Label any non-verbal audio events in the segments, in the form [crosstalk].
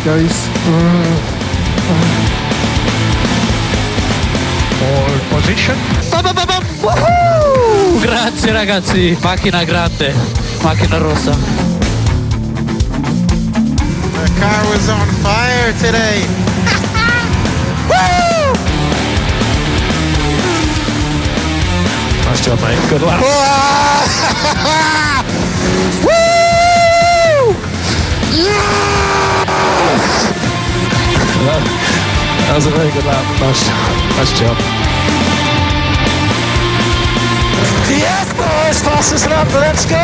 it goes. All position. Grazie ragazzi, macchina grande, macchina rossa. The car was on fire today. [laughs] Nice job, mate. Good luck. [laughs] That was a very good lap. Nice, nice job. Yes, boys, fastest lap. Let's go.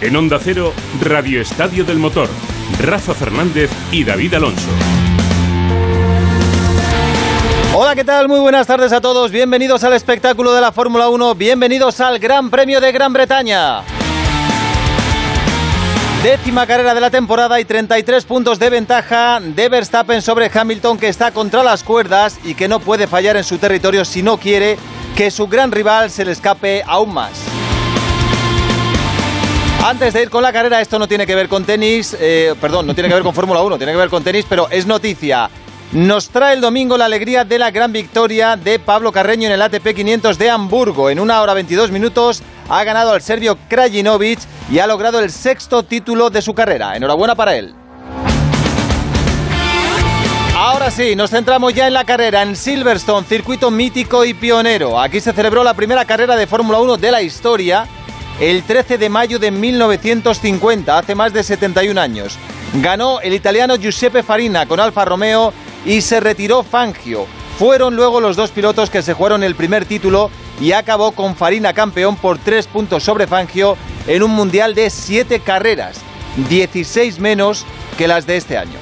En Onda Cero, Radio Estadio del Motor. Rafa Fernández y David Alonso. Hola, ¿qué tal? Muy buenas tardes a todos. Bienvenidos al espectáculo de la Fórmula 1. Bienvenidos al Gran Premio de Gran Bretaña. Décima carrera de la temporada y 33 puntos de ventaja de Verstappen sobre Hamilton que está contra las cuerdas y que no puede fallar en su territorio si no quiere que su gran rival se le escape aún más. Antes de ir con la carrera, esto no tiene que ver con tenis, eh, perdón, no tiene que ver con Fórmula 1, tiene que ver con tenis, pero es noticia. Nos trae el domingo la alegría de la gran victoria de Pablo Carreño en el ATP 500 de Hamburgo. En una hora 22 minutos ha ganado al serbio Krajinovic y ha logrado el sexto título de su carrera. Enhorabuena para él. Ahora sí, nos centramos ya en la carrera en Silverstone, circuito mítico y pionero. Aquí se celebró la primera carrera de Fórmula 1 de la historia el 13 de mayo de 1950, hace más de 71 años. Ganó el italiano Giuseppe Farina con Alfa Romeo y se retiró Fangio. Fueron luego los dos pilotos que se jugaron el primer título y acabó con Farina campeón por tres puntos sobre Fangio en un mundial de siete carreras, 16 menos que las de este año.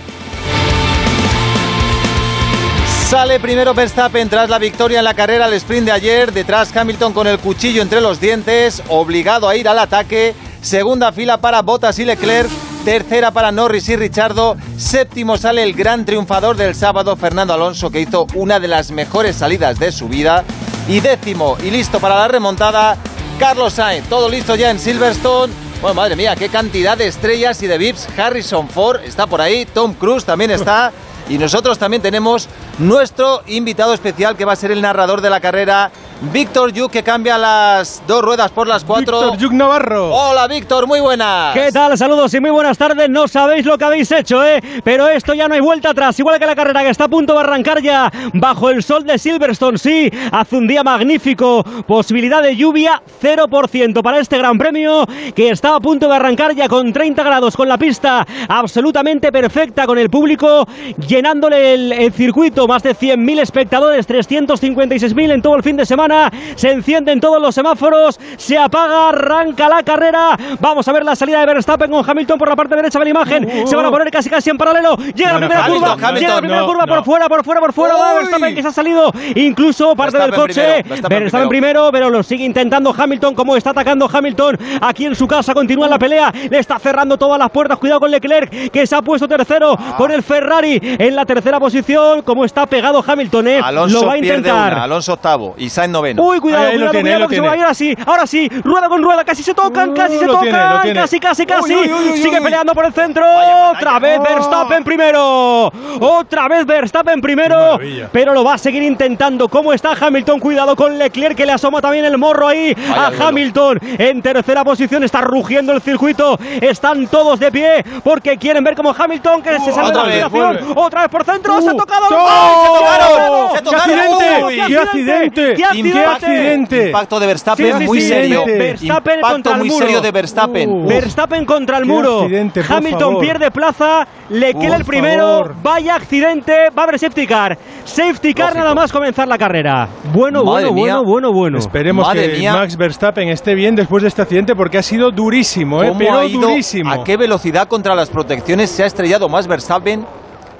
Sale primero Verstappen tras la victoria en la carrera al sprint de ayer. Detrás Hamilton con el cuchillo entre los dientes, obligado a ir al ataque. Segunda fila para Bottas y Leclerc. Tercera para Norris y Richardo. Séptimo sale el gran triunfador del sábado, Fernando Alonso, que hizo una de las mejores salidas de su vida. Y décimo y listo para la remontada, Carlos Sainz. Todo listo ya en Silverstone. Bueno, madre mía, qué cantidad de estrellas y de VIPs. Harrison Ford está por ahí, Tom Cruise también está. [laughs] Y nosotros también tenemos nuestro invitado especial que va a ser el narrador de la carrera, Víctor Yuk, que cambia las dos ruedas por las cuatro. Víctor Yuk Navarro. Hola Víctor, muy buenas. ¿Qué tal? Saludos y muy buenas tardes. No sabéis lo que habéis hecho, ¿eh? Pero esto ya no hay vuelta atrás. Igual que la carrera que está a punto de arrancar ya bajo el sol de Silverstone. Sí, hace un día magnífico. Posibilidad de lluvia 0% para este gran premio que está a punto de arrancar ya con 30 grados, con la pista absolutamente perfecta, con el público llenándole el, el circuito. Más de 100.000 espectadores, 356.000 en todo el fin de semana. Se encienden todos los semáforos, se apaga, arranca la carrera. Vamos a ver la salida de Verstappen con Hamilton por la parte derecha de la imagen. Se van a poner casi casi en paralelo. Llega la primera Hamilton, curva, Hamilton, llega la primera no, curva no. por fuera, por fuera, por fuera. Va Verstappen que se ha salido incluso parte del coche. primero, Verstappen Verstappen primero, pero lo sigue intentando Hamilton. Como está atacando Hamilton aquí en su casa, continúa la pelea. Le está cerrando todas las puertas. Cuidado con Leclerc, que se ha puesto tercero con el Ferrari en la tercera posición. Como está pegado Hamilton, ¿eh? Alonso lo va a intentar. una, Alonso octavo y Sainz noveno. Uy, cuidado, Ahí lo cuidado, tiene, cuidado, ahí que se va a ir así. Ahora sí, rueda con rueda, casi se tocan, Uh, casi se tocan, tiene, lo tiene. casi, casi, casi. Uy, uy, uy, uy, Sigue uy. peleando por el centro. Vaya Otra vez Oh. Verstappen primero. Otra vez Verstappen primero. Pero lo va a seguir intentando. ¿Cómo está Hamilton? Cuidado con Leclerc que le asoma también el morro ahí Vaya a. Hamilton. En tercera posición está rugiendo el circuito. Están todos de pie porque quieren ver cómo Hamilton que se sale de otra la vez. Otra vez por centro. se ha Uh, tocado. ¡no! ¡Ay, ¡Se tocaron! ¡Se ¡Qué accidente! ¡Qué accidente! ¡Qué ¡Qué accidente! accidente! Impacto de Verstappen Sí, muy sí, serio. Verstappen Impacto contra el muy muro. serio de Verstappen. Uh. Verstappen contra el muro. accidente, Hamilton favor. pierde plaza. Le queda el primero. favor. Vaya accidente. Va a haber safety car. Safety car Lógico. nada más comenzar la carrera. Bueno, Madre bueno, mía. bueno, bueno, bueno. Esperemos Madre que mía. Max Verstappen esté bien después de este accidente porque ha sido durísimo, ¿eh? ¿Cómo pero durísimo. ¿A qué velocidad contra las protecciones se ha estrellado más Verstappen?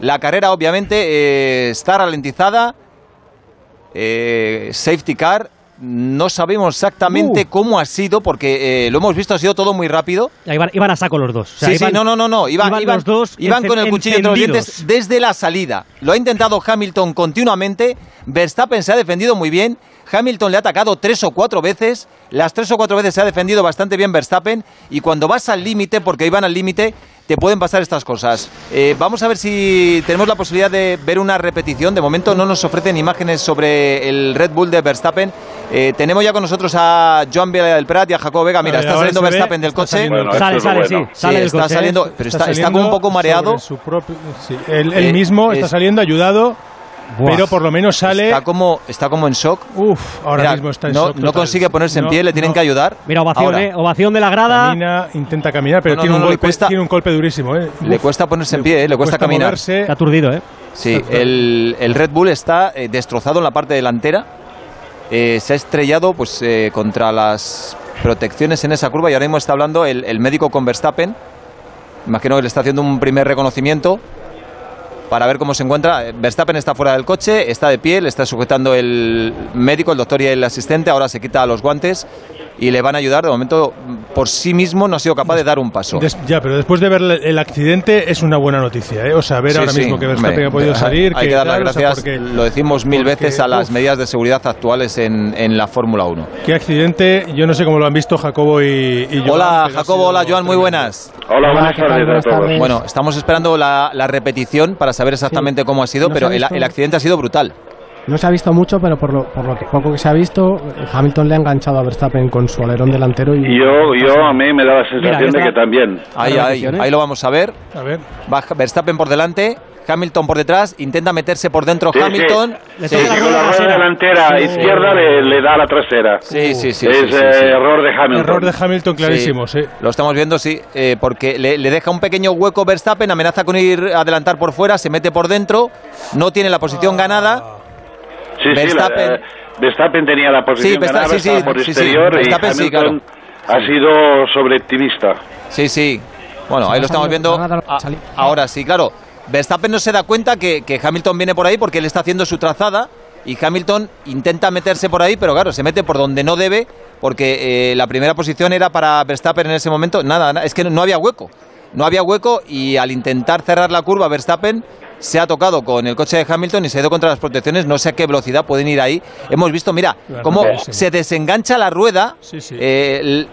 La carrera obviamente eh, está ralentizada. Eh, safety car. No sabemos exactamente Uh. cómo ha sido porque eh, lo hemos visto, ha sido todo muy rápido. Iban, iban a saco los dos. O sea, sí, sí, no, no, no, no. Iban, iban iban- los dos iban con el cuchillo entre los dientes desde la salida. Lo ha intentado Hamilton continuamente. Verstappen se ha defendido muy bien. Hamilton le ha atacado tres o cuatro veces, las tres o cuatro veces se ha defendido bastante bien Verstappen y cuando vas al límite, porque iban al límite, te pueden pasar estas cosas. Eh, vamos a ver si tenemos la posibilidad de ver una repetición. De momento no nos ofrecen imágenes sobre el Red Bull de Verstappen. Eh, tenemos ya con nosotros a Joan Vila del Prat y a Jacob Vega. Mira, está saliendo se ve, Verstappen del coche. Bueno, Sale, es sale, bueno. sí. Sale Sí, está coche, ¿eh? saliendo, pero está, está saliendo como un poco mareado. su propio- sí, él, él Eh, mismo es- está saliendo ayudado, Buah. pero por lo menos sale. Está como, está como en shock. Uf, ahora Mira, mismo está en no, shock. no total. consigue ponerse en No, pie, le tienen no. que ayudar. Mira, ovación, ¿eh? Ovación de la grada. Camina, intenta caminar, pero No, no, tiene, un no, golpe, cuesta- tiene un golpe durísimo. ¿eh? Le cuesta ponerse en pie, eh, le cuesta caminar. moverse. Está aturdido, ¿eh? Sí, el, el Red Bull está eh, destrozado en la parte delantera. Eh, se ha estrellado pues eh, contra las protecciones en esa curva y ahora mismo está hablando el, el médico con Verstappen. Imagino que le está haciendo un primer reconocimiento para ver cómo se encuentra. Verstappen está fuera del coche, está de pie, le está sujetando el médico, el doctor y el asistente. Ahora se quita los guantes y le van a ayudar. De momento, por sí mismo no ha sido capaz de dar un paso. Des- ya, pero después de ver el accidente es una buena noticia, ¿eh? O sea, ver Sí, ahora sí, mismo que Verstappen ha podido salir. Hay que, dar las tal, o sea, gracias, porque- lo decimos mil porque, veces, a las uf. medidas de seguridad actuales en, en la Fórmula 1. Qué accidente, yo no sé cómo lo han visto Jacobo y, y Joan, Hola Jacobo, hola Joan, muy buenas. Hola, buenas ¿qué tal? tardes a todos. Bueno, estamos esperando la, la repetición para saber exactamente cómo ha sido, pero el, el accidente ha sido brutal. No se ha visto mucho, pero por lo, por lo que poco que se ha visto, Hamilton le ha enganchado a Verstappen con su alerón delantero y... Yo, yo a mí me da la sensación Mira, de que también. Ahí, La ahí, ahí lo vamos a ver. A ver, Va Verstappen por delante, Hamilton por detrás, intenta meterse por dentro Sí, sí. Hamilton. Le Sí, la Sí, rueda con la rueda delantera Sí. izquierda le, le da a la trasera. sí, sí, sí, es sí, sí, eh, sí. error de Hamilton. error de Hamilton clarísimo, sí. Lo estamos viendo, sí, eh, porque le, le deja un pequeño hueco Verstappen, amenaza con ir a adelantar por fuera, se mete por dentro, no tiene la posición ganada. Sí, sí, la- Verstappen. eh, Verstappen tenía la posición Sí, Versta- ganada, sí, sí, por sí, sí, exterior Verstappen y Hamilton claro. ha sido sobreoptimista. Sí, sí. Bueno, ahí lo estamos viendo. van a dar a- salida. ahora sí, claro. Verstappen no se da cuenta que, que Hamilton viene por ahí porque él está haciendo su trazada y Hamilton intenta meterse por ahí, pero claro, se mete por donde no debe porque eh, la primera posición era para Verstappen en ese momento. Nada, na- es que no había hueco. No había hueco y al intentar cerrar la curva, Verstappen se ha tocado con el coche de Hamilton y se ha ido contra las protecciones. No sé a qué velocidad pueden ir ahí. Hemos visto, mira, cómo se desengancha la rueda. Sí, sí. eh, el-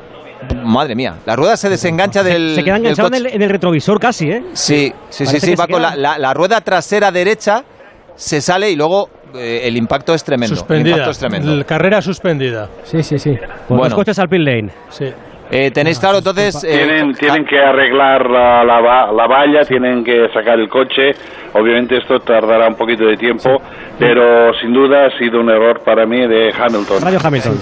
madre mía, la rueda se desengancha del. Se queda enganchado en el, en el retrovisor casi, ¿eh? Sí, sí, sí, Parece sí, va con la, queda- la- la rueda trasera derecha, se sale y luego eh, el impacto es tremendo. El Suspendida. impacto es tremendo. Carrera suspendida. Sí, sí, sí. Bueno. los coches al pit lane. Sí. Eh, Tenéis claro, entonces. eh, Tienen, tienen que arreglar la, la, la valla, tienen que sacar el coche. Obviamente esto tardará un poquito de tiempo, pero sin duda ha sido un error para mí de Hamilton. Radio Hamilton.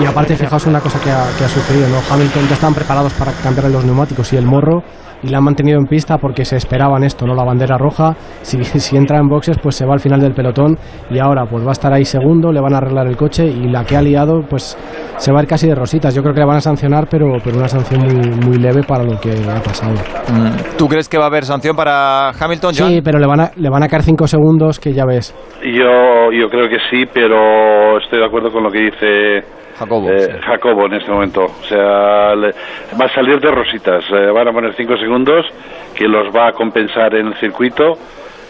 Y aparte, fijaos una cosa que ha, que ha sucedido, ¿no? Hamilton ya estaban preparados para cambiarle los neumáticos y el morro y la han mantenido en pista porque se esperaban esto, ¿no? La bandera roja, si, [laughs] si entra en boxes pues se va al final del pelotón y ahora pues va a estar ahí segundo, le van a arreglar el coche y la que ha liado pues se va a ir casi de rositas. Yo creo que le van a sancionar, pero, pero una sanción muy, muy leve para lo que ha pasado. Mm, ¿Tú crees que va a haber sanción para Hamilton, Joan? Sí, pero le van a, le van a caer cinco segundos que ya ves. Yo, yo creo que sí, pero estoy de acuerdo con lo que dice Jacobo. eh, sí. Jacobo en este momento. O sea, le- va a salir de rositas. eh, van a poner cinco segundos que los va a compensar en el circuito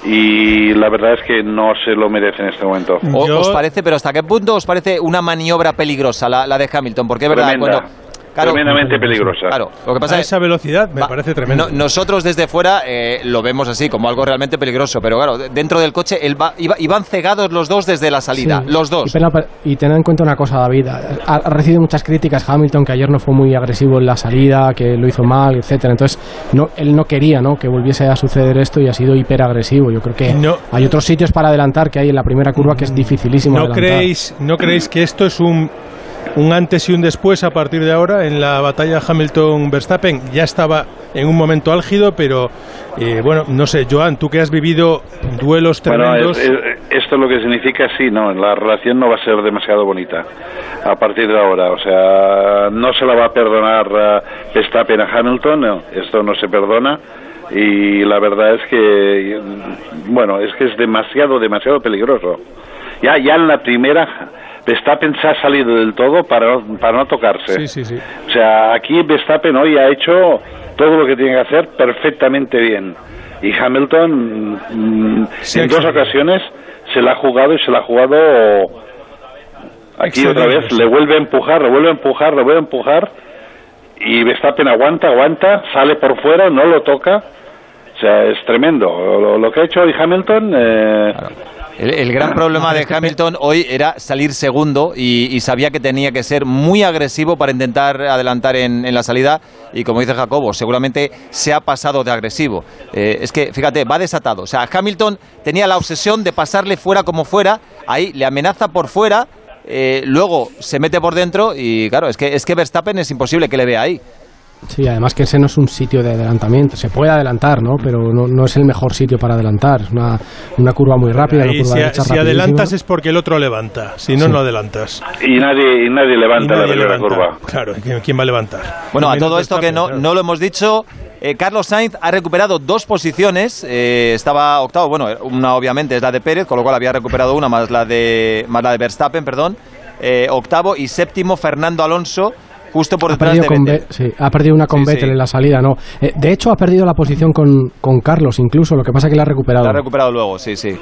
y la verdad es que no se lo merece en este momento. O- Yo- ¿Os parece, pero hasta qué punto os parece una maniobra peligrosa la, la de Hamilton? Porque es verdad, Tremenda. cuando. Claro, Tremendamente peligrosa. Claro, lo que pasa A es esa velocidad me Va, parece tremendo. no- nosotros desde fuera eh, lo vemos así, como algo realmente peligroso, pero claro, de- dentro del coche él va- iba- iban cegados los dos desde la salida, Sí. los Y, dos. pena- y ten en cuenta una cosa, David. Ha, ha recibido muchas críticas Hamilton, que ayer no fue muy agresivo en la salida, que lo hizo mal, etcétera. Entonces, no, él no quería ¿no? que volviese a suceder esto y ha sido hiperagresivo. Yo creo que No. hay otros sitios para adelantar que hay en la primera curva que es dificilísimo ¿No adelantar. creéis, ¿No creéis que esto es un, un antes y un después a partir de ahora en la batalla Hamilton-Verstappen? Ya estaba en un momento álgido, pero eh, bueno, no sé, Joan, tú que has vivido duelos Bueno, tremendos. es- es- esto lo que significa, sí, no, la relación no va a ser demasiado bonita a partir de ahora. O sea, no se la va a perdonar eh, Verstappen a Hamilton, no, esto no se perdona. Y la verdad es que, bueno, es que es demasiado, demasiado peligroso. Ya, ya en la primera, Verstappen se ha salido del todo para no, para no tocarse. Sí, sí, sí. O sea, aquí Verstappen hoy ha hecho todo lo que tiene que hacer perfectamente bien. Y Hamilton, mm, en dos ocasiones, se la ha jugado y se la ha jugado Aquí otra vez le vuelve a empujar, le vuelve a empujar, le vuelve a empujar y Verstappen aguanta, aguanta, sale por fuera, no lo toca. O sea, es tremendo. Lo, que ha hecho hoy Hamilton... Eh, el, gran problema de Hamilton hoy era salir segundo y, sabía que tenía que ser muy agresivo para intentar adelantar en, en la salida y como dice Jacobo, seguramente se ha pasado de agresivo. Eh, es que, fíjate, va desatado. O sea, Hamilton tenía la obsesión de pasarle fuera como fuera, ahí le amenaza por fuera, eh, luego se mete por dentro y claro, es que, es que Verstappen es imposible que le vea ahí. Sí, además que ese no es un sitio de adelantamiento. Se puede adelantar, ¿no? Pero no, no es el mejor sitio para adelantar. Es una, una curva muy rápida. Curva si, derecha si adelantas es porque el otro levanta. Si no, sí. no adelantas. Y nadie, y nadie levanta y nadie la primera curva. Claro, ¿quién va a levantar? Bueno, a todo esto que no, no lo hemos dicho, eh, Carlos Sainz ha recuperado dos posiciones. Eh, estaba octavo, bueno, una obviamente es la de Pérez, con lo cual había recuperado una más la de, más la de Verstappen, perdón. Eh, octavo y séptimo Fernando Alonso justo por detrás ha de con Vettel. Sí, ha perdido una con Sí, Vettel sí. en la salida, no. Eh, de hecho, ha perdido la posición con, con Carlos, incluso. Lo que pasa es que la ha recuperado. La ha recuperado luego, sí, sí.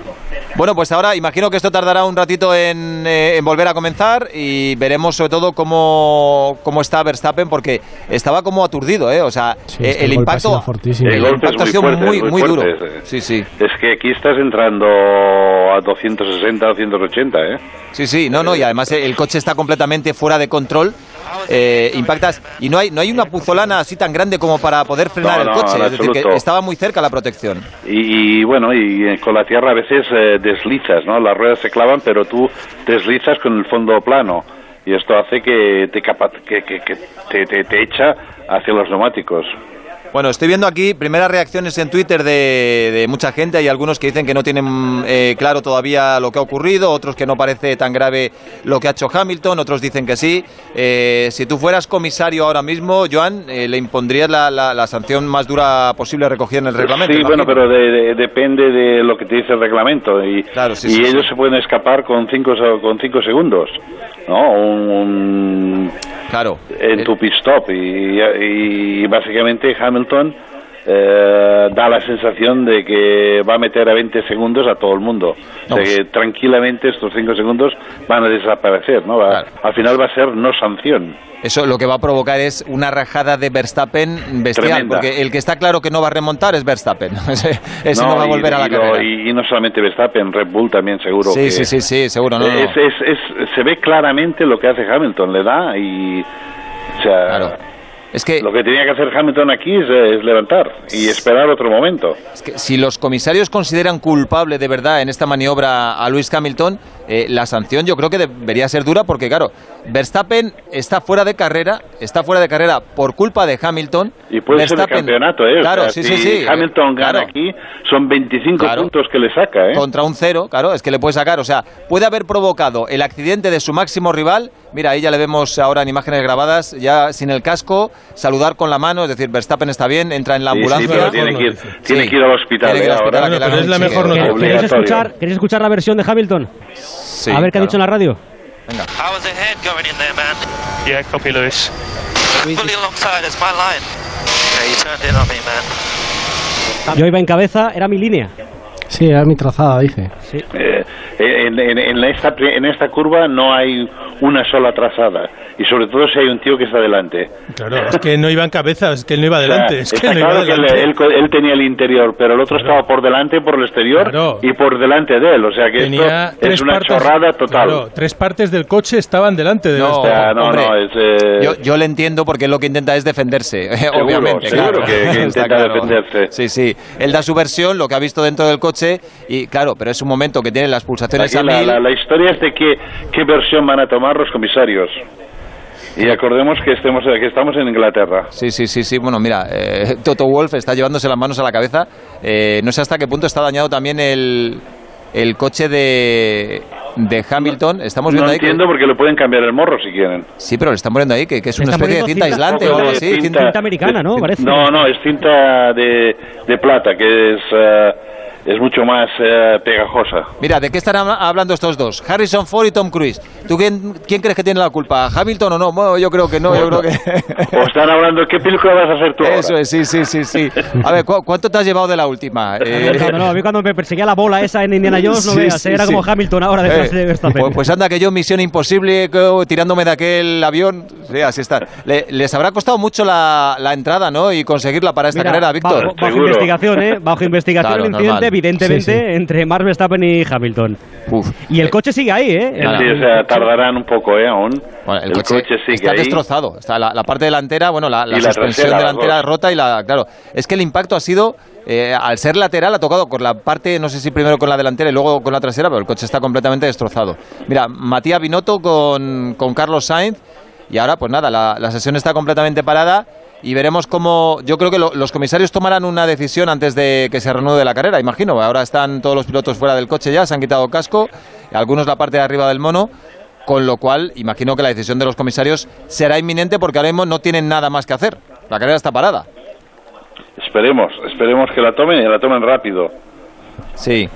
Bueno, pues ahora imagino que esto tardará un ratito en, eh, en volver a comenzar y veremos sobre todo cómo, cómo está Verstappen porque estaba como aturdido, ¿eh? O sea, Sí, eh, es que el, el golpe ha sido impacto, fortísimo. El impacto ha muy sido fuerte, muy, muy muy duro. fuerte. Sí, sí. Es que aquí estás entrando a 260, 280, ¿eh? Sí, sí, no, no, y además eh, el coche está completamente fuera de control. Eh, impactas y no hay no hay una puzolana así tan grande como para poder frenar No, el coche, es decir, que estaba muy cerca la protección. Y, y, bueno, y con la tierra a veces eh, deslizas, ¿no? Las ruedas se clavan, pero tú deslizas con el fondo plano. Y esto hace que te, capa- que, que- que te, te- te echa hacia los neumáticos. Bueno, estoy viendo aquí primeras reacciones en Twitter de, de mucha gente. Hay algunos que dicen que no tienen eh, claro todavía lo que ha ocurrido, otros que no parece tan grave lo que ha hecho Hamilton, otros dicen que sí. Eh, si tú fueras comisario ahora mismo, Joan, eh, le impondrías la, la- la sanción más dura posible recogida en el reglamento. sí, bueno, pero de- de- depende de lo que te dice el reglamento. Y, Claro, sí, y sí, ellos sí. se pueden escapar con cinco, con cinco segundos, ¿no? Un, un- Claro. en tu pit stop. Y, y básicamente Hamilton eh, da la sensación de que va a meter a 20 segundos a todo el mundo. O sea No. que tranquilamente estos 5 segundos van a desaparecer, ¿no? Va- Claro. Al final va a ser no sanción. Eso lo que va a provocar es una rajada de Verstappen bestial, Tremenda. porque el que está claro que no va a remontar es Verstappen. [laughs] Ese, ese no, va a y- volver a la y, lo- carrera. y- y no solamente Verstappen, Red Bull también seguro. Sí, que- sí, sí, sí, seguro, no, no, no. Es, es- es- se ve claramente lo que hace Hamilton, le da y... O sea, Claro. Es que lo que tenía que hacer Hamilton aquí es, es levantar y esperar otro momento. Es que si los comisarios consideran culpable de verdad en esta maniobra a Luis Hamilton, eh, la sanción yo creo que debería ser dura porque, claro, Verstappen está fuera de carrera, está fuera de carrera por culpa de Hamilton. Y puede ser el Verstappen- campeonato, ¿eh? O Claro, sea, sí, si sí, sí. Hamilton gana Claro. aquí, son 25 Claro. puntos que le saca, ¿eh? Contra un cero, claro, es que le puede sacar. O sea, puede haber provocado el accidente de su máximo rival. Mira, ahí ya le vemos ahora en imágenes grabadas, ya sin el casco, saludar con la mano, es decir, Verstappen está bien, entra en la Sí, sí, ambulancia. pero tiene que ir, Sí. tiene que ir al hospital, Tiene que ir ¿eh? al hospital Ahora. Bueno, pero es la mejor chequeo. noticia. ¿Queréis Obligatorio. escuchar, ¿Queréis escuchar la versión de Hamilton? Sí, a ver qué ha claro. dicho en la radio. I was ahead going in there, man. Yeah, copy, Lewis. Fully alongside, it's my line. Yeah, you turned in on me, man. Yo iba en cabeza, era mi línea. Sí, era mi trazada, dice. Eh, en, en- en esta, en esta curva no hay una sola trazada. Y sobre todo si hay un tío que está delante. Claro, es que no iba en cabeza, es que él no iba adelante. O es que está no iba claro que él, adelante. él- él tenía el interior, pero el otro estaba por delante, por el exterior Claro. y por delante de él. O sea que Tenía esto tres es una partes, chorrada total. claro, tres partes del coche estaban delante de No, O sea, no, Hombre, no, es... eh, Yo, yo le entiendo porque lo que intenta es defenderse, [laughs] obviamente. seguro claro. que- que [laughs] intenta defenderse. Sí, sí. Él da su versión, lo que ha visto dentro del coche, y claro, pero es un momento que tiene las pulsaciones Aquí a la, mil. la- la historia es de qué, qué versión van a tomar los comisarios. Y acordemos que, estemos, que estamos en Inglaterra. Sí, sí, sí, sí. Bueno, mira, eh, [laughs] Toto Wolf está llevándose las manos a la cabeza. Eh, no sé hasta qué punto está dañado también el, el coche de, de Hamilton. Estamos No viendo ahí que- entiendo porque le pueden cambiar el morro si quieren. Sí, pero le están poniendo ahí que, que es una especie de cinta cinta- aislante o algo así. Cinta- cinta- americana, ¿no? Parece. No, no, es cinta de, de plata, que es... eh, es mucho más eh, pegajosa. Mira, ¿de qué están hab- hablando estos dos? Harrison Ford y Tom Cruise. ¿Tú quién, quién crees que tiene la culpa? ¿Hamilton o no? Bueno, yo creo que no, yo creo que... O están hablando, ¿qué película vas a hacer tú ahora? Eso es, sí, sí, sí, sí. A ver, ¿cu- ¿cuánto te has llevado de la última? [laughs] Eh, No, no, a mí cuando me perseguía la bola esa en Indiana Jones, no Sí, veas, sí, era sí. como Hamilton ahora detrás Eh, de Verstappen. Pues, pues anda que yo misión imposible tirándome de aquel avión. Sí, así está. Le- les habrá costado mucho la, la entrada, ¿no? Y conseguirla para esta Mira, carrera, Víctor. Bajo, bajo investigación, ¿eh? Bajo [laughs] investigación Claro, el incidente, normal. Evidentemente, Sí, sí. entre Max Verstappen y Hamilton. Y el coche sigue ahí, ¿eh? Sí, o sea, tardarán un poco, ¿eh? Aún. Bueno, el, coche, sigue está ahí. destrozado. Está la, la parte delantera, bueno, la, la la suspensión trasera, las delantera rota y la. Claro, es que el impacto ha sido. eh, al ser lateral ha tocado con la parte, no sé si primero con la delantera y luego con la trasera, pero el coche está completamente destrozado. Mira, Matías Binotto con, con Carlos Sainz y ahora pues nada, la, la sesión está completamente parada y veremos cómo, yo creo que lo- los comisarios tomarán una decisión antes de que se reanude la carrera, imagino. Ahora están todos los pilotos fuera del coche ya, se han quitado casco, algunos la parte de arriba del mono. Con lo cual, imagino que la decisión de los comisarios será inminente porque ahora mismo no tienen nada más que hacer. La carrera está parada. Esperemos, esperemos que la tomen y la tomen rápido. Sí.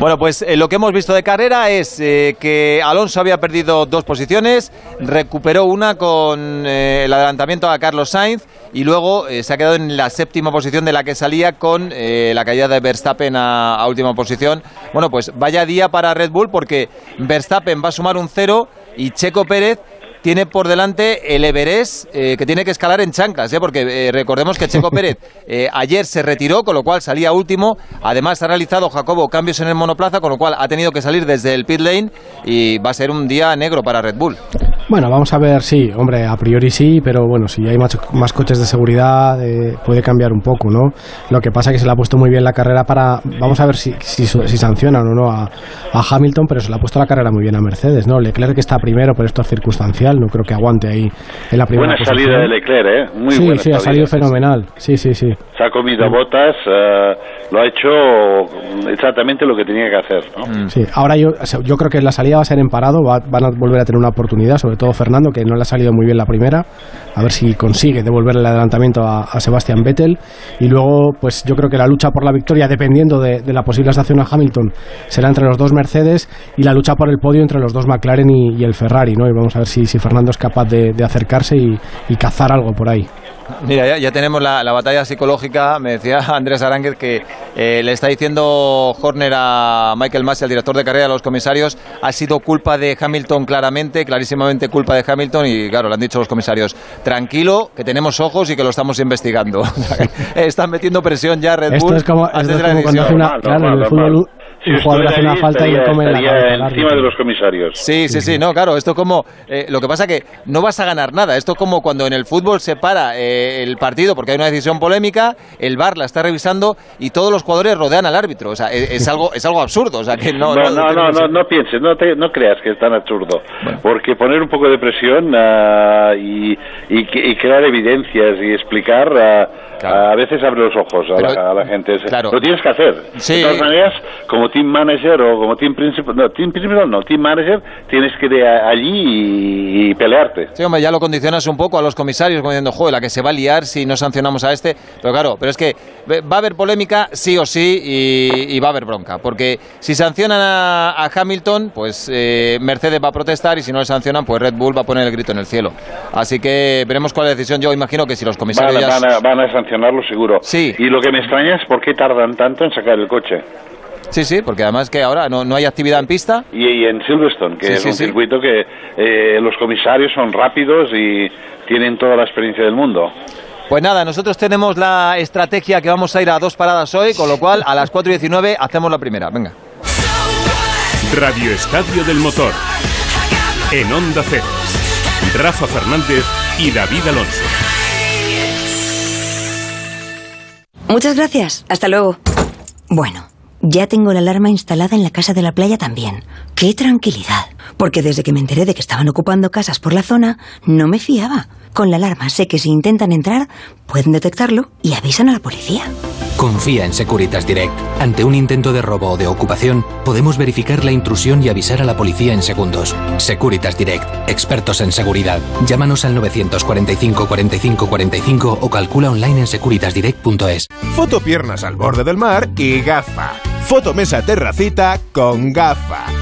Bueno, pues eh, lo que hemos visto de carrera es eh, que Alonso había perdido dos posiciones, recuperó una con eh, el adelantamiento a Carlos Sainz y luego se ha quedado en la séptima posición de la que salía con la caída de Verstappen a última posición. Bueno, pues vaya día para Red Bull porque Verstappen va a sumar un cero y Checo Pérez tiene por delante el Everest eh, que tiene que escalar en chanclas, ¿eh? porque eh, recordemos que Checo [laughs] Pérez eh, ayer se retiró, con lo cual salía último. Además ha realizado Jacobo cambios en el monoplaza, con lo cual ha tenido que salir desde el pit lane y va a ser un día negro para Red Bull. Bueno, vamos a ver, sí, hombre, a priori sí, pero bueno, si hay más, más coches de seguridad eh, puede cambiar un poco, ¿no? Lo que pasa es que se le ha puesto muy bien la carrera para... Vamos a ver si, si, si sancionan o no a, a Hamilton, pero se le ha puesto la carrera muy bien a Mercedes, ¿no? Leclerc que está primero, pero esto es circunstancial, no creo que aguante ahí en la primera Buena salida de Leclerc, ¿eh? Muy sí, buena sí, ha salida. salido fenomenal, sí, sí, sí. Se ha comido botas, eh, lo ha hecho exactamente lo que tenía que hacer, ¿no? Sí, ahora yo, yo creo que la salida va a ser en parado, va- van a volver a tener una oportunidad, sobre todo Fernando, que no le ha salido muy bien la primera, a ver si consigue devolver el adelantamiento a, a Sebastian Vettel. Y luego, pues yo creo que la lucha por la victoria, dependiendo de, de la posible sanción a Hamilton, será entre los dos Mercedes y la lucha por el podio entre los dos McLaren y, y el Ferrari, ¿no? Y vamos a ver si, si Fernando es capaz de, de acercarse y, y cazar algo por ahí. Mira, ya, ya tenemos la, la batalla psicológica. Me decía [laughs] Andrés Aránguez que eh, le está diciendo Horner a Michael Masi, el director de carrera, a los comisarios, ha sido culpa de Hamilton claramente, clarísimamente culpa de Hamilton. Y claro, le han dicho los comisarios, tranquilo, que tenemos ojos y que lo estamos investigando. [laughs] Están metiendo presión ya Red Esto es como, antes esto de la como cuando hace decisión. una, claro, en el fútbol un, Si un jugador hace una allí, falta y le estaría- come la cabeza encima de los comisarios. Sí, sí, sí, no, claro, esto es como, eh, lo que pasa que no vas a ganar nada, esto es como cuando en el fútbol se para eh, el partido porque hay una decisión polémica, el VAR la está revisando y todos los jugadores rodean al árbitro, o sea, es, es algo, es algo absurdo, o sea, que no... No, no, no, no, no pienses, no, te- no creas que es tan absurdo. Porque poner un poco de presión ah, y, y, y crear evidencias y explicar ah, a veces abre los ojos a, la, a la gente. Lo tienes que hacer. Sí. De todas maneras, como team manager o como team principal, no, team principal no, team manager, tienes que ir allí y, y pelearte. Sí, hombre, ya lo condicionas un poco a los comisarios, como diciendo, joder, la que se va a liar si no sancionamos a este. Pero claro, pero es que va a haber polémica sí o sí y, y va a haber bronca. Porque si sancionan a, a Hamilton, pues eh, Mercedes va a protestar y si no le sancionan, pues Red Bull va a poner el grito en el cielo. Así que veremos cuál es la decisión. Yo imagino que si los Van, comisarios ya... van a, van a seguro. Sí. Y lo que me extraña es por qué tardan tanto en sacar el coche. Sí, sí, porque además que ahora no, no hay actividad en pista. Y, y en Silverstone, que Sí, es sí, un sí. circuito que eh, los comisarios son rápidos y tienen toda la experiencia del mundo. Pues nada, nosotros tenemos la estrategia que vamos a ir a dos paradas hoy, con lo cual a las 4 y 19 hacemos la primera. Venga. Radio Estadio del Motor. En Onda Cero. Rafa Fernández y David Alonso. Muchas gracias. Hasta luego. Bueno, ya tengo la alarma instalada en la casa de la playa también. ¡Qué tranquilidad! Porque desde que me enteré de que estaban ocupando casas por la zona, no me fiaba. Con la alarma sé que si intentan entrar, pueden detectarlo y avisan a la policía. Confía en Securitas Direct. Ante un intento de robo o de ocupación, podemos verificar la intrusión y avisar a la policía en segundos. Securitas Direct, expertos en seguridad. Llámanos al 945 45 45 o calcula online en securitasdirect.es. Foto piernas al borde del mar y gafa. Foto mesa terracita con gafa.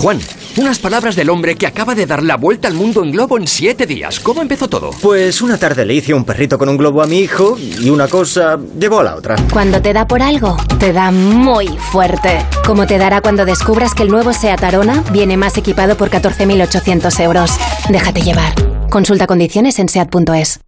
Juan, unas palabras del hombre que acaba de dar la vuelta al mundo en globo en siete días. ¿Cómo empezó todo? Pues una tarde le hice un perrito con un globo a mi hijo y una cosa llevó a la otra. Cuando te da por algo, te da muy fuerte. Como te dará cuando descubras que el nuevo SEAT Arona viene más equipado por 14.800 euros. Déjate llevar. Consulta condiciones en SEAT.es.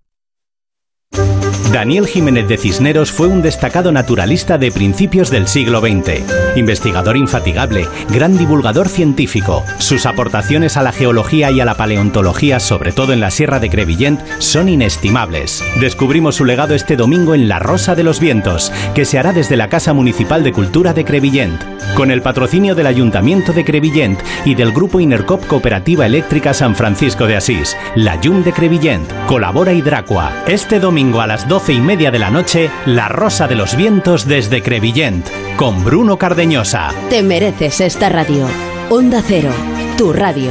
Daniel Jiménez de Cisneros fue un destacado naturalista de principios del siglo XX, investigador infatigable, gran divulgador científico. Sus aportaciones a la geología y a la paleontología, sobre todo en la Sierra de Crevillent, son inestimables. Descubrimos su legado este domingo en La Rosa de los Vientos, que se hará desde la Casa Municipal de Cultura de Crevillent, con el patrocinio del Ayuntamiento de Crevillent y del Grupo Inercop Cooperativa Eléctrica San Francisco de Asís. La Yum de Crevillent colabora Hidracua. Este domingo a las 12 y media de la noche, La Rosa de los Vientos desde Crevillent, con Bruno Cardeñosa. Te mereces esta radio. Onda Cero, tu radio.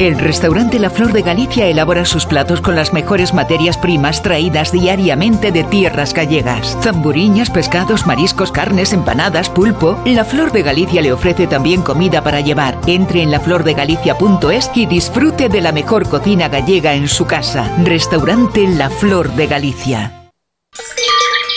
El restaurante La Flor de Galicia elabora sus platos con las mejores materias primas traídas diariamente de tierras gallegas. Zamburiñas, pescados, mariscos, carnes, empanadas, pulpo. La Flor de Galicia le ofrece también comida para llevar. Entre en laflordegalicia.es y disfrute de la mejor cocina gallega en su casa. Restaurante La Flor de Galicia.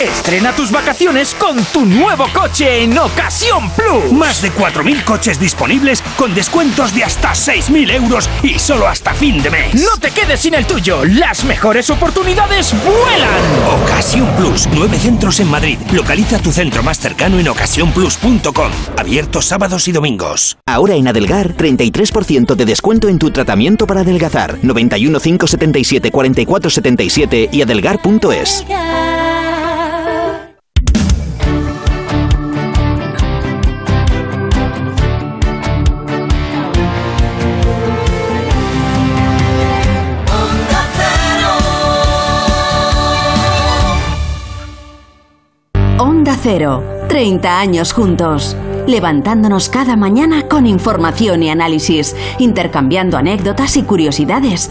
Estrena tus vacaciones con tu nuevo coche en Ocasión Plus. Más de 4.000 coches disponibles con descuentos de hasta 6.000 euros y solo hasta fin de mes. No te quedes sin el tuyo. Las mejores oportunidades vuelan. Ocasión Plus. Nueve centros en Madrid. Localiza tu centro más cercano en ocasiónplus.com. Abierto sábados y domingos. Ahora en Adelgar, 33% de descuento en tu tratamiento para adelgazar. 91 577 44 77 y adelgar.es. Cero, 30 años juntos. Levantándonos cada mañana con información y análisis, intercambiando anécdotas y curiosidades,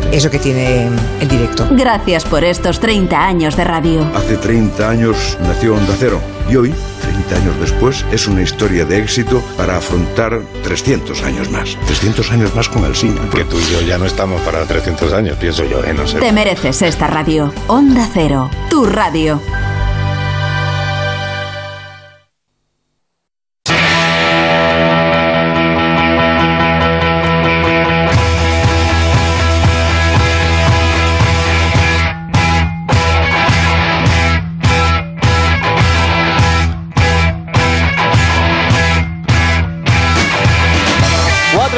Eso que tiene el directo. Gracias por estos 30 años de radio. Hace 30 años nació Onda Cero y hoy, 30 años después, es una historia de éxito para afrontar 300 años más. 300 años más con el cine. Que tú y yo ya no estamos para 300 años, pienso yo, ¿eh? No sé. Te mereces esta radio. Onda Cero, tu radio.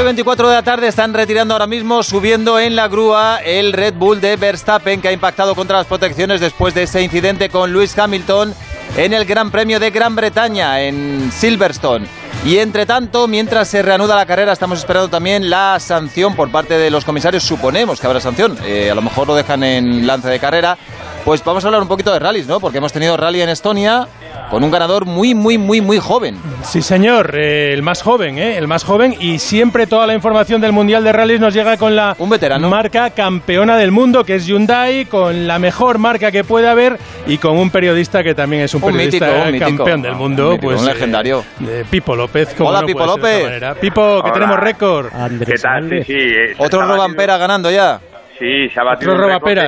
Y 24 de la tarde están retirando ahora mismo, subiendo en la grúa el Red Bull de Verstappen que ha impactado contra las protecciones después de ese incidente con Lewis Hamilton en el Gran Premio de Gran Bretaña en Silverstone. Y entre tanto, mientras se reanuda la carrera, estamos esperando también la sanción por parte de los comisarios. Suponemos que habrá sanción. Eh, a lo mejor lo dejan en lance de carrera. Pues vamos a hablar un poquito de rallies, ¿no? Porque hemos tenido rally en Estonia con un ganador muy, muy, muy, muy joven. Sí, señor, eh, el más joven, ¿eh? El más joven y siempre toda la información del Mundial de Rallys nos llega con la un veterano. marca campeona del mundo, que es Hyundai, con la mejor marca que puede haber y con un periodista que también es un, Un periodista mítico, un mítico. campeón del mundo. Un mítico, pues, un eh, legendario. Pipo López. como Hola, no Pipo López. Pipo, que Hola. tenemos récord. ¿Qué tal? Sí, sí. eh, Otro Robampera ganando ya. Sí, se ha batido un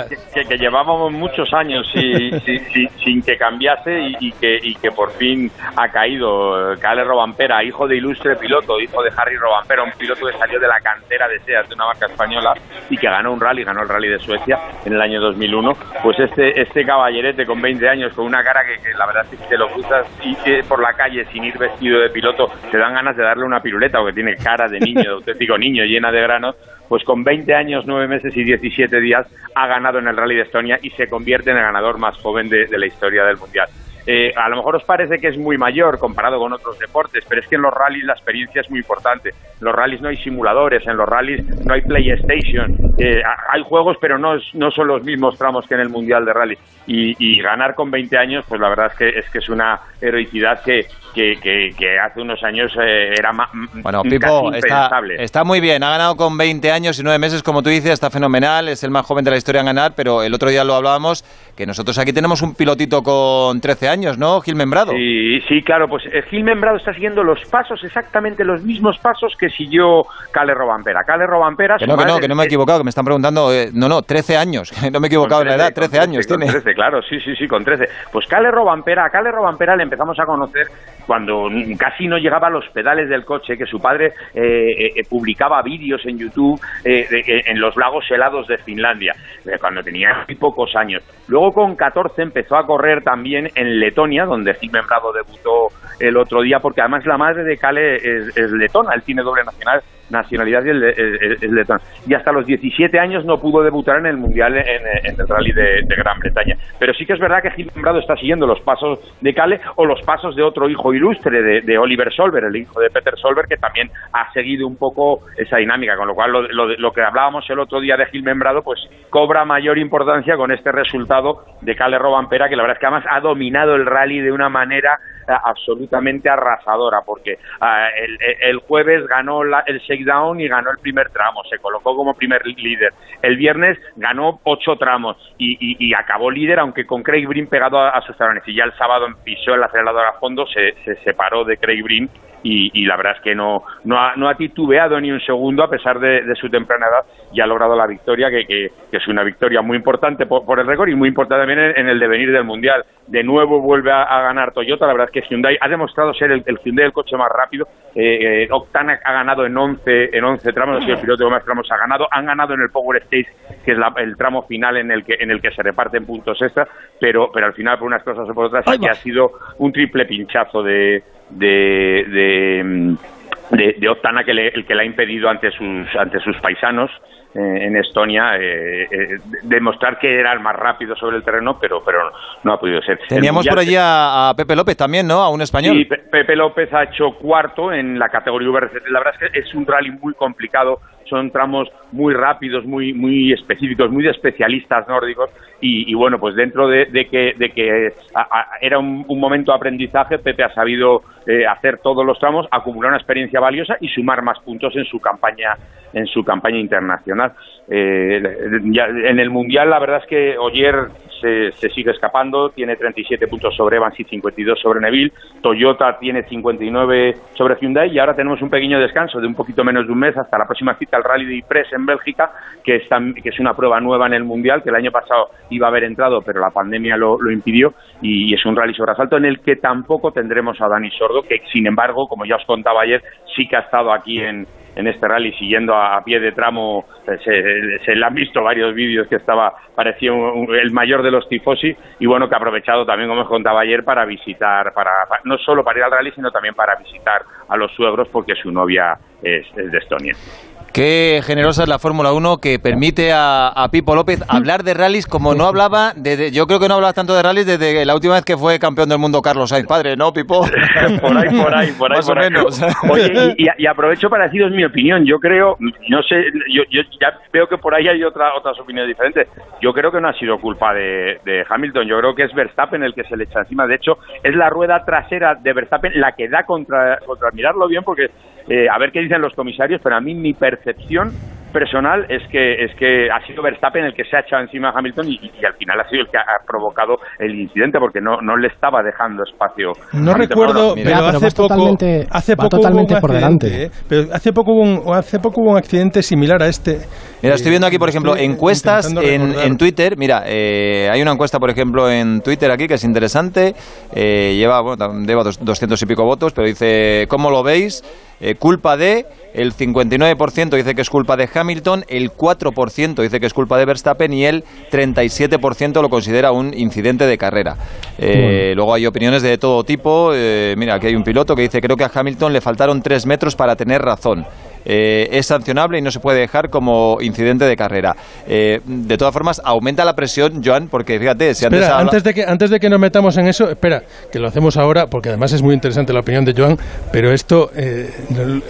que, que- que llevábamos muchos años [laughs] sin, sin- que cambiase y, y que, y que por fin ha caído. Cale Robampera, hijo de ilustre piloto, hijo de Harry Robampera, un piloto que salió de la cantera de SEAT, de una marca española, y que ganó un rally, ganó el rally de Suecia en el año 2001. Pues este, este caballerete con 20 años, con una cara que, la verdad es que si te lo cruzas y, eh, por la calle sin ir vestido de piloto, te dan ganas de darle una piruleta, porque tiene cara de niño, de auténtico niño, llena de granos pues con 20 años, 9 meses y 17 días ha ganado en el Rally de Estonia y se convierte en el ganador más joven de, la historia del Mundial. Eh, a lo mejor os parece que es muy mayor comparado con otros deportes, pero es que en los rallies la experiencia es muy importante. En los rallies no hay simuladores, en los rallies no hay PlayStation. Eh, hay juegos, pero no, no son los mismos tramos que en el Mundial de Rally. Y, y ganar con 20 años, pues la verdad es que es, que es una heroicidad que, que, que- que hace unos años eh, era ma- Bueno, casi Pipo está, muy bien. Ha ganado con 20 años y 9 meses, como tú dices, está fenomenal. Es el más joven de la historia en ganar, pero el otro día lo hablábamos, que nosotros aquí tenemos un pilotito con 13 años, ¿no? Gil Membrado. Sí, sí, claro, pues eh, Gil Membrado está siguiendo los pasos, exactamente los mismos pasos que siguió Cale Robampera. Cale Robampera, Que no, que no, que no me he equivocado, que me están preguntando. eh, no, no, 13 años. [laughs] No me he equivocado en la edad, 13 años con tiene. 13, claro, sí, sí, sí, con 13. Pues Cale Robampera, a Cale Robampera le empezamos a conocer cuando casi no llegaba a los pedales del coche, que su padre eh, eh, eh, publicaba vídeos en YouTube eh, eh, en los lagos helados de Finlandia, cuando tenía muy pocos años. Luego con 14 empezó a correr también en Letonia, donde Gil Membrado debutó el otro día, porque además la madre de Cale es, es letona, él tiene doble nacional, nacionalidad y es, es- es letona. Y hasta los 17 años no pudo debutar en el Mundial en, en el Rally de, Gran Bretaña. Pero sí que es verdad que Gil Membrado está siguiendo los pasos de Cale o los pasos de otro hijo ilustre, de, Oliver Solver, el hijo de Peter Solver, que también ha seguido un poco esa dinámica, con lo cual lo, lo- lo que hablábamos el otro día de Gil Membrado, pues cobra mayor importancia con este resultado de Cale Robampera, que la verdad es que además ha dominado el rally de una manera eh, absolutamente arrasadora, porque ah, el, jueves ganó la- el shakedown y ganó el primer tramo, se colocó como primer líder. El viernes ganó ocho tramos y, y- acabó líder, aunque con Craig Breen pegado a, a sus talones. Y ya el sábado pisó el acelerador a fondo, se, se separó de Craig Breen y, la verdad es que no, no, ha, no ha titubeado ni un segundo a pesar de, su temprana edad y ha logrado la victoria, que, que- es una victoria muy importante por, por el récord y muy importante también en, el devenir del Mundial. De nuevo vuelve a, a ganar Toyota, la verdad es que Hyundai ha demostrado ser el, el Hyundai el coche más rápido. Eh, eh, Octane ha ganado en 11, en 11 tramos, ha sido el piloto que más tramos ha ganado. Han ganado en el Power Stage, que es la- el tramo final en el que en el que se reparten puntos extra, pero, pero al final por unas cosas o por otras aquí ha sido un triple pinchazo de, de, de, de, de Octana que le, el que le ha impedido ante sus ante sus paisanos en Estonia eh, eh, demostrar que era el más rápido sobre el terreno, pero pero no, ha podido ser. Teníamos por allí a, a Pepe López también, ¿no? A un español. Sí, Pe- Pepe López ha hecho cuarto en la categoría VRC. La verdad es que es un rally muy complicado, son tramos muy rápidos, muy muy específicos, muy de especialistas nórdicos y, y bueno, pues dentro de, de que, de que a- a- era un, un momento de aprendizaje, Pepe ha sabido eh, hacer todos los tramos, acumular una experiencia valiosa y sumar más puntos en su campaña en su campaña internacional. Eh, en el mundial la verdad es que Oyer se, se sigue escapando, tiene 37 puntos sobre Evans y 52 sobre Neville, Toyota tiene 59 sobre Hyundai y ahora tenemos un pequeño descanso de un poquito menos de un mes hasta la próxima cita al Rally de Ypres en Bélgica, que es, una prueba nueva en el mundial, que el año pasado iba a haber entrado, pero la pandemia lo, lo impidió y, es un rally sobre asfalto en el que tampoco tendremos a Dani Sordo, que sin embargo, como ya os contaba ayer, sí que ha estado aquí en, en este rally siguiendo a, pie de tramo. Se, se le han visto varios vídeos que estaba, parecía un- el mayor de los tifosi y bueno, que ha aprovechado también, como os contaba ayer, para visitar, para, pa- no solo para ir al rally, sino también para visitar a los suegros porque su novia es de Estonia. Qué generosa es la Fórmula 1 que permite a, a Pipo López [laughs] hablar de rallies como no hablaba, desde, yo creo que no hablaba tanto de rallies desde la última vez que fue campeón del mundo Carlos Sainz, padre, ¿no, Pipo? [laughs] por ahí, por ahí, por ahí. Más por o ahí. menos. [laughs] Oye, y, y- y aprovecho para deciros mi opinión. Yo creo, no sé, yo, yo ya veo que por ahí hay otra, otras opiniones diferentes. Yo creo que no ha sido culpa de, de Hamilton. Yo creo que es Verstappen el que se le echa encima. De hecho, es la rueda trasera de Verstappen la que da contra, contra mirarlo bien, porque eh, a ver qué dicen los comisarios, pero a mí mi percepción personal es que es que ha sido Verstappen el que se ha echado encima a Hamilton y, y al final ha sido el que ha provocado el incidente porque no, no le estaba dejando espacio. No Hamilton. recuerdo, pero pero hace poco, totalmente- hace poco totalmente hubo un por accidente, delante. ¿eh? Pero hace poco hubo un, hace poco hubo un accidente similar a este. Mira, estoy viendo aquí, por ejemplo, Estoy encuestas en, en Twitter. Mira, eh, hay una encuesta, por ejemplo, en Twitter aquí que es interesante. Eh, lleva, bueno, lleva dos- 200 y pico votos, pero dice, ¿cómo lo veis? Eh, culpa de, el 59% dice que es culpa de Hamilton, el 4% dice que es culpa de Verstappen y el 37% lo considera un incidente de carrera. Eh, Luego hay opiniones de todo tipo. Eh, mira, aquí hay un piloto que dice, creo que a Hamilton le faltaron tres metros para tener razón. Eh, es sancionable y no se puede dejar como incidente de carrera. Eh, de todas formas, aumenta la presión, Joan, porque fíjate, si antes Espera, habla- antes de, que, antes de que nos metamos en eso, espera, que lo hacemos ahora, porque además es muy interesante la opinión de Joan, pero esto, eh,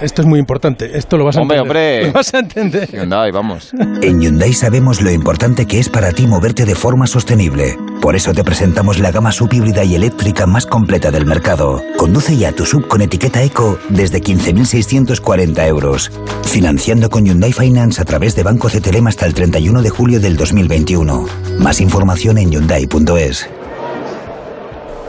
esto es muy importante. Esto lo vas a Hombre, entender. hombre. [laughs] Lo vas a entender. Hyundai, vamos. En Hyundai sabemos lo importante que es para ti moverte de forma sostenible. Por eso te presentamos la gama subhíbrida y eléctrica más completa del mercado. Conduce ya tu sub con etiqueta eco desde 15.640 euros. Financiando con Hyundai Finance a través de Banco CTLM hasta el 31 de julio del 2021. Más información en hyundai.es.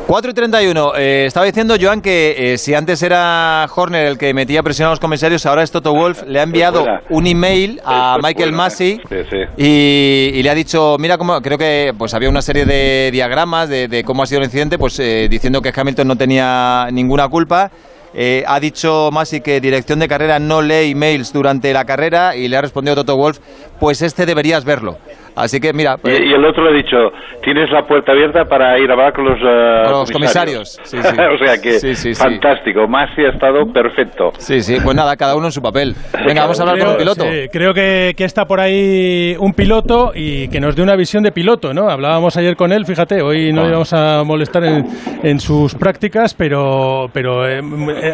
4 y 31. Eh, estaba diciendo, Joan, que eh, si antes era Horner el que metía presión a los comisarios, ahora es Toto Wolf. Le ha enviado fuera. un email a Esto es Michael Massey Sí, sí. y, y le ha dicho, mira cómo, creo que pues había una serie de diagramas de, de cómo ha sido el incidente, pues eh, diciendo que Hamilton no tenía ninguna culpa. Eh, ha dicho Massey que dirección de carrera no lee emails durante la carrera y le ha respondido Toto Wolf, pues este deberías verlo. Así que mira, Y, y el otro le ha dicho, tienes la puerta abierta para ir a hablar con los, Con los comisarios. Sí, sí. [laughs] o sea que, Sí, sí, sí. fantástico. Masi ha estado perfecto. Sí, sí, pues nada, cada uno en su papel. Venga, vamos a hablar con un piloto. sí, creo que, que está por ahí un piloto y que nos dé una visión de piloto, ¿no? Hablábamos ayer con él, fíjate, hoy no le vamos a molestar en, en sus prácticas, pero, pero eh,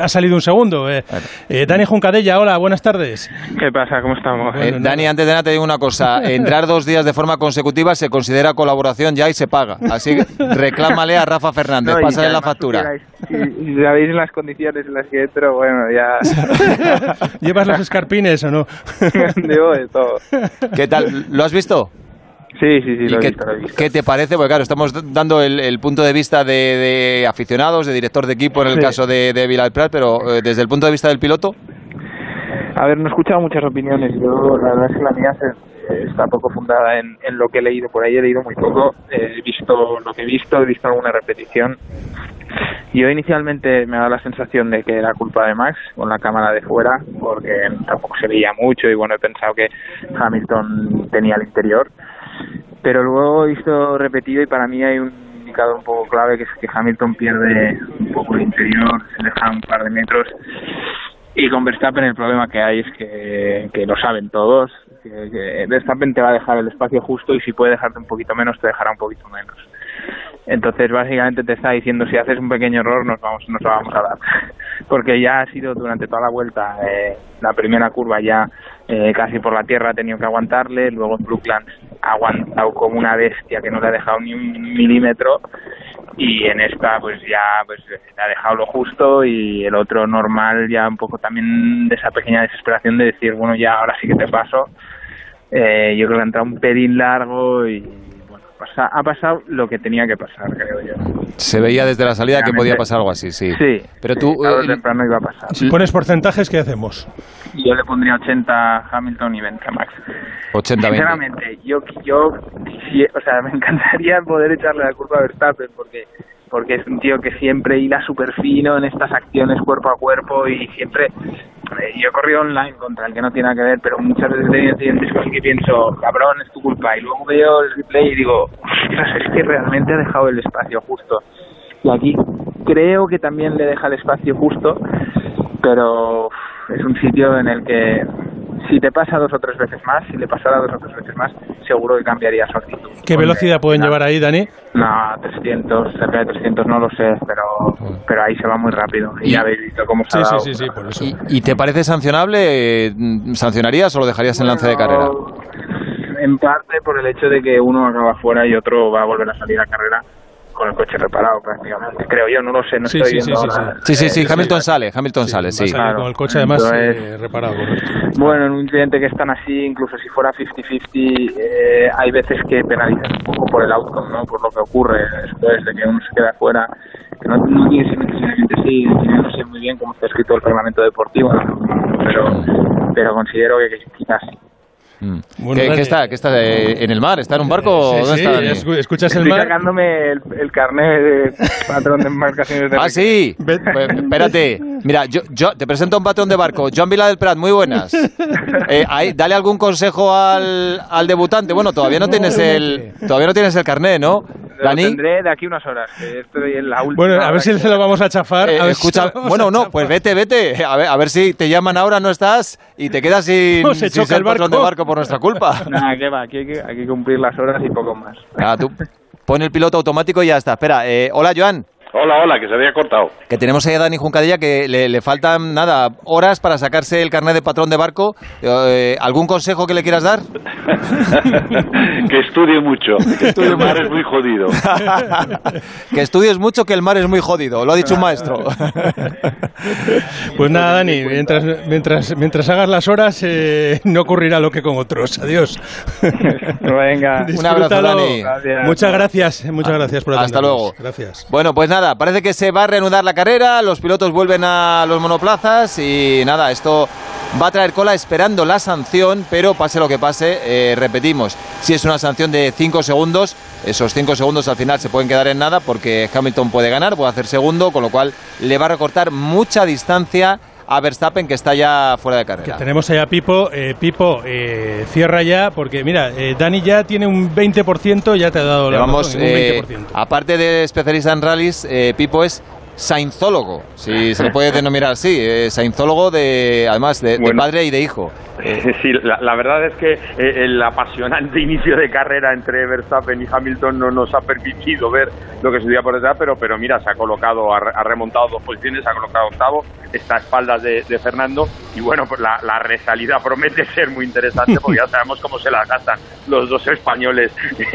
ha salido un segundo. eh. Eh, Dani Juncadella, hola, buenas tardes. ¿Qué pasa? ¿Cómo estamos? Eh, Dani, antes de nada te digo una cosa. Entrar dos días de forma consecutiva se considera colaboración ya y se paga. Así que reclámale a Rafa Fernández, No, y pásale la factura. Si, si sabéis las condiciones en las que entro, bueno, ya [laughs] ¿Llevas los escarpines o no? [laughs] de todo. ¿Qué tal? ¿Lo has visto? Sí, sí, sí, ¿Y lo he qué, visto, lo he visto. qué te parece? Porque claro, estamos dando el, el punto de vista de, de aficionados, de director de equipo en el Sí. caso de, de Vilalprat, pero eh, desde el punto de vista del piloto, A ver, no he escuchado muchas opiniones. Yo, la verdad es que la mía se- está poco fundada en, en lo que he leído por ahí. He leído muy poco. Eh, He visto lo que he visto, he visto alguna repetición. Yo inicialmente me dado la sensación de que era culpa de Max con la cámara de fuera, porque tampoco se veía mucho y bueno, he pensado que Hamilton tenía el interior. Pero luego he visto repetido y para mí hay un indicador un poco clave que es que Hamilton pierde un poco el interior, se deja un par de metros y con Verstappen el problema que hay es que, que lo saben todos, que, Verstappen te va a dejar el espacio justo y si puede dejarte un poquito menos, te dejará un poquito menos. Entonces básicamente te está diciendo si haces un pequeño error nos vamos nos vamos a dar. [laughs] Porque ya ha sido durante toda la vuelta, eh, la primera curva ya eh, casi por la tierra ha tenido que aguantarle, luego en Brooklands ha aguantado como una bestia que no le ha dejado ni un milímetro y en esta pues ya pues le ha dejado lo justo y el otro normal ya un poco también de esa pequeña desesperación de decir bueno ya ahora sí que te paso eh, yo creo que ha entrado un pelín largo y bueno pasa- ha pasado lo que tenía que pasar creo yo se veía desde la salida que podía pasar algo así, sí. sí Pero tú, sí, o eh, temprano iba a pasar Si pones porcentajes, ¿qué hacemos? yo le pondría 80 a Hamilton y 20 a Max 80-20. Sinceramente, yo, yo o sea, me encantaría poder echarle la culpa a Verstappen porque porque es un tío que siempre hila súper fino en estas acciones cuerpo a cuerpo y siempre... eh, yo he corrido online contra el que no tiene nada que ver, pero muchas veces he tenido el que pienso, cabrón, es tu culpa, y luego veo el replay y digo, es que realmente ha dejado el espacio justo. Y aquí creo que también le deja el espacio justo, pero es un sitio en el que si te pasa dos o tres veces más, si le pasara dos o tres veces más, seguro que cambiaría su actitud. ¿Qué velocidad pueden llevar ahí, Dani? No, 300, cerca de 300 no lo sé, pero, pero ahí se va muy rápido. Y, ya habéis visto cómo se ha dado. por eso. ¿Y te parece sancionable? Eh, ¿Sancionarías o lo dejarías en lance de carrera? En parte por el hecho de que uno acaba fuera y otro va a volver a salir a carrera con el coche reparado prácticamente. Creo yo, no lo sé, no Sí, estoy sí, viendo sí, sí, ahora. Sí, sí, sí, Eh, Hamilton sale, Hamilton sale, sí. Va a salir con el coche además Entonces, eh, reparado, correcto. Bueno, en un incidente que es tan así, incluso si fuera 50-50, eh, hay veces que penalizas un poco por el outcome, ¿no? Por lo que ocurre después de que uno se queda fuera. Que no, no tiene necesariamente así, no sé muy bien cómo está escrito el reglamento deportivo, ¿no? pero, pero considero que, que quizás sí. Bueno, ¿Qué, qué está? ¿Qué está de- ¿En el mar? ¿Está en un barco? Sí, ¿Dónde sí, está escuchas el Estoy mar. sacándome el, el carnet de patrón de embarcaciones de Ah, sí. Pues, espérate. Mira, yo, yo te presento a un patrón de barco. Joan Vila del Prat, muy buenas. [laughs] Eh, ahí, dale algún consejo al, al debutante. Bueno, todavía no tienes el todavía no tienes el carnet, ¿no? Lo Dani. tendré de aquí unas horas, que estoy en la última. Bueno, a ver si se lo vamos a chafar. Eh, a ver si escucha, se lo vamos bueno, a no, chafar. pues vete, vete. A ver, a ver si te llaman ahora, no estás y te quedas sin, No, [laughs] se sin choca el patrón barco. de barco por nuestra culpa. [laughs] Nada, que va, aquí hay que, hay que cumplir las horas y poco más. Ah, tú pon el piloto automático y ya está. Espera, eh, hola Joan. Hola, hola, que se había cortado. Que tenemos ahí a Dani Juncadilla que le, le faltan, nada, horas para sacarse el carnet de patrón de barco. Eh, ¿Algún consejo que le quieras dar? [laughs] que estudie mucho. Que el mar es muy jodido. [laughs] que estudies mucho, que el mar es muy jodido. Lo ha dicho un maestro. [laughs] Pues nada, Dani, mientras, mientras, mientras hagas las horas, eh, no ocurrirá lo que con otros. Adiós. Venga, Un abrazo. Dani. Muchas gracias, muchas gracias por Hasta atendernos. luego. Gracias. Bueno, pues nada, parece que se va a reanudar la carrera, los pilotos vuelven a los monoplazas y nada, esto va a traer cola esperando la sanción, pero pase lo que pase, eh, repetimos, si es una sanción de 5 segundos, esos 5 segundos al final se pueden quedar en nada porque Hamilton puede ganar, puede hacer segundo, con lo cual le va a recortar mucha distancia a Verstappen que está ya fuera de carrera. Tenemos ahí a Pipo. Eh, Pipo, eh, cierra ya, porque mira, eh, Dani ya tiene un 20%, ya te ha dado la Llevamos, razón, un eh, 20%. aparte de especialista en rallies, eh, Pipo es sainzólogo, si se le puede denominar así, eh, sainzólogo de, además de, de Bueno. padre y de hijo. Sí, la, la verdad es que eh, el apasionante [laughs] inicio de carrera entre Verstappen y Hamilton no nos ha permitido ver lo que subía por detrás, pero, pero mira, se ha colocado, ha, ha remontado dos posiciones, se ha colocado octavo, está a espaldas de, de Fernando y bueno, pues la, la resalida promete ser muy interesante porque ya sabemos cómo se la gastan los dos españoles [laughs]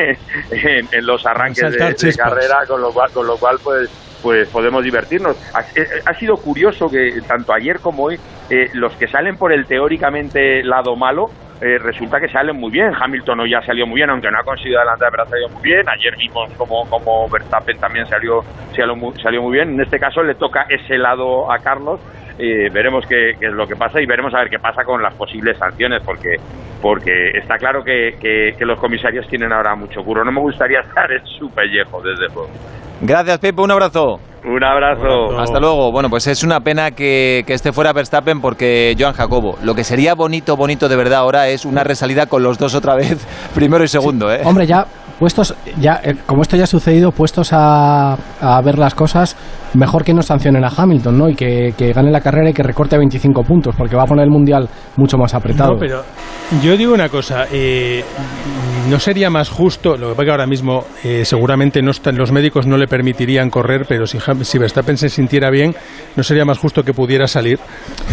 en, en los arranques de, de carrera, con lo cual, con lo cual pues pues podemos divertirnos. Ha, eh, ha sido curioso que tanto ayer como hoy eh, los que salen por el teóricamente lado malo eh, resulta que salen muy bien. Hamilton hoy ya salió muy bien, aunque no ha conseguido adelantar, pero ha salido muy bien. Ayer vimos como, como Verstappen también salió, salió, salió muy bien. En este caso le toca ese lado a Carlos. Eh, veremos qué, qué es lo que pasa y veremos a ver qué pasa con las posibles sanciones, porque porque está claro que, que- que los comisarios tienen ahora mucho curro. No me gustaría [laughs] estar en su pellejo, desde luego. Gracias, Pipo, un abrazo. Un abrazo. Hasta luego. Bueno, pues es una pena que, que esté fuera Verstappen porque Joan Jacobo. Lo que sería bonito, bonito de verdad ahora es una resalida con los dos otra vez, [laughs] primero y segundo, ¿eh? Hombre, ya puestos, ya eh, como esto ya ha sucedido, puestos a, a ver las cosas, mejor que no sancionen a Hamilton, ¿no? Y que, que gane la carrera y que recorte 25 puntos, porque va a poner el mundial mucho más apretado. No, pero yo digo una cosa, eh, no sería más justo, lo que pasa que ahora mismo eh, seguramente no están, los médicos no le permitirían correr, pero si, Verstappen se sintiera bien, no sería más justo que pudiera salir.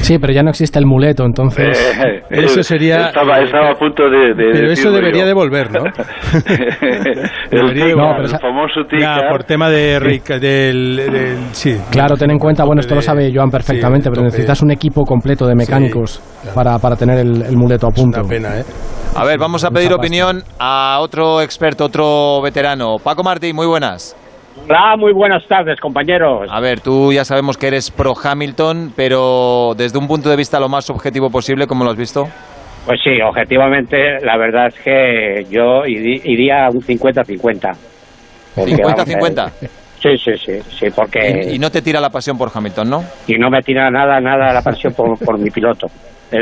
Sí, pero ya no existe el muleto, entonces... Eh, Eso sería- [laughs] Estaba, estaba a punto de. de Pero eso debería yo. de volver, ¿no? [laughs] [laughs] el, Debería No, pero el famoso Ya, por tema de Rica- del, del- sí. Claro, ten en cuenta, bueno, esto lo sabe Joan perfectamente, Sí, pero necesitas un equipo completo de mecánicos claro. para, para tener el, el muleto a punto. Una pena, ¿eh? A ver, vamos a pedir opinión a otro experto, otro veterano. Paco Martín, muy buenas. Hola, muy buenas tardes, compañeros. A ver, tú ya sabemos que eres pro Hamilton, pero desde un punto de vista lo más objetivo posible, ¿cómo lo has visto? Pues sí, objetivamente, la verdad es que yo iría a un 50-50. Porque, vamos a ver, 50-50. Sí, sí, sí, sí, porque... Y, y no te tira la pasión por Hamilton, ¿no? y no me tira nada, nada la pasión por, por mi piloto.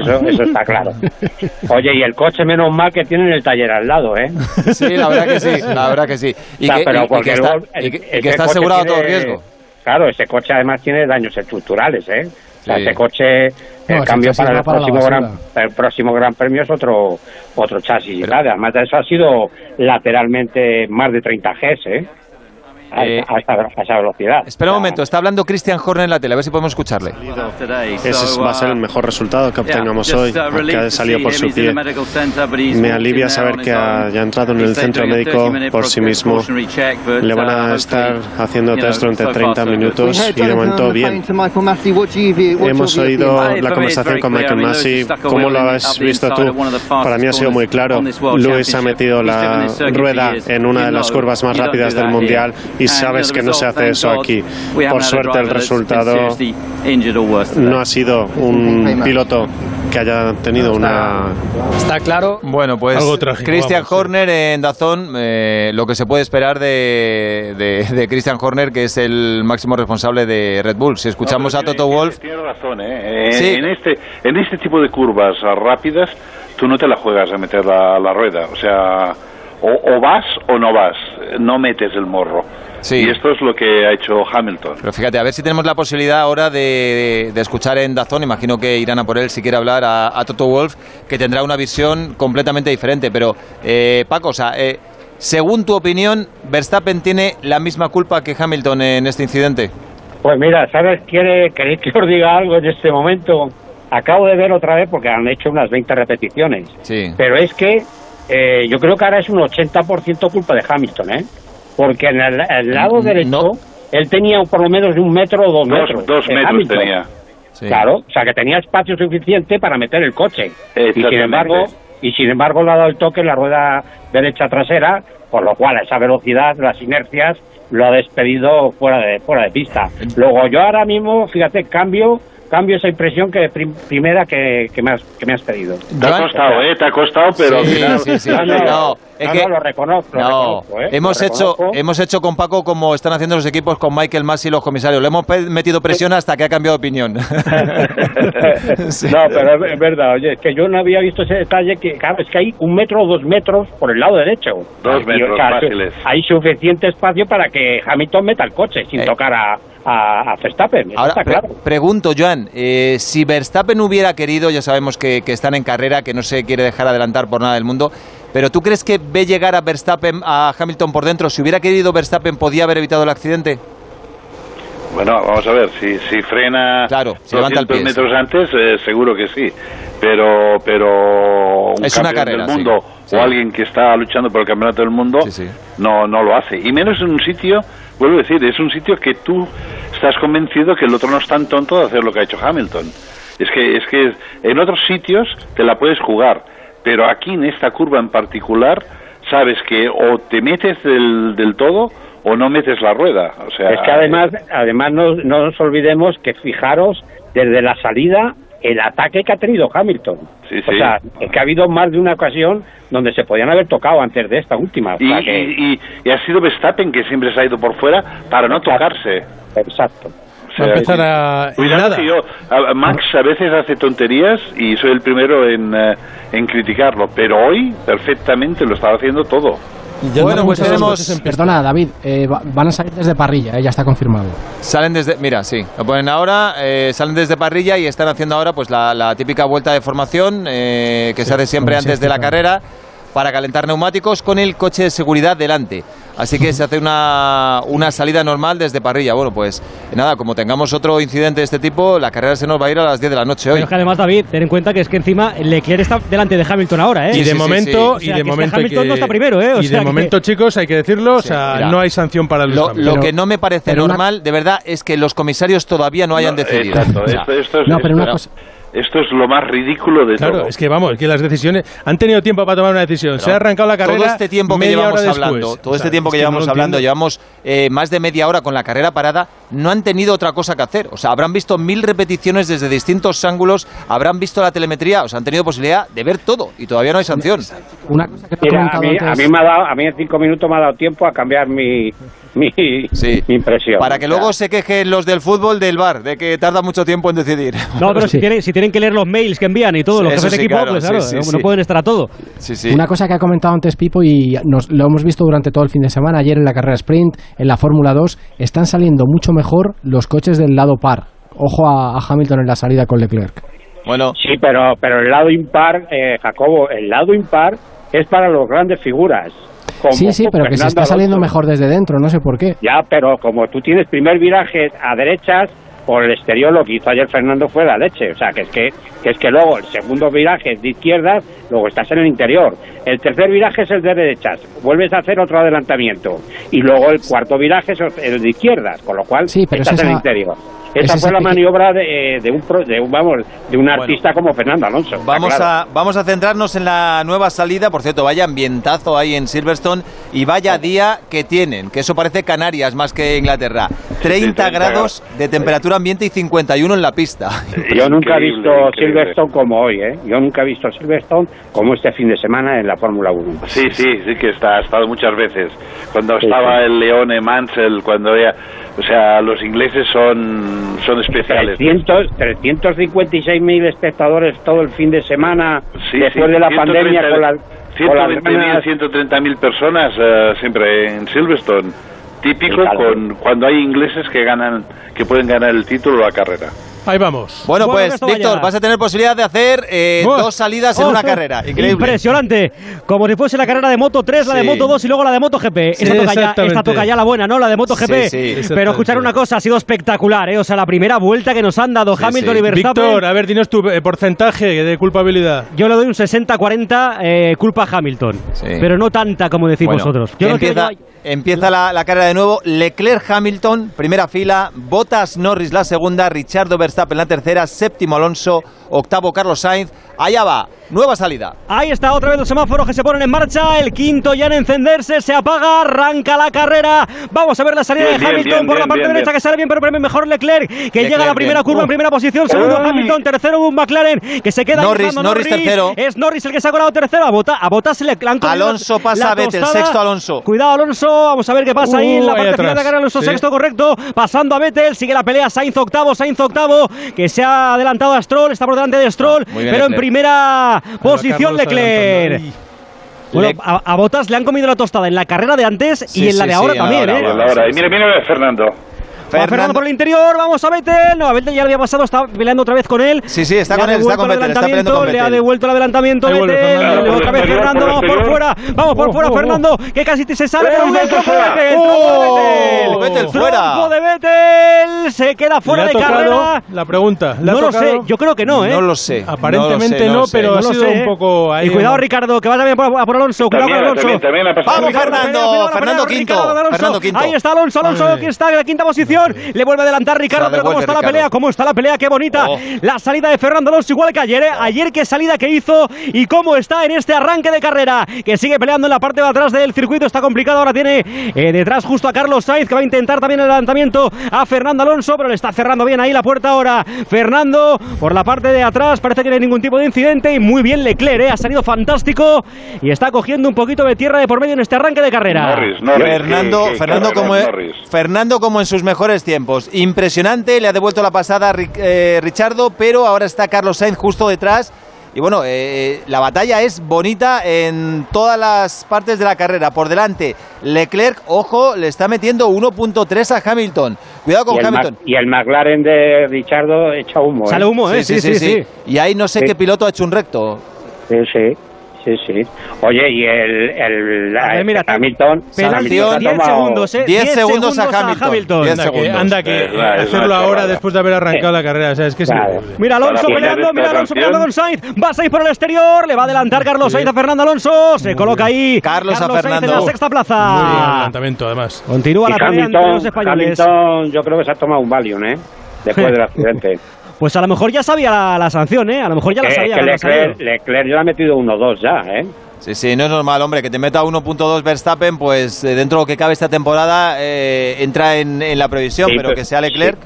Eso, eso está claro. [laughs] Oye, y el coche menos mal que tiene en el taller al lado, ¿eh? Sí, la verdad que sí, [laughs] la verdad que sí. Y que, pero y- y porque que está, luego el- y que- y que ese está coche asegurado a todo tiene- riesgo. Claro, ese coche además tiene daños estructurales, ¿eh? O sea, Sí. ese coche, el No, cambio para el para próximo, gran, el próximo gran premio es otro otro chasis. y tal. Además de eso ha sido lateralmente más de 30 Gs, ¿eh? A, Eh, a esa, a esa velocidad. Espera un momento, está hablando Christian Horner en la tele, a ver si podemos escucharle. Ese es- va a ser el mejor resultado que obtengamos hoy, porque ha salido por su pie. Me alivia saber que ha ya entrado en el centro médico por sí mismo. Le van a estar haciendo test durante 30 minutos y de momento bien. Hemos oído la conversación con Michael Massey. ¿Cómo lo has visto tú? Para mí ha sido muy claro. Lewis ha metido la rueda en una de las curvas más rápidas del Mundial y sabes que no se hace eso aquí. Por suerte el resultado no ha sido un piloto que haya tenido una... Está claro. Bueno, pues Christian. Horner en Dazón, eh, lo que se puede esperar de, de, de Christian Horner, que es el máximo responsable de Red Bull. Si escuchamos No, a Toto tiene- Wolf, Tiene razón, ¿eh? En- Sí. En, este, en este tipo de curvas rápidas, tú no te la juegas a meter la, la rueda. O sea, o, o vas o no vas. No metes el morro. Y esto es lo que ha hecho Hamilton. Pero fíjate, a ver si tenemos la posibilidad ahora de, de escuchar en Dazón, imagino que irán a por él si quiere hablar a, a Toto Wolf, que tendrá una visión completamente diferente. Pero, eh, Paco, o sea, eh, según tu opinión, ¿Verstappen tiene la misma culpa que Hamilton en este incidente? Pues mira, ¿sabes? ¿Quiere, ¿Queréis [laughs] que os diga algo en este momento? Acabo de ver otra vez porque han hecho unas 20 repeticiones. Sí. Pero es que eh, yo creo que ahora es un 80% culpa de Hamilton, ¿eh? Porque en el, el lado Mm, derecho él tenía por lo menos de un metro o dos, Dos- metros. dos metros Hamilton. tenía. Claro, o sea que tenía espacio suficiente para meter el coche. Y sin embargo, y sin embargo le ha dado el toque en la rueda derecha trasera, por lo cual a esa velocidad, las inercias, lo ha despedido fuera de fuera de pista. Luego yo ahora mismo, fíjate, cambio cambio esa impresión que prim- primera que, que, me has, que me has pedido. Te ha costado, ¿eh? Te ha costado, pero Sí, sí, sí. No, no, No, es no, que- no, lo reconozco, lo reconozco, ¿eh? hemos Lo hecho, reconozco. hemos hecho con Paco como están haciendo los equipos con Michael Massey y los comisarios. Le hemos metido presión hasta que ha cambiado de opinión. [laughs] No, pero es- verdad, oye, es que yo no había visto ese detalle que, claro, es que hay un metro o dos metros por el lado derecho. Dos Y, metros o sea, fáciles. Hay suficiente espacio para que Hamilton meta el coche sin tocar a, a, a Verstappen, eso Ahora, está pre- claro. pregunto, Joan, eh, si Verstappen hubiera querido, ya sabemos que, que están en carrera, que no se quiere dejar adelantar por nada del mundo, pero ¿tú crees que ve llegar a Verstappen, a Hamilton por dentro? Si hubiera querido Verstappen, ¿podía haber evitado el accidente? Bueno, vamos a ver, si, si frena Claro, si levanta el 200 pie, metros antes, eh, seguro que sí. Pero, pero un Es una carrera, del mundo Sí. o alguien que está luchando por el campeonato del mundo no no lo hace. Y menos en un sitio, vuelvo a decir, es un sitio que tú estás convencido que el otro no es tan tonto de hacer lo que ha hecho Hamilton. Es que es que en otros sitios te la puedes jugar, pero aquí en esta curva en particular sabes que o te metes del, del todo o no metes la rueda. O sea, es que además, además no, no nos olvidemos que fijaros desde la salida el ataque que ha tenido Hamilton. Sí, O sí. sea, es que ha habido más de una ocasión donde se podían haber tocado antes de esta última. O Y, sea que- y- y- y ha sido Verstappen que siempre se ha ido por fuera para no tocarse. Exacto. Va a empezar a- Cuidado yo, a- Max a veces hace tonterías y soy el primero en, eh, en criticarlo, pero hoy perfectamente lo estaba haciendo todo. Bueno, pues tenemos... Perdona, David, eh, va- van a salir desde parrilla, eh, ya está confirmado. Salen desde, mira, sí, lo ponen ahora, eh, salen desde parrilla y están haciendo ahora pues la, la típica vuelta de formación eh, que se hace siempre antes de la carrera para calentar neumáticos con el coche de seguridad delante. Así que se hace una, una salida normal desde parrilla. Bueno, pues nada, como tengamos otro incidente de este tipo, la carrera se nos va a ir a las 10 de la noche hoy. Pero es que además, David, ten en cuenta que es que encima Leclerc está delante de Hamilton ahora, ¿eh? Y de momento, O sea, y de que es que momento Hamilton que- no está primero, ¿eh? O y sea de que- momento, chicos, hay que decirlo, o sea, mira. no hay sanción para el Lo, lo que no me parece una- normal, de verdad, es que los comisarios todavía no hayan decidido. Exacto, esto, esto es, No, pero una cosa- esto es lo más ridículo de Claro, todo. es que vamos, que las decisiones han tenido tiempo para tomar una decisión. se ha arrancado la carrera. Todo este tiempo que llevamos hablando, después. todo O este sea, tiempo es que llevamos hablando, llevamos eh, más de media hora con la carrera parada, no han tenido otra cosa que hacer. O sea, habrán visto mil repeticiones desde distintos ángulos, habrán visto la telemetría, o sea, han tenido posibilidad de ver todo y todavía no hay sanción. Una cosa que Mira, a mí, a mí me ha dado, a mí en cinco minutos me ha dado tiempo a cambiar mi, [laughs] mi, impresión. Para que luego se quejen los del fútbol del bar, de que tarda mucho tiempo en decidir. [laughs] No, pero si, tienen, si tienen que leer los mails que envían y todo, los jefes de equipo, pues claro, no, pueden estar a todo. Una cosa que ha comentado antes Pipo y nos, lo hemos visto durante todo el fin de semana, ayer en la carrera sprint, en la Fórmula 2, están saliendo mucho mejor los coches del lado par. Ojo a, Hamilton en la salida con Leclerc. Bueno. Sí, pero, pero el lado impar, eh, Jacobo, el lado impar es para los grandes figuras. Sí, sí, pero que se está saliendo mejor desde dentro, no sé por qué. Ya, pero como tú tienes primer viraje a derechas, por el exterior lo que hizo ayer Fernando fue la leche. O sea, que es que, que es que luego el segundo viraje es de izquierdas, luego estás en el interior. El tercer viraje es el de derechas, vuelves a hacer otro adelantamiento. Y luego el cuarto viraje es el de izquierdas, con lo cual estás en el interior. Esa fue la maniobra de, de, un, de, un, vamos, de un artista como Fernando Alonso. Vamos, a, vamos a centrarnos en la nueva salida. Por cierto, vaya ambientazo ahí en Silverstone y vaya día que tienen, que eso parece Canarias más que Inglaterra. 30 grados de temperatura ambiente y 51 en la pista. Yo nunca he visto Silverstone como hoy, ¿eh? Yo nunca he visto Silverstone como este fin de semana en la Fórmula 1. Sí, sí, sí que está, ha estado muchas veces. Cuando estaba el Leone Mansell, cuando había o sea, los ingleses son, son especiales. 300, 356.000 espectadores todo el fin de semana después de la pandemia con la... 120.000, 130.000 personas uh, siempre en Silverstone. Típico con, cuando hay ingleses que ganan, que pueden ganar el título o la carrera. Ahí vamos. Bueno, pues, Víctor, vas a tener posibilidad de hacer eh, dos salidas en una carrera. Increíble. Impresionante. Como si fuese la carrera de Moto 3, la de Moto 2 y luego la de Moto GP. esta, toca ya, esta, toca ya, la buena, ¿no? La de Moto GP. Pero escuchar una cosa, ha sido espectacular, ¿eh? O sea, la primera vuelta que nos han dado Hamilton y Verstappen. Víctor, a ver, dinos tu eh, porcentaje de culpabilidad. Yo le doy un 60-40 eh, culpa a Hamilton. Pero no tanta como decís vosotros. Yo empieza, empieza la, la carrera de nuevo. Leclerc-Hamilton, primera fila. Bottas Norris la segunda. Richardo Verstappen la tercera séptimo Alonso, octavo Carlos Sainz. Allá va, nueva salida. Ahí está otra vez los semáforos que se ponen en marcha. El quinto ya en encenderse, se apaga, arranca la carrera. Vamos a ver la salida de Hamilton por la parte derecha que sale bien, pero mejor Leclerc que llega a la primera curva en primera posición. Segundo Hamilton, tercero un McLaren que se queda Norris, Norris, tercero. Es Norris el que se ha colado tercero. A Bota, a le han Alonso pasa a Vettel, sexto Alonso. Cuidado Alonso, vamos a ver qué pasa ahí en la parte final de la carrera. Alonso sexto, correcto. Pasando a Vettel, sigue la pelea. Sainz octavo, Sainz octavo, que se ha adelantado a Stroll, está por delante de Stroll, ah, pero en primera posición Leclerc. Bueno, a, Botas le han comido la tostada en la carrera de antes y en la de ahora también, ¿eh? Y mira, mira Fernando. Fernando. por el interior, vamos a Vettel. No, a Vettel ya le había pasado, está peleando otra vez con él. Sí, sí, está con él, está con Vettel, está peleando con Le ha devuelto el adelantamiento Vettel. Otra vez Fernando, vamos por fuera. Vamos por fuera, Fernando, que casi se sale. Un trompo de Vettel. ¡Oh! Vettel fuera. de Vettel. Se queda fuera de carrera. La pregunta. No lo sé, yo creo que no, ¿eh? No lo sé. Aparentemente no, pero ha sido un poco ahí. Y cuidado, Ricardo, que vaya bien por Alonso. Cuidado con Alonso. Vamos, Fernando. Fernando quinto. Fernando quinto. Ahí está Alonso. Alonso que está en la quinta posición. Le vuelve a adelantar Ricardo, pero ¿cómo está la pelea? ¿Cómo está la pelea? ¡Qué bonita! Oh. La salida de Fernando Alonso, igual que ayer, ¿eh? Ayer qué salida que hizo y cómo está en este arranque de carrera, que sigue peleando en la parte de atrás del circuito, está complicado, ahora tiene eh, detrás justo a Carlos Sainz, que va a intentar también el adelantamiento a Fernando Alonso, pero le está cerrando bien ahí la puerta ahora. Fernando, por la parte de atrás, parece que no hay ningún tipo de incidente y muy bien Leclerc, ¿eh? ha salido fantástico y está cogiendo un poquito de tierra de por medio en este arranque de carrera. Fernando, Fernando, como, Fernando como en sus mejores tiempos impresionante, le ha devuelto la pasada a eh, Richardo, pero ahora está Carlos Sainz justo detrás. Y bueno, eh, la batalla es bonita en todas las partes de la carrera. Por delante, Leclerc, ojo, le está metiendo 1.3 a Hamilton. Cuidado con Hamilton. y el McLaren de Richardo echa humo. Sale ¿eh? humo, ¿eh? Sí sí, sí, Y ahí no sé qué piloto ha hecho un recto. Sí, sí. Sí, sí. Oye, y el, el, Hamilton. Hamilton 10 segundos, ¿eh? 10 segundos a Hamilton. 10 segundos. Anda, que, hacerlo ahora después de haber arrancado la carrera. O sea, es que Mira Alonso peleando, mira Alonso peleando con Sainz. Va Sainz por el exterior, le va a adelantar Carlos Sainz a Fernando Alonso. Se coloca ahí. Carlos, a Fernando. Sainz en la sexta plaza. Muy bien adelantamiento, además. Continúa la pelea entre los españoles. Hamilton, yo creo que se ha tomado un Valium, ¿eh? Después del accidente. [laughs] Pues a lo mejor ya sabía la, sanción, ¿eh? A lo mejor ya la sabía. Leclerc, Leclerc ya ha metido 1-2 ya, ¿eh? Sí, sí, no es normal, hombre, que te meta 1.2 Verstappen, pues eh, dentro de lo que cabe esta temporada eh, entra en, la previsión, pero, que sea Leclerc.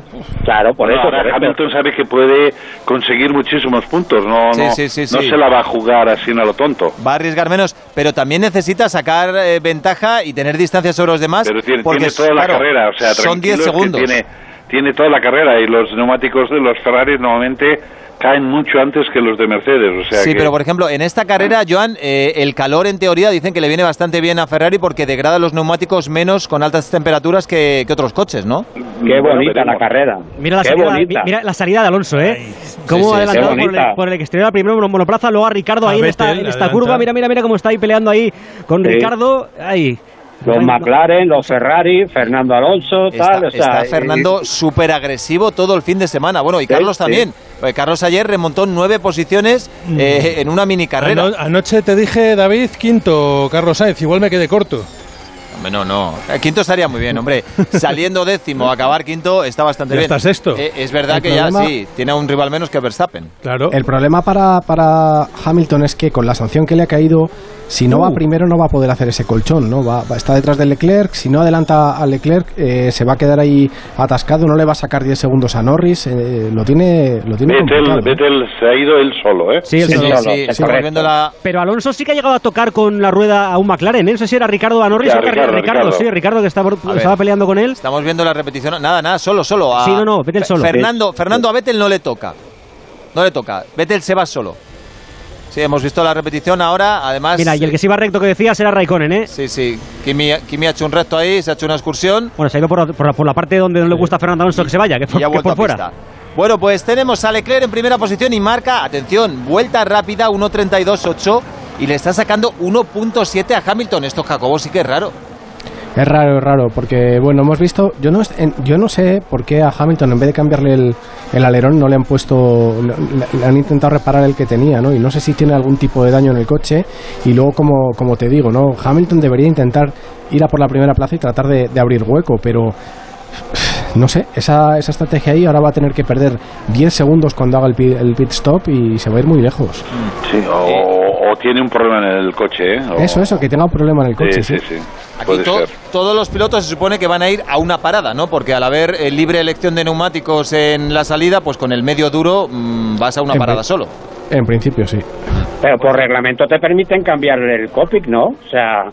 Claro, por eso. Hamilton sabe que puede conseguir muchísimos puntos, no, no, no se la va a jugar así a lo tonto. Va a arriesgar menos, pero también necesita sacar eh, ventaja y tener distancia sobre los demás. Pero tiene, porque, toda la carrera, o sea, son 10 segundos. Tiene, tiene toda la carrera y los neumáticos de los Ferraris normalmente caen mucho antes que los de Mercedes. O sea sí, pero por ejemplo, en esta carrera, Joan, eh, el calor en teoría dicen que le viene bastante bien a Ferrari porque degrada los neumáticos menos con altas temperaturas que, otros coches, ¿no? Qué bonita la carrera. Mira la, salida, mira la salida de Alonso, ¿eh? cómo ha adelantado por el, exterior primero monoplaza, luego a Ricardo ahí en esta, en esta curva. Mira, mira, mira cómo está ahí peleando ahí con Ricardo. Ahí. Los McLaren, los Ferrari, Fernando Alonso, tal. Está, Fernando súper agresivo todo el fin de semana. Bueno, y Carlos también. Carlos ayer remontó nueve posiciones mm. eh, en una mini carrera. anoche te dije, David, quinto, Carlos Sainz. Igual me quedé corto. No, no. El quinto estaría muy bien, hombre. [laughs] Saliendo décimo, acabar quinto está bastante bien. Está sexto. Eh, es verdad que ya sí, tiene un rival menos que Verstappen. Claro. El problema para, para Hamilton es que con la sanción que le ha caído, si no va uh. primero no va a poder hacer ese colchón, ¿no? Va, está detrás de Leclerc, si no adelanta a Leclerc eh, se va a quedar ahí atascado, no le va a sacar 10 segundos a Norris, eh, lo tiene lo tiene Vettel, se ha ido él solo, ¿eh? Sí, sí, sí, Pero Alonso sí que ha llegado a tocar con la rueda a un McLaren, ¿eh? No sé si era Ricardo a Norris o Ricardo, Ricardo, sí, Ricardo que estaba, estaba peleando con él. Estamos viendo la repetición, nada, nada, solo, solo. sí, no, no, Vettel solo. Fernando, Fernando a Vettel no le toca, no le toca, Vettel se va solo. Sí, hemos visto la repetición ahora, además... Mira, y el que se iba recto que decías era Raikkonen, ¿eh? Sí, sí. Kimi, Kimi, ha hecho un recto ahí, se ha hecho una excursión. Bueno, se ha ido por, por, la parte donde no le gusta a Fernando Alonso que se vaya, que, que por fuera. Bueno, pues tenemos a Leclerc en primera posición y marca, atención, vuelta rápida 1.32.8 y le está sacando 1.7 a Hamilton. Esto, Jacobo, sí que es raro. Es raro, es raro, porque bueno, hemos visto, yo no, yo no sé por qué a Hamilton en vez de cambiarle el, el alerón no le han puesto, le, han intentado reparar el que tenía, ¿no? Y no sé si tiene algún tipo de daño en el coche y luego como, como te digo, ¿no? Hamilton debería intentar ir a por la primera plaza y tratar de, abrir hueco, pero [sighs] no sé, esa, esa estrategia ahí ahora va a tener que perder 10 segundos cuando haga el pit, el pit stop y se va a ir muy lejos. Sí, o, tiene un problema en el coche, ¿eh? Eso, eso, que tenga un problema en el coche. Sí, sí, sí. Aquí todos los pilotos se supone que van a ir a una parada, ¿no? Porque al haber eh, libre elección de neumáticos en la salida, pues con el medio duro mm, vas a una parada solo. En principio, sí. Pero por reglamento te permiten cambiar el cockpit, ¿no? O sea...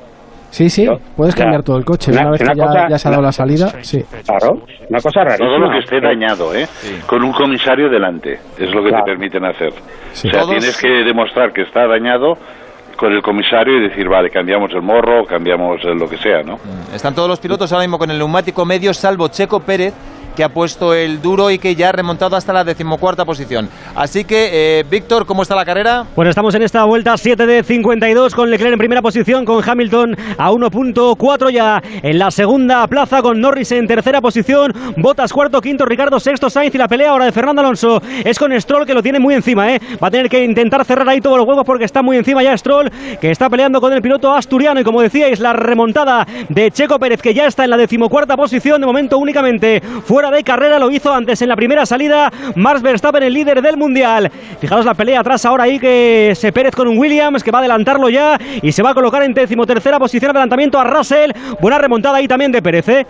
Sí, sí, puedes cambiar todo el coche. Una, vez que ya, se ha dado la salida, sí. Claro, una cosa rarísima. Todo lo que esté dañado, ¿eh? Con un comisario delante, es lo que te permiten hacer. O sea, tienes que demostrar que está dañado con el comisario y decir, vale, cambiamos el morro, cambiamos lo que sea, ¿no? Están todos los pilotos ahora mismo con el neumático medio, salvo Checo Pérez, que ha puesto el duro y que ya ha remontado hasta la decimocuarta posición. Así que, eh, Víctor, ¿cómo está la carrera? Pues estamos en esta vuelta 7 de 52 con Leclerc en primera posición, con Hamilton a 1.4 ya en la segunda plaza, con Norris en tercera posición, Botas cuarto, quinto, Ricardo sexto, Sainz y la pelea ahora de Fernando Alonso es con Stroll que lo tiene muy encima, ¿eh? va a tener que intentar cerrar ahí todos los huevos porque está muy encima ya Stroll, que está peleando con el piloto asturiano y como decíais, la remontada de Checo Pérez que ya está en la decimocuarta posición, de momento únicamente fuera de carrera, lo hizo antes en la primera salida. Max Verstappen, el líder del mundial. Fijaros la pelea atrás ahora ahí que se Pérez con un Williams que va a adelantarlo ya y se va a colocar en decimotercera posición. Adelantamiento a Russell. Buena remontada ahí también de Pérez. ¿eh?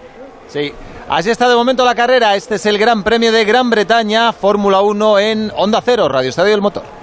Sí. Así está de momento la carrera. Este es el Gran Premio de Gran Bretaña, Fórmula 1 en Onda Cero, Radio Estadio del Motor.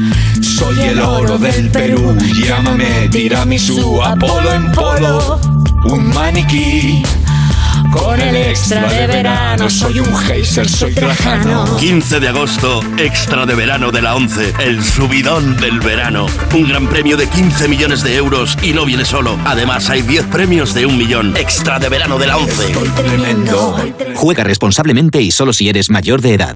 Soy el oro del Perú, llámame tiramisu, Apolo en polo, un maniquí. Con el extra de verano soy un geyser, soy trajano. 15 de agosto, extra de verano de la 11, el subidón del verano. Un gran premio de 15 millones de euros y no viene solo. Además, hay 10 premios de un millón. Extra de verano de la 11. tremendo. Juega responsablemente y solo si eres mayor de edad.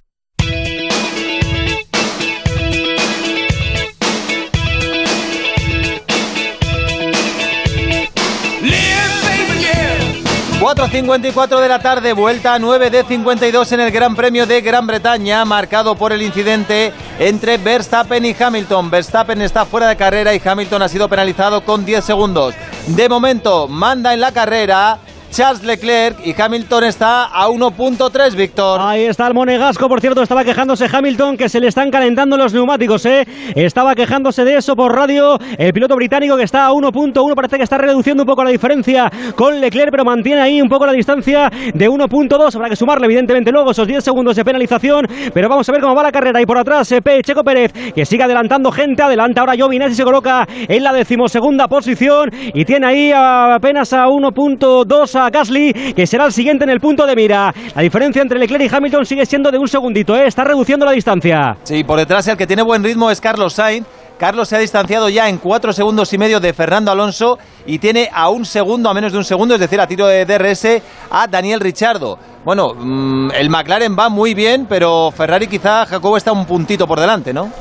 4.54 de la tarde, vuelta a 9 de 52 en el Gran Premio de Gran Bretaña, marcado por el incidente entre Verstappen y Hamilton. Verstappen está fuera de carrera y Hamilton ha sido penalizado con 10 segundos. De momento, manda en la carrera Charles Leclerc y Hamilton está a 1.3, Víctor. Ahí está el monegasco, por cierto, estaba quejándose Hamilton que se le están calentando los neumáticos, ¿eh? Estaba quejándose de eso por radio el piloto británico que está a 1.1, parece que está reduciendo un poco la diferencia con Leclerc, pero mantiene ahí un poco la distancia de 1.2, habrá que sumarle evidentemente luego esos 10 segundos de penalización, pero vamos a ver cómo va la carrera y por atrás P. Checo Pérez que sigue adelantando gente, adelanta ahora Giovinazzi se coloca en la decimosegunda posición y tiene ahí apenas a 1.2 a Gasly, que será el siguiente en el punto de mira. La diferencia entre Leclerc y Hamilton sigue siendo de un segundito, ¿eh? está reduciendo la distancia. Sí, por detrás el que tiene buen ritmo es Carlos Sainz. Carlos se ha distanciado ya en cuatro segundos y medio de Fernando Alonso y tiene a un segundo, a menos de un segundo, es decir, a tiro de DRS, a Daniel Richardo. Bueno, mm, el McLaren va muy bien, pero Ferrari quizá Jacobo está un puntito por delante, ¿no?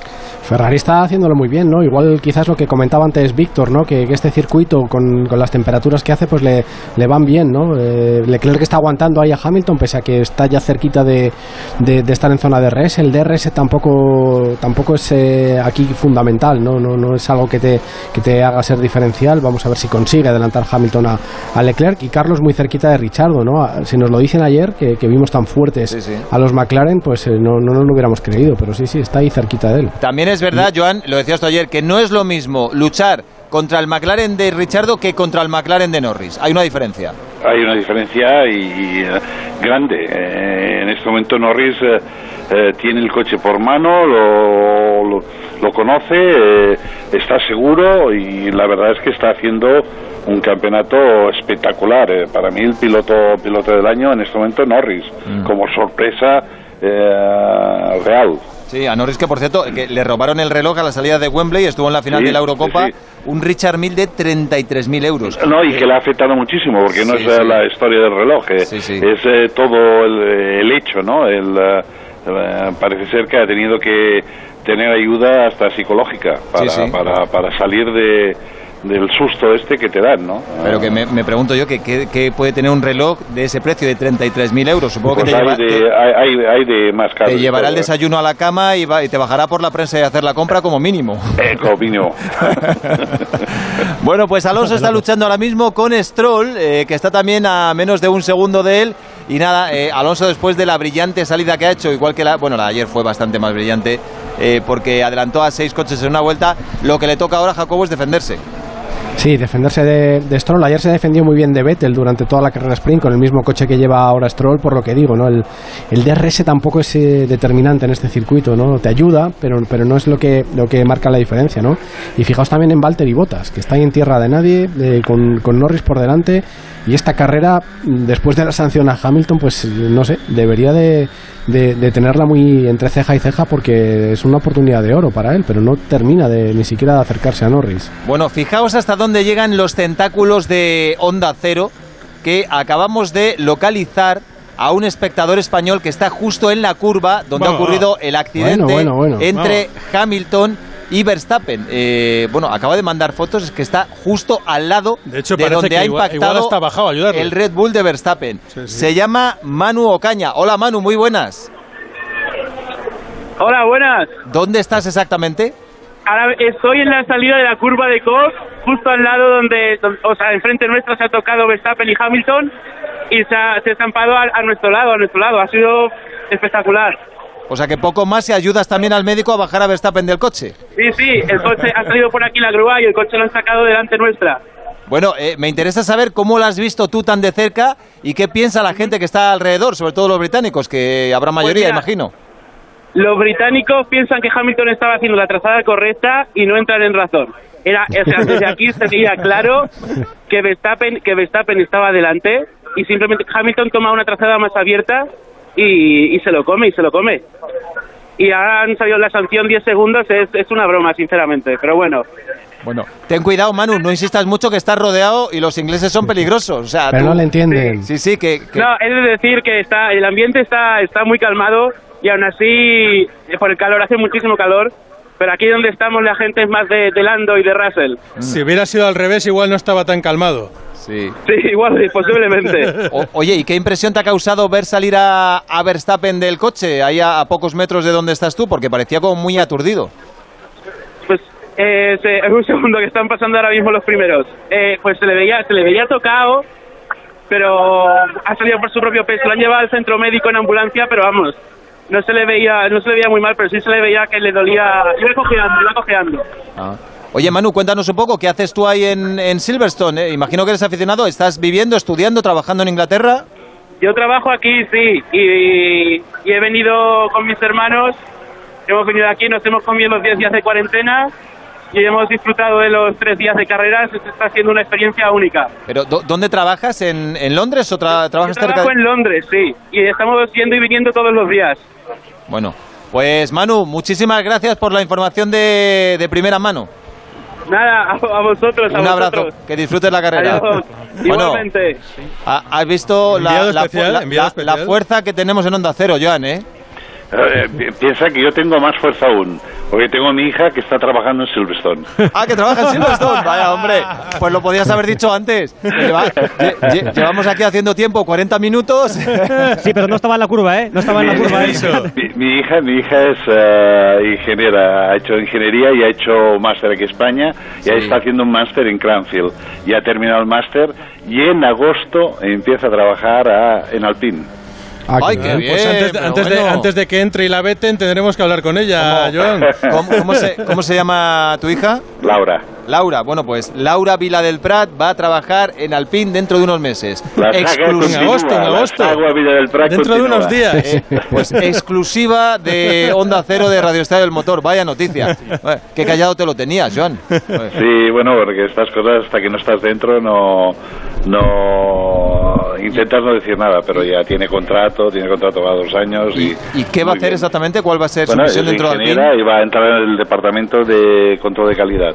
Ferrari está haciéndolo muy bien, ¿no? Igual quizás lo que comentaba antes Víctor, ¿no? Que, este circuito con, las temperaturas que hace, pues le, le van bien, ¿no? Eh, Leclerc está aguantando ahí a Hamilton, pese a que está ya cerquita de, de, estar en zona de DRS. El DRS tampoco, tampoco es eh, aquí fundamental, ¿no? ¿no? No es algo que te, que te haga ser diferencial. Vamos a ver si consigue adelantar Hamilton a, Leclerc y Carlos muy cerquita de Richardo, ¿no? Si nos lo dicen ayer, que, vimos tan fuertes a los McLaren, pues eh, no, no nos lo hubiéramos creído, pero sí, sí, está ahí cerquita de él. También es verdad, Joan, lo decías tú ayer, que no es lo mismo luchar contra el McLaren de Richardo que contra el McLaren de Norris. Hay una diferencia. Hay una diferencia y, eh, grande. Eh, en este momento Norris eh, tiene el coche por mano, lo, lo, conoce, está seguro y la verdad es que está haciendo un campeonato espectacular. para mí el piloto piloto del año en este momento Norris, mm. como sorpresa real. Sí, a Norris que por cierto que le robaron el reloj a la salida de Wembley, estuvo en la final de la Eurocopa, un Richard Mille de 33.000 euros. No, y que le ha afectado muchísimo, porque no es la historia del reloj, eh, es eh, todo el, hecho, ¿no? El, eh, parece ser que ha tenido que tener ayuda hasta psicológica para, para, para salir de del susto este que te dan, ¿no? Pero que me, pregunto yo que, que, puede tener un reloj de ese precio de 33.000 euros. Supongo que pues te, hay, de, hay, de más caro. Te llevará el desayuno a la cama y, y, te bajará por la prensa y hacer la compra como mínimo. Eh, como mínimo. [laughs] bueno, pues Alonso está luchando ahora mismo con Stroll, eh, que está también a menos de un segundo de él. Y nada, eh, Alonso después de la brillante salida que ha hecho, igual que la, bueno, la de ayer fue bastante más brillante, eh, porque adelantó a seis coches en una vuelta, lo que le toca ahora a Jacobo es defenderse. Thank you. Sí, defenderse de, Stroll. Ayer se defendió muy bien de Vettel durante toda la carrera sprint con el mismo coche que lleva ahora Stroll, por lo que digo, ¿no? El, el DRS tampoco es eh, determinante en este circuito, ¿no? Te ayuda, pero, pero no es lo que, lo que marca la diferencia, ¿no? Y fijaos también en Valtteri Bottas, que está ahí en tierra de nadie, con, con Norris por delante, y esta carrera, después de la sanción a Hamilton, pues no sé, debería de, de, tenerla muy entre ceja y ceja porque es una oportunidad de oro para él, pero no termina de ni siquiera de acercarse a Norris. Bueno, fijaos hasta dónde llegan los tentáculos de Onda Cero que acabamos de localizar a un espectador español que está justo en la curva donde ha ocurrido el accidente entre Hamilton y Verstappen. Eh, bueno, acaba de mandar fotos, es que está justo al lado de, hecho, donde ha impactado el Red Bull de Verstappen. Se llama Manu Ocaña. Hola Manu, muy buenas. Hola, buenas. ¿Dónde estás exactamente? Ahora estoy en la salida de la curva de Koch, justo al lado donde, o sea, enfrente nuestro se ha tocado Verstappen y Hamilton y se ha, estampado a nuestro lado, a nuestro lado. Ha sido espectacular. O sea que poco más si ayudas también al médico a bajar a Verstappen del coche. Sí, sí, el coche ha salido por aquí la grúa y el coche lo han sacado delante nuestra. Bueno, eh, me interesa saber cómo lo has visto tú tan de cerca y qué piensa la gente que está alrededor, sobre todo los británicos, que habrá pues mayoría, imagino. Los británicos piensan que Hamilton estaba haciendo la trazada correcta y no entran en razón. Era, o sea, desde aquí se veía claro que Verstappen, que Verstappen estaba delante y simplemente Hamilton toma una trazada más abierta y, y se lo come, y se lo come. Y ahora han salido la sanción 10 segundos, es, es una broma, sinceramente, pero bueno. Bueno, ten cuidado, Manu, no insistas mucho que estás rodeado y los ingleses son peligrosos. O sea, Pero tú- no le entienden. Sí, sí, que, que- No, es de decir que está, el ambiente está, está muy calmado y aún así, eh, por el calor, hace muchísimo calor, pero aquí donde estamos la gente es más de, de Lando y de Russell. Si hubiera sido al revés, igual no estaba tan calmado. Sí. Sí, [laughs] igual, posiblemente. [laughs] O- oye, ¿y qué impresión te ha causado ver salir a, a Verstappen del coche, ahí a, a pocos metros de donde estás tú? Porque parecía como muy aturdido. Pues eh, se- [laughs] un segundo que están pasando ahora mismo los primeros. Eh, pues se le veía, se le veía tocado, pero ha salido por su propio peso. Lo han llevado al centro médico en ambulancia, pero vamos, no se le veía, no se le veía muy mal, pero sí se le veía que le dolía. Iba cojeando, iba cojeando. Oye, Manu, cuéntanos un poco, ¿qué haces tú ahí en, en Silverstone? eh? Imagino que eres aficionado, ¿estás viviendo, estudiando, trabajando en Inglaterra? Yo trabajo aquí, sí, y, y he venido con mis hermanos. Hemos venido aquí, nos hemos comido los 10 días de cuarentena y hemos disfrutado de los 3 días de carreras. Está siendo una experiencia única. Pero, ¿dó- ¿dónde trabajas? ¿En, en Londres o tra- trabajas Yo cerca? trabajo de- en Londres, sí, y estamos yendo y viniendo todos los días. Bueno, pues Manu, muchísimas gracias por la información de, de primera mano. Nada, a, vosotros, a Un abrazo, vosotros. que disfrutes la carrera. Adiós. [laughs] Bueno, Igualmente. ha- has visto la, la fu- especial, la- enviado la- la especial. fuerza que tenemos en Onda Cero, Joan, ¿eh? Eh, pi- piensa que yo tengo más fuerza aún, porque tengo a mi hija que está trabajando en Silverstone. Ah, que trabaja en Silverstone. [laughs] Vaya, hombre. Pues lo podías haber dicho antes. Lleva- lle- lle- llevamos aquí haciendo tiempo, 40 minutos. [laughs] Sí, pero no estaba en la curva, ¿eh? No estaba en la Mi- curva. ¿eh? Mi, mi hija, mi hija es eh, ingeniera, ha hecho ingeniería y ha hecho máster aquí en España y ahí está haciendo un máster en Cranfield. Ya ha terminado el máster y en agosto empieza a trabajar a- en Alpine. Ay, qué bien. Pues antes, de, antes, de, bueno. antes de que entre y la veten, tendremos que hablar con ella, Joan. ¿Cómo, cómo se, cómo se llama tu hija? Laura. Laura, bueno, pues Laura Vila del Prat va a trabajar en Alpine dentro de unos meses. La saga Exclus- continúa, En agosto, en agosto. saga Vila del Prat Dentro de continúa. unos días. Eh, pues exclusiva de Onda Cero de Radio Estadio del Motor. Vaya noticia. Qué callado te lo tenías, Joan. Sí, bueno, porque estas cosas hasta que no estás dentro no, no intentas no decir nada, pero ya tiene contrato, tiene contrato para dos años y, ¿Y qué va a hacer exactamente? ¿Cuál va a ser bueno, su misión dentro de Alpine? y va a entrar en el departamento de control de calidad.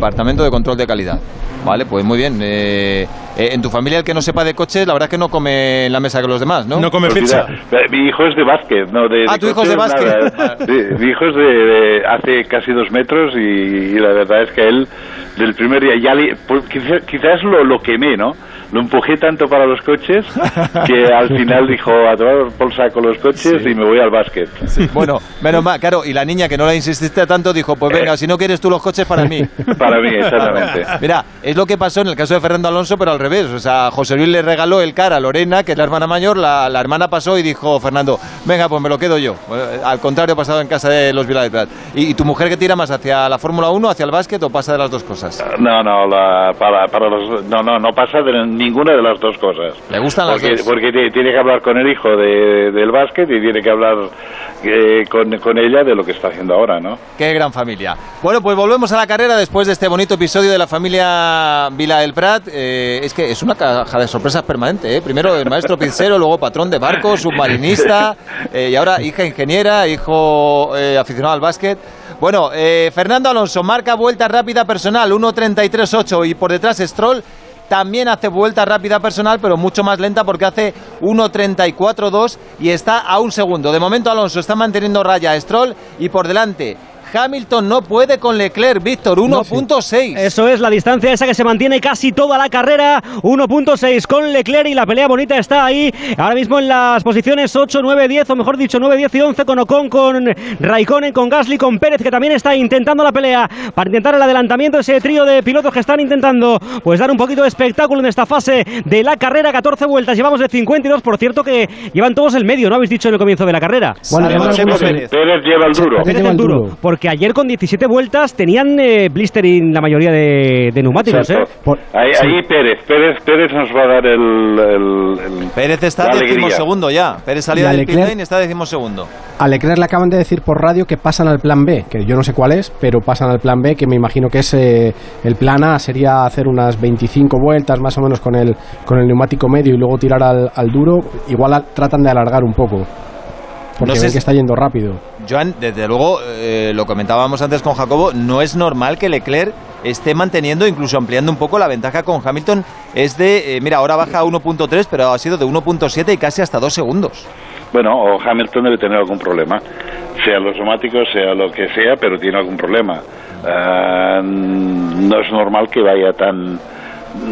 Departamento de Control de Calidad. Vale, pues muy bien. Eh, eh, en tu familia el que no sepa de coches, la verdad es que no come en la mesa que los demás, ¿no? come Pues mira, eh, mi hijo es de básquet, no de. Ah, tu hijo es de coches, básquet. nada. [laughs] Mi hijo es de, de hace casi dos metros y, y la verdad es que él del primer día ya le, pues, quizá- quizás lo, lo quemé, ¿no? Lo empujé tanto para los coches que al final dijo a tomar por saco los coches y me voy al básquet. Bueno, menos mal, claro, y la niña que no la insististe tanto dijo, pues venga, si no quieres tú los coches para mí. Para mí, exactamente. [laughs] Mira, es lo que pasó en el caso de Fernando Alonso, pero al revés. O sea, José Luis le regaló el car a Lorena, que es la hermana mayor, la, la hermana pasó y dijo, Fernando, venga, pues me lo quedo yo. Eh, Al contrario, ha pasado en casa de los. ¿Y, y tu mujer qué tira más, hacia la Fórmula 1, hacia el básquet o pasa de las dos cosas? No, no, la- para, para los, no, no, no pasa de ninguna de las dos cosas. Le gustan las porque, dos. Porque ti- tiene que hablar con el hijo de- del básquet y tiene que hablar eh, con, con ella de lo que está haciendo ahora, ¿no? Qué gran familia. Bueno, pues volvemos a la carrera después de este bonito episodio de la familia Vila del Prat. Eh, es que es una caja de sorpresas permanente. ¿eh? Primero el maestro pizzero, luego patrón de barco, submarinista, eh, y ahora hija ingeniera, hijo eh, aficionado al básquet. Bueno, eh, Fernando Alonso marca vuelta rápida personal, 1.33.8 y por detrás Stroll también hace vuelta rápida personal, pero mucho más lenta porque hace 1.34.2 y está a un segundo. De momento Alonso está manteniendo raya a Stroll y por delante Hamilton no puede con Leclerc, Víctor, 1.6. Eso es la distancia esa que se mantiene casi toda la carrera. 1.6 con Leclerc y la pelea bonita está ahí. Ahora mismo en las posiciones 8, 9, 10, o mejor dicho 9, 10 y 11 con Ocon, con Raikkonen, con Gasly, con Pérez, que también está intentando la pelea para intentar el adelantamiento. Ese trío de pilotos que están intentando pues dar un poquito de espectáculo en esta fase de la carrera. 14 vueltas, llevamos de 52. Por cierto que llevan todos el medio, ¿no habéis dicho en el comienzo de la carrera? Bueno, Pérez, lleva algunos- Pérez lleva el duro. Pérez el duro. Porque porque ayer con 17 vueltas tenían eh, blistering la mayoría de, neumáticos. ¿eh? ahí, Pérez, Pérez, Pérez nos va a dar el. Pérez está segundo ya. Pérez salía del pit y está segundo. A Leclerc le acaban de decir por radio que pasan al plan B, que yo no sé cuál es, pero pasan al plan B, que me imagino que es eh, el plan A sería hacer unas 25 vueltas más o menos con el, con el neumático medio y luego tirar al, al duro. Igual tratan de alargar un poco. Porque no sé que está yendo rápido. Joan, desde luego, eh, lo comentábamos antes con Jacobo, no es normal que Leclerc esté manteniendo, incluso ampliando un poco la ventaja con Hamilton. Es de, eh, mira, ahora baja a 1.3, pero ha sido de 1.7 y casi hasta 2 segundos. Bueno, o Hamilton debe tener algún problema, sea los neumáticos, sea lo que sea, pero tiene algún problema. Ah, no es normal que vaya tan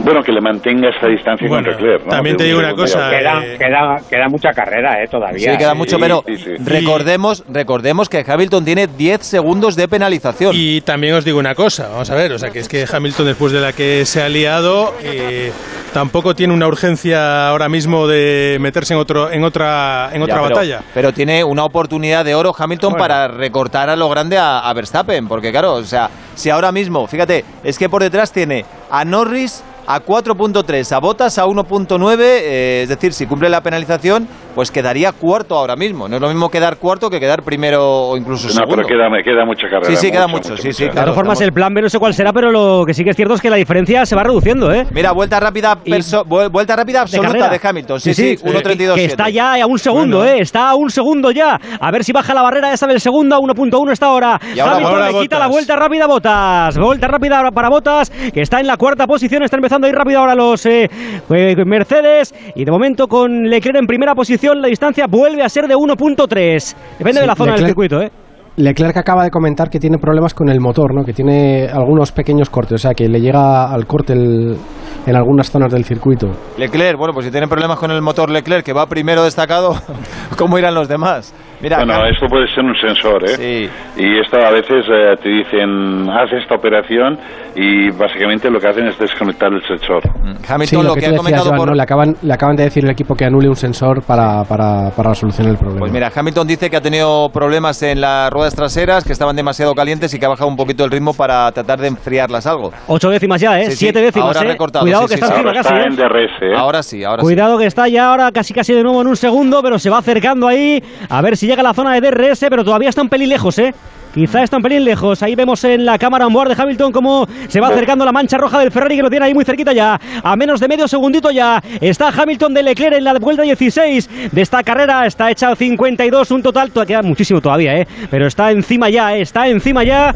bueno, que le mantenga esa distancia con Leclerc. También te digo una cosa. Queda, eh, queda, queda, mucha carrera eh, todavía. Sí, queda mucho, pero recordemos, recordemos que Hamilton tiene 10 segundos de penalización. Y también os digo una cosa, vamos a ver, o sea, que es que Hamilton después de la que se ha liado eh, tampoco tiene una urgencia ahora mismo de meterse en otro en otra en otra batalla. Pero tiene una oportunidad de oro Hamilton para recortar a lo grande a, a Verstappen, porque claro, o sea, si ahora mismo, fíjate, es que por detrás tiene a Norris a 4.3, a Botas a 1.9, eh, es decir, si cumple la penalización, pues quedaría cuarto ahora mismo. No es lo mismo quedar cuarto que quedar primero o incluso segundo. No, pero queda, queda mucha carrera. Sí, sí, queda mucho, sí, sí. De todas formas, el plan B no sé cuál será, pero lo que sí que es cierto es que la diferencia se va reduciendo, ¿eh? Mira, vuelta rápida, vuelta rápida absoluta de, Hamilton. Sí, sí, sí, 1.32. Que está ya a un segundo, ¿eh? Está a un segundo ya. A ver si baja la barrera esa del segundo, a 1.1 está ahora. Y ahora Hamilton le quita la vuelta rápida a Botas. Vuelta rápida para Botas, que está en la cuarta posición, está empezando a ir rápido ahora los eh, eh, Mercedes. Y de momento con Leclerc en primera posición, la distancia vuelve a ser de 1.3. Depende de la zona del circuito, ¿eh? Leclerc acaba de comentar que tiene problemas con el motor, ¿no? que tiene algunos pequeños cortes, o sea, que le llega al corte en algunas zonas del circuito. Leclerc, bueno, pues si tiene problemas con el motor Leclerc, que va primero destacado, [laughs] ¿cómo irán los demás? Bueno, esto puede ser un sensor, ¿eh? Sí. Y esto a veces eh, te dicen, haz esta operación y básicamente lo que hacen es desconectar el sensor. Mm. Hamilton, lo, que, ha comentado por... le, acaban, le acaban de decir al equipo que anule un sensor para, para, para solucionar el problema. Pues mira, Hamilton dice que ha tenido problemas en las ruedas traseras, que estaban demasiado calientes y que ha bajado un poquito el ritmo para tratar de enfriarlas algo. Ocho décimas ya, ¿eh? Siete décimas, ahora ¿eh? Recortado, Cuidado que está encima casi, ¿eh? DRS, ¿eh? Ahora sí, ahora Cuidado que está ya ahora casi casi de nuevo en un segundo, pero se va acercando ahí. A ver si llega a la zona de DRS pero todavía está un pelín lejos, ¿eh? Quizá está un pelín lejos. Ahí vemos en la cámara on board de Hamilton cómo se va acercando la mancha roja del Ferrari que lo tiene ahí muy cerquita ya. A menos de medio segundito ya. Está Hamilton de Leclerc en la vuelta 16 de esta carrera. Está hecha 52, un total. Queda muchísimo todavía, ¿eh? Pero está encima ya, ¿eh? está encima ya.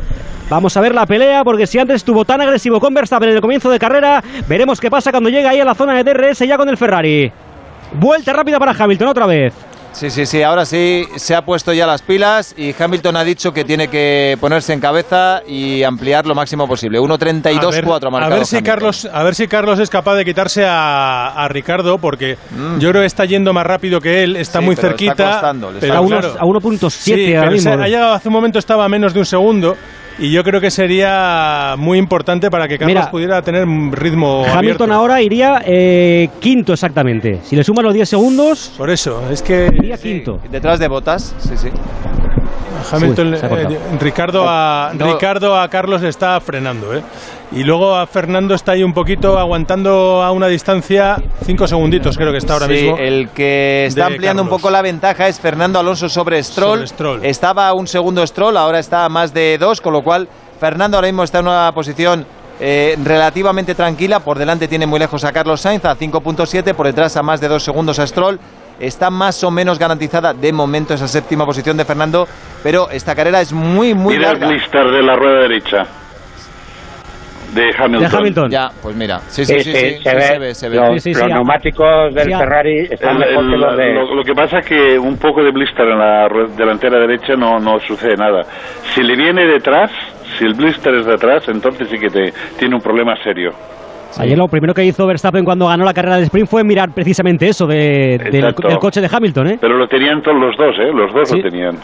Vamos a ver la pelea porque si antes estuvo tan agresivo con Verstappen en el comienzo de carrera, veremos qué pasa cuando llega ahí a la zona de DRS ya con el Ferrari. Vuelta rápida para Hamilton otra vez. Sí, sí, sí, ahora sí se ha puesto ya las pilas y Hamilton ha dicho que tiene que ponerse en cabeza y ampliar lo máximo posible. 1.32.4 a, a ver si Carlos, a ver si Carlos es capaz de quitarse a, Ricardo porque mm. yo creo que está yendo más rápido que él, está muy cerquita. Está pero a 1.7 ahora mismo. hace un momento estaba a menos de un segundo y yo creo que sería muy importante para que Carlos pudiera tener un ritmo. Hamilton ahora iría eh, quinto exactamente. Si le suman los 10 segundos. Por eso, es que. Iría quinto. Detrás de botas, sí, sí. Hamilton, eh, Ricardo, a, Ricardo a Carlos está frenando, ¿eh? Y luego a Fernando está ahí un poquito aguantando a una distancia, cinco segunditos creo que está ahora mismo. El que está ampliando un poco la ventaja es Fernando Alonso sobre Stroll. Estaba un segundo Stroll, ahora está a más de dos, con lo cual Fernando ahora mismo está en una posición eh, relativamente tranquila. Por delante tiene muy lejos a Carlos Sainz a 5.7, por detrás a más de dos segundos a Stroll está más o menos garantizada de momento esa séptima posición de Fernando, pero esta carrera es muy, muy Mira larga. el blister de la rueda derecha. De Hamilton. De Hamilton. Ya, pues mira. Sí, sí, sí, sí, se, ve, se, ve, Los, neumáticos del Ferrari están mejor que los de... Lo, que pasa es que un poco de blister en la delantera derecha no, no sucede nada. Si le viene detrás, si el blister es detrás, entonces sí que te, tiene un problema serio. Ayer lo primero que hizo Verstappen cuando ganó la carrera de sprint fue mirar precisamente eso de, del, coche de Hamilton. ¿eh? Pero lo tenían todos los dos, ¿eh? los dos lo tenían.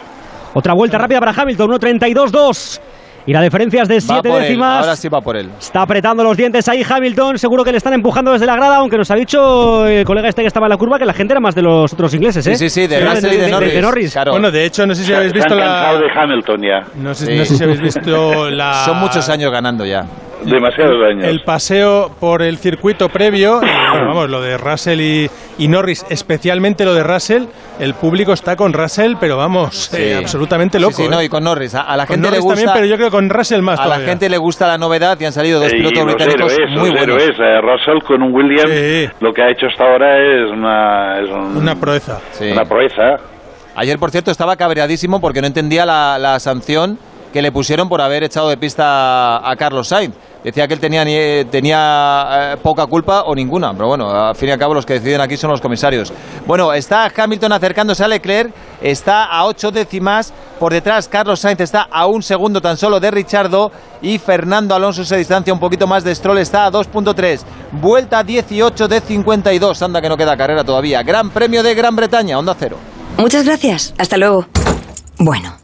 Otra vuelta rápida para Hamilton, 1.32-2 Y la diferencia es de Va 7 por él, décimas. Ahora sí va por él. Está apretando los dientes ahí Hamilton. Seguro que le están empujando desde la grada, aunque nos ha dicho el colega este que estaba en la curva que la gente era más de los otros ingleses, ¿eh? Sí, sí, sí, de Russell y de Norris. Bueno, de hecho, no sé si habéis visto la... de Hamilton ya. No sé, no sé si habéis visto [laughs] la... Son muchos años ganando ya. Demasiados años. El paseo por el circuito previo, bueno, vamos, lo de Russell y, y Norris, especialmente lo de Russell, el público está con Russell, pero vamos, eh, absolutamente loco. Sí, sí, no, ¿eh? y con Norris. A, a la Con gente le Norris gusta. también, pero yo creo que con Russell más a la todavía. gente le gusta la novedad y han salido dos pilotos los británicos héroes, muy los buenos. héroes. Eh, Russell con un Williams, lo que ha hecho hasta ahora es una, es un- Una proeza. Sí. una proeza. Ayer, por cierto, estaba cabreadísimo porque no entendía la, la sanción que le pusieron por haber echado de pista a Carlos Sainz. Decía que él tenía, tenía eh, poca culpa o ninguna, pero bueno, al fin y al cabo los que deciden aquí son los comisarios. Bueno, está Hamilton acercándose a Leclerc, está a ocho décimas, por detrás Carlos Sainz está a un segundo tan solo de Richardo y Fernando Alonso se distancia un poquito más de Stroll, está a 2.3, vuelta 18 de 52, anda que no queda carrera todavía. Gran Premio de Gran Bretaña, Onda Cero. Muchas gracias. Hasta luego. Bueno,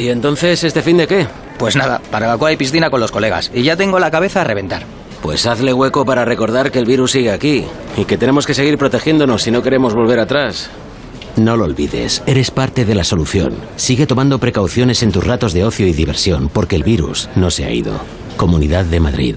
¿Y entonces este fin de qué? Pues nada, barbacoa y piscina con los colegas. Y ya tengo la cabeza a reventar. Pues hazle hueco para recordar que el virus sigue aquí y que tenemos que seguir protegiéndonos si no queremos volver atrás. No lo olvides, eres parte de la solución. Sigue tomando precauciones en tus ratos de ocio y diversión porque el virus no se ha ido. Comunidad de Madrid.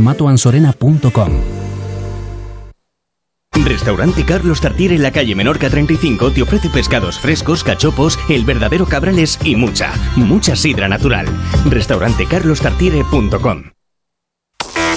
clínicasmatoansorena.com. Restaurante Carlos Tartiere en la calle Menorca 35 te ofrece pescados frescos, cachopos, el verdadero cabrales y mucha, mucha sidra natural. Restaurantecarlostartiere.com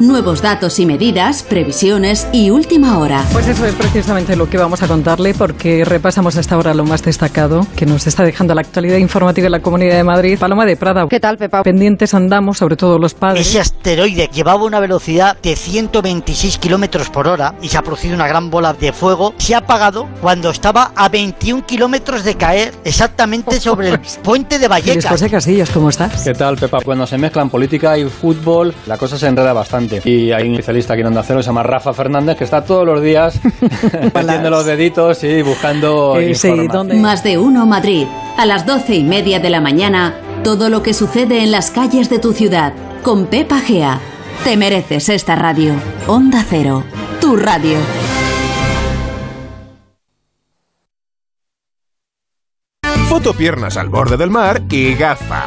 Nuevos datos y medidas, previsiones y última hora. Pues eso es precisamente lo que vamos a contarle porque repasamos hasta ahora lo más destacado que nos está dejando la actualidad informativa en la Comunidad de Madrid. Paloma de Prada. ¿Qué tal, Pepa? Pendientes andamos, sobre todo los padres. Ese asteroide llevaba una velocidad de 126 kilómetros por hora y se ha producido una gran bola de fuego. Se ha apagado cuando estaba a 21 kilómetros de caer, exactamente sobre el [laughs] puente de Vallecas. De Casillas, ¿cómo estás? ¿Qué tal, Pepa? Cuando se mezclan política y fútbol, la cosa se enreda bastante. Y hay un especialista aquí en Onda Cero, se llama Rafa Fernández, que está todos los días [laughs] metiendo los deditos y buscando Eh, sí, información. Más de uno Madrid. A las doce y media de la mañana, todo lo que sucede en las calles de tu ciudad. Con Pepa Gea. Te mereces esta radio. Onda Cero. Tu radio. Foto piernas al borde del mar y gafa.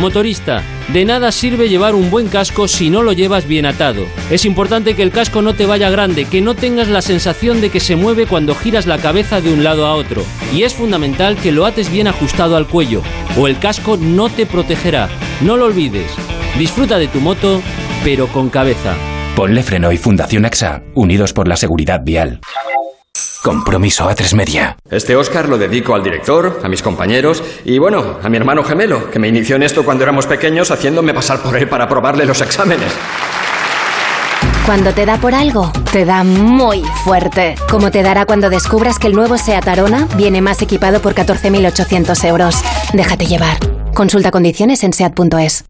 Motorista, de nada sirve llevar un buen casco si no lo llevas bien atado. Es importante que el casco no te vaya grande, que no tengas la sensación de que se mueve cuando giras la cabeza de un lado a otro. Y es fundamental que lo ates bien ajustado al cuello, o el casco no te protegerá. No lo olvides. Disfruta de tu moto, pero con cabeza. Ponle freno y Fundación AXA, unidos por la seguridad vial. Compromiso a tres media. Este Oscar lo dedico al director, a mis compañeros y bueno, a mi hermano gemelo, que me inició en esto cuando éramos pequeños haciéndome pasar por él para probarle los exámenes. Cuando te da por algo, te da muy fuerte. Como te dará cuando descubras que el nuevo SEAT Arona viene más equipado por 14.800 euros. Déjate llevar. Consulta condiciones en SEAT.es.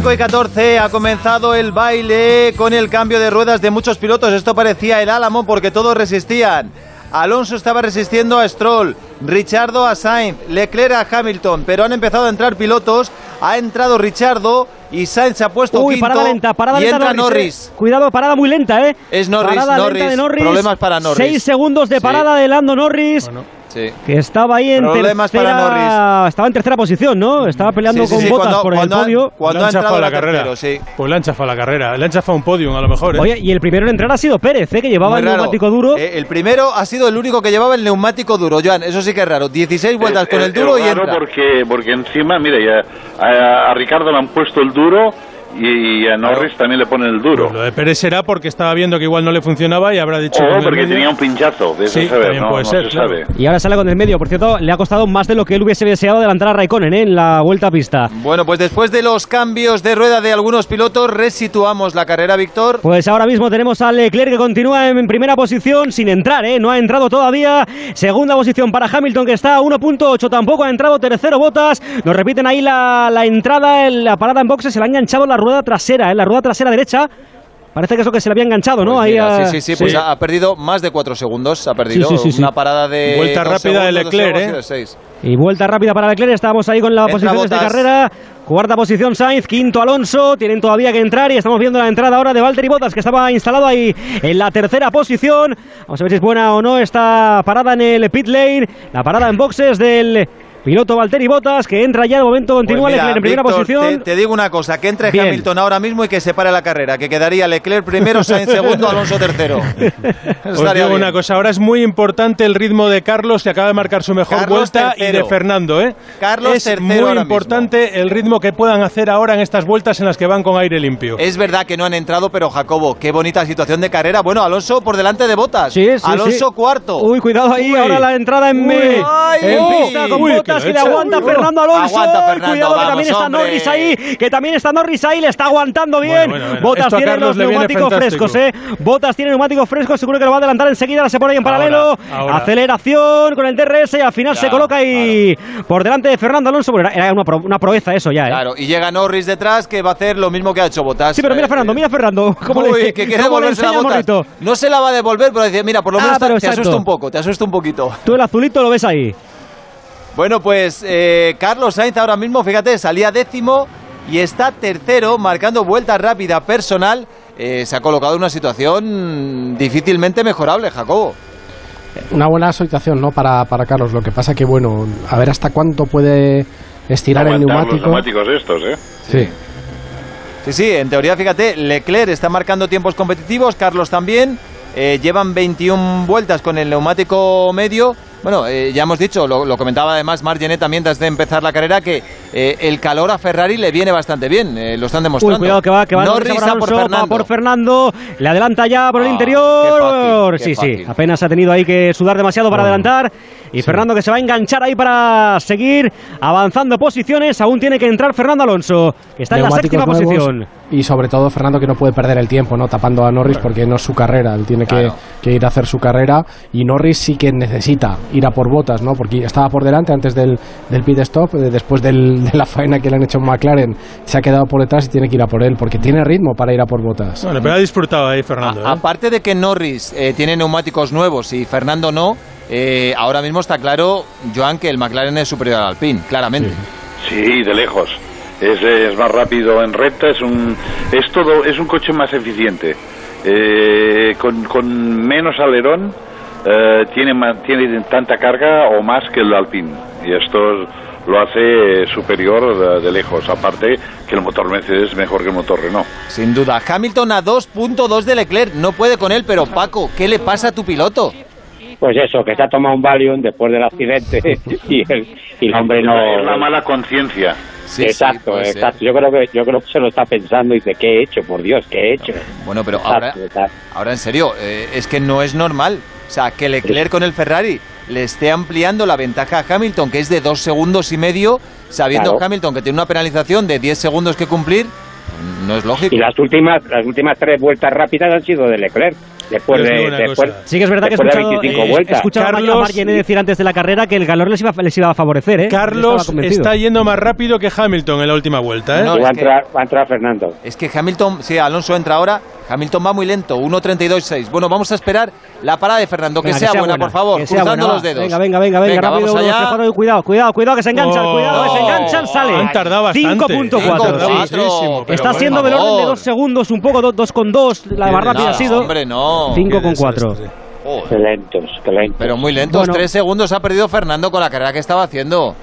Cinco y 14 ha comenzado el baile con el cambio de ruedas de muchos pilotos. Esto parecía el Álamo porque todos resistían. Alonso estaba resistiendo a Stroll, Richardo a Sainz, Leclerc a Hamilton, pero han empezado a entrar pilotos. Ha entrado Richardo y Sainz se ha puesto Uy, quinto parada lenta, parada y lenta entra Norris. Norris. eh. Cuidado, parada muy lenta, ¿eh? Es Norris, Parada lenta Norris. de Norris. Problemas para Norris. Seis segundos de Sí. parada de Lando Norris. Sí. Que estaba ahí en Problemas tercera, para Norris. estaba en tercera posición, ¿no? Estaba peleando Sí, sí, con sí, botas cuando- por cuando el ha- podio. cuando Le ha han chafado la la carrera. tercero, sí. Pues le han chafado la carrera. Le han chafado un podium, a lo mejor. ¿eh? Oye, y el primero en entrar ha sido Pérez, ¿eh? que llevaba Muy el raro. neumático duro. Eh, el primero ha sido el único que llevaba el neumático duro, Joan. Eso sí que es raro. 16 vueltas con Es- el duro es y entra. porque, porque encima, mira, ya, a, a Ricardo le han puesto el duro y, a Norris también le ponen el duro. Lo de Pérez será porque estaba viendo que igual no le funcionaba y habrá dicho. O porque tenía un pinchazo, de eso Sí, saber, también no, puede no ser, se claro. sabe. Y ahora sale con el medio. Por cierto, le ha costado más de lo que él hubiese deseado adelantar a Raikkonen ¿eh? en la vuelta a pista. Bueno, pues después de los cambios de rueda de algunos pilotos, resituamos la carrera, Víctor. Pues ahora mismo tenemos a Leclerc que continúa en primera posición sin entrar, ¿eh? no ha entrado todavía. Segunda posición para Hamilton que está a 1.8, tampoco ha entrado. Tercero Botas. Nos repiten ahí la, la entrada, en la parada en boxes. Se le ha enganchado la rueda trasera, ¿eh? la rueda trasera derecha. Parece que eso que se le había enganchado, ¿no? Pues ahí mira, a- sí, sí, sí, pues ha, ha perdido más de 4 segundos. Ha perdido Sí, sí, sí, sí. una parada de. Vuelta rápida de segundos, dos Leclerc, segundos ¿eh? y de seis. Y vuelta rápida para Leclerc, estamos ahí con la Entra posiciones de Bottas. carrera. Cuarta posición Sainz, quinto Alonso, tienen todavía que entrar y estamos viendo la entrada ahora de Valtteri Bottas que estaba instalado ahí en la tercera posición. Vamos a ver si es buena o no esta parada en el pit lane, la parada en boxes del piloto Valtteri Bottas que entra ya de momento continúa Pues mira, Leclerc en primera Víctor, posición. Te, te digo una cosa, que entre Bien. Hamilton ahora mismo y que se pare la carrera, que quedaría Leclerc primero, Sainz segundo, Alonso tercero. [laughs] Os digo una cosa, ahora es muy importante el ritmo de Carlos, que acaba de marcar su mejor Carlos vuelta, y tercero. de Fernando. ¿eh? Carlos es tercero muy ahora importante el ritmo que puedan hacer ahora en estas vueltas en las que van con aire limpio. Es verdad que no han entrado, pero Jacobo, qué bonita situación de carrera. Bueno, Alonso por delante de Botas. Sí, sí, Alonso sí. cuarto. Uy, cuidado ahí, Uy. ahora la entrada en, Uy. Ay, en uy. pista con Uy, que le aguanta. Fernando Alonso. Aguanta, Fernando, cuidado que también está hombre. Norris ahí, que también está Norris ahí, le está aguantando bien. bueno, bueno. Botas Esto tiene los neumáticos frescos, eh. Botas tiene neumáticos frescos, seguro que lo va a adelantar enseguida, se pone ahí en paralelo. Ahora, ahora. Aceleración con el DRS y al final Ya, se coloca ahí por delante de Fernando Alonso. Bueno, era una, pro- una proeza eso ya, eh. Claro, y llega Norris detrás que va a hacer lo mismo que ha hecho Botas. Sí, pero mira Eh, Fernando, mira Fernando. ¿Cómo Uy, le, que quiere cómo le devolverse la Botas. No se la va a devolver, pero dice, mira, por lo Ah, menos te- te asusta un poco, te asusta un poquito. Tú el azulito lo ves ahí. Bueno, pues eh, Carlos Sainz ahora mismo, fíjate, salía décimo y está tercero, marcando vuelta rápida personal. Eh, se ha colocado en una situación difícilmente mejorable, Jacobo. Una buena situación, ¿no? Para, para Carlos. Lo que pasa que, bueno, a ver hasta cuánto puede estirar el neumático. Los neumáticos estos, ¿eh? Sí. Sí, sí, en teoría, fíjate, Leclerc está marcando tiempos competitivos, Carlos también. Eh, llevan 21 vueltas con el neumático medio. Bueno, eh, ya hemos dicho, lo, lo comentaba además Margenet también antes de empezar la carrera, que eh, el calor a Ferrari le viene bastante bien, eh, lo están demostrando. Uy, cuidado que va, que va Norris por va Fernando. por Fernando, le adelanta ya por el Ah, interior. qué fácil, qué sí, sí, apenas ha tenido ahí que sudar demasiado para adelantar. Y Fernando que se va a enganchar ahí para seguir avanzando posiciones. Aún tiene que entrar Fernando Alonso, que está en la séptima nuevos posición. Y sobre todo Fernando que no puede perder el tiempo, ¿no? Tapando a Norris porque no es su carrera. Él tiene que, Claro. que ir a hacer su carrera. Y Norris sí que necesita ir a por botas, ¿no? Porque estaba por delante antes del, del pit stop, eh, después del, [laughs] de la faena que le han hecho en McLaren, se ha quedado por detrás y tiene que ir a por él, porque tiene ritmo para ir a por botas. Bueno, pero ha disfrutado ahí Fernando. A, aparte de que Norris eh, tiene neumáticos nuevos y Fernando no, eh, ahora mismo está claro, Joan, que el McLaren es superior al Alpine, claramente. Sí, de lejos. Es, es más rápido en recta, es un, es todo, es un coche más eficiente. Eh, con, con menos alerón eh, tiene, tiene tanta carga o más que el Alpine. Y esto lo hace superior de, de lejos. Aparte que el motor Mercedes es mejor que el motor Renault. Sin duda. Hamilton a 2.2 de Leclerc, no puede con él, pero Paco, ¿qué le pasa a tu piloto? Pues eso, que se ha tomado un Valium después del accidente [laughs] y el, y el hombre no... Es la mala conciencia. exacto, exacto. Yo creo que yo creo que se lo está pensando y dice, ¿qué he hecho? Por Dios, ¿qué he hecho? Bueno, pero Exacto, ahora, exacto. ahora en serio, eh, es que no es normal. O sea, que Leclerc con el Ferrari le esté ampliando la ventaja a Hamilton, que es de dos segundos y medio, sabiendo Claro. Hamilton que tiene una penalización de 10 segundos que cumplir, no es lógico. Y las últimas las últimas tres vueltas rápidas han sido de Leclerc. Después de, después. Sí que es verdad que he escuchado, 25 eh, he vueltas. escuchado a Carlos- Margené decir antes de la carrera que el calor les iba, les iba a favorecer, ¿eh? Carlos está yendo más rápido que Hamilton en la última vuelta, ¿eh? No, va, a que- entrar, va a entrar Fernando. Es que Hamilton, sí, Alonso entra ahora, Hamilton va muy lento, 1.32.6. Bueno, vamos a esperar la parada de Fernando, que, Venga, sea, buena, por favor, que sea cruzando buena, los dedos. Venga, venga, venga, venga, rápido, vamos cuidado, cuidado, cuidado, que se enganchan, Oh, cuidado, que se enganchan, sale. Han tardado bastante. 5.4, Cinco, sí. cuatro, pero Está siendo del orden de dos segundos, un poco, do- dos con dos, la más rápida ha sido. Hombre, no. 5.4. Qué lentos, qué lentos. Pero muy lentos, Bueno. tres segundos ha perdido Fernando con la carrera que estaba haciendo.